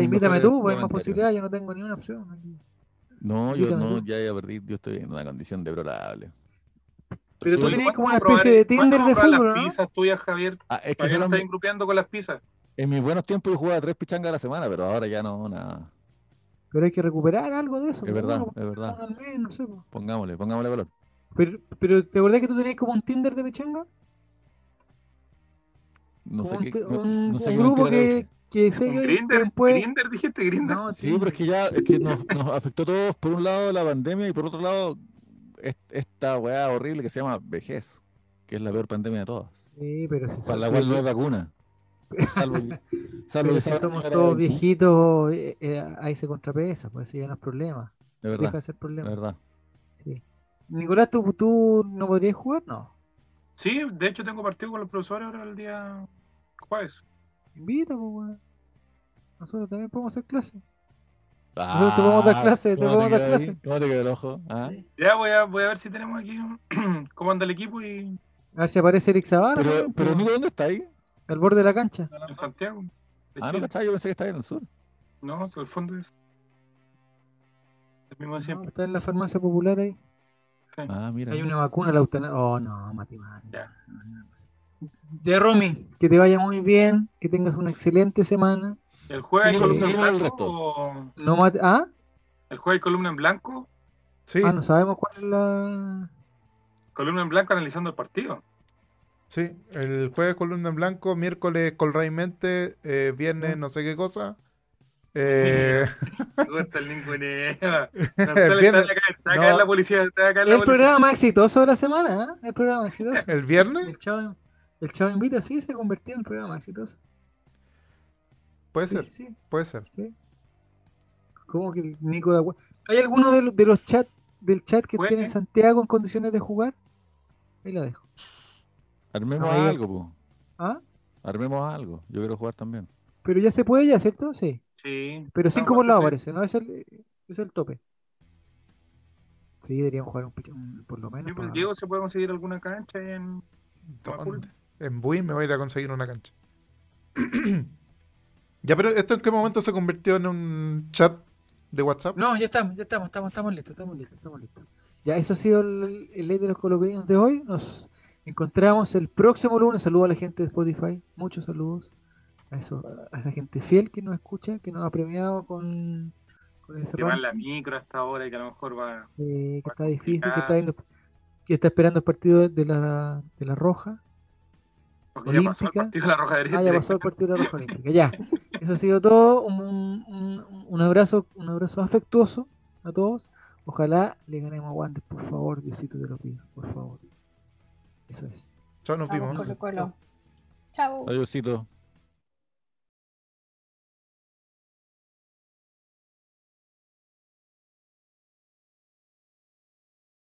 invítame tú, pues hay más posibilidades. Yo no tengo ni una opción. aquí.
No, yo
Invítame
no,
tú.
ya, ya perdí, yo estoy en una condición deplorable.
Pero tú
Soy-
tenías como
¿Cuándo
una especie de Tinder de fútbol,
las
¿no?
pizzas tuyas, Javier?
Ah, es que
estás
mi-
engrupeando con las pizzas.
en mis buenos tiempos yo jugaba tres pichangas a la semana, pero ahora ya no, nada.
Pero hay que recuperar algo de eso.
Es
pues,
verdad, es verdad.
no sé, pues.
Pongámosle, pongámosle valor.
Pero, pero ¿te acordás que tú tenías como un Tinder de pichanga?
No sé qué, no,
un-
no sé
un
qué
grupo que, que sé
¿Un
que
Grinder?
después-
¿Grinder dijiste Grinder?
No,
Sí, pero es que ya es que nos, nos afectó a todos, por un lado, la pandemia y por otro lado, es- esta weá horrible que se llama vejez, que es la peor pandemia de todas,
Sí, pero si
para la cual no hay vacuna. Salvo que, salvo
pero
que
si somos todos viejitos, eh, eh, ahí se contrapesa, pues ya no es problema.
De
Deja
verdad,
de ser
de
problema.
verdad.
Sí. Nicolás, ¿tú, ¿tú no podrías jugar? No.
Sí, de hecho tengo partido con los profesores ahora el día jueves.
Invita, pues, weón. Nosotros también podemos hacer clases. Nosotros te podemos dar clase, te
¿cómo
podemos dar clase.
¿Cómo te quedó el ojo? ¿Ah?
Sí.
Ya voy a, voy a ver si tenemos aquí cómo anda el equipo y
A ver si aparece Eric Zavala.
Pero, pero
pues,
Nico, ¿dónde está ahí?
Al borde de la cancha.
en Santiago. de
Ah, no, cachai, yo pensé que estaba en el sur.
No, el fondo es el mismo de
No,
siempre.
está en la farmacia popular ahí.
Sí.
Ah, mira.
Hay una vacuna, la eutanasia. Oh, no, Mati.
Ya.
Ya, Romy, que te vaya muy bien, que tengas una excelente semana.
¿El jueves hay columna en blanco?
resto.
o-
No mate- ¿Ah?
¿El jueves hay columna en blanco?
Sí,
Ah, no sabemos cuál es la.
Columna en blanco analizando el partido.
Sí. El jueves columna en blanco, miércoles Colraimente, eh, viernes
Ya.
no sé qué cosa. Eh,
Me gusta el ninguneo. Está la policía, está acá en la
El
policía.
programa más exitoso de la semana, ¿eh? El programa más exitoso.
el viernes,
El chavo, el chavo invita, sí, se convirtió en el programa más exitoso.
puede
Sí,
ser,
sí, sí,
puede ser.
sí. ¿Cómo que el Nico de Agua- ¿Hay alguno de los, de los chats del chat que en Santiago en condiciones de jugar? Ahí la dejo.
Armemos
Ahí-
algo, po.
¿Ah?
Armemos algo. Yo quiero jugar también.
Pero ya se puede ya, ¿cierto? Sí.
Sí.
Pero
No,
5
va
por lado parece, ¿no? Es el, es el tope. Sí, deberíamos jugar un, un- por lo menos.
Yo con
para-
Diego se puede conseguir alguna cancha ahí en.
¿Dónde? En Buin me voy a ir a conseguir una cancha. ya, pero ¿esto en qué momento se convirtió en un chat de WhatsApp?
No, ya estamos, ya estamos, estamos, estamos listos, estamos listos, estamos listos. Ya, eso ha sido el, el ley de los colombianos de hoy. Nos encontramos el próximo lunes. Saludos a la gente de Spotify, muchos saludos a eso, a esa gente fiel que nos escucha, que nos ha premiado con, con ese
Que va en la micro hasta ahora y que a lo mejor va.
eh, que está difícil, que está,
complicado.
viendo- que está esperando el partido de la, de la Roja.
Porque ya pasó el
Olímpica.
partido de la Roja Derecha.
Ah, ya pasó el partido de la Roja Olímpica. Ya. Eso ha sido todo. Un, un- un- un abrazo, un abrazo afectuoso a todos. Ojalá le ganemos a Wander, por favor, Diosito te lo pido, por favor. Eso es.
Chao, nos
Vamos,
vimos.
Colo Colo. Chao.
Adiósito.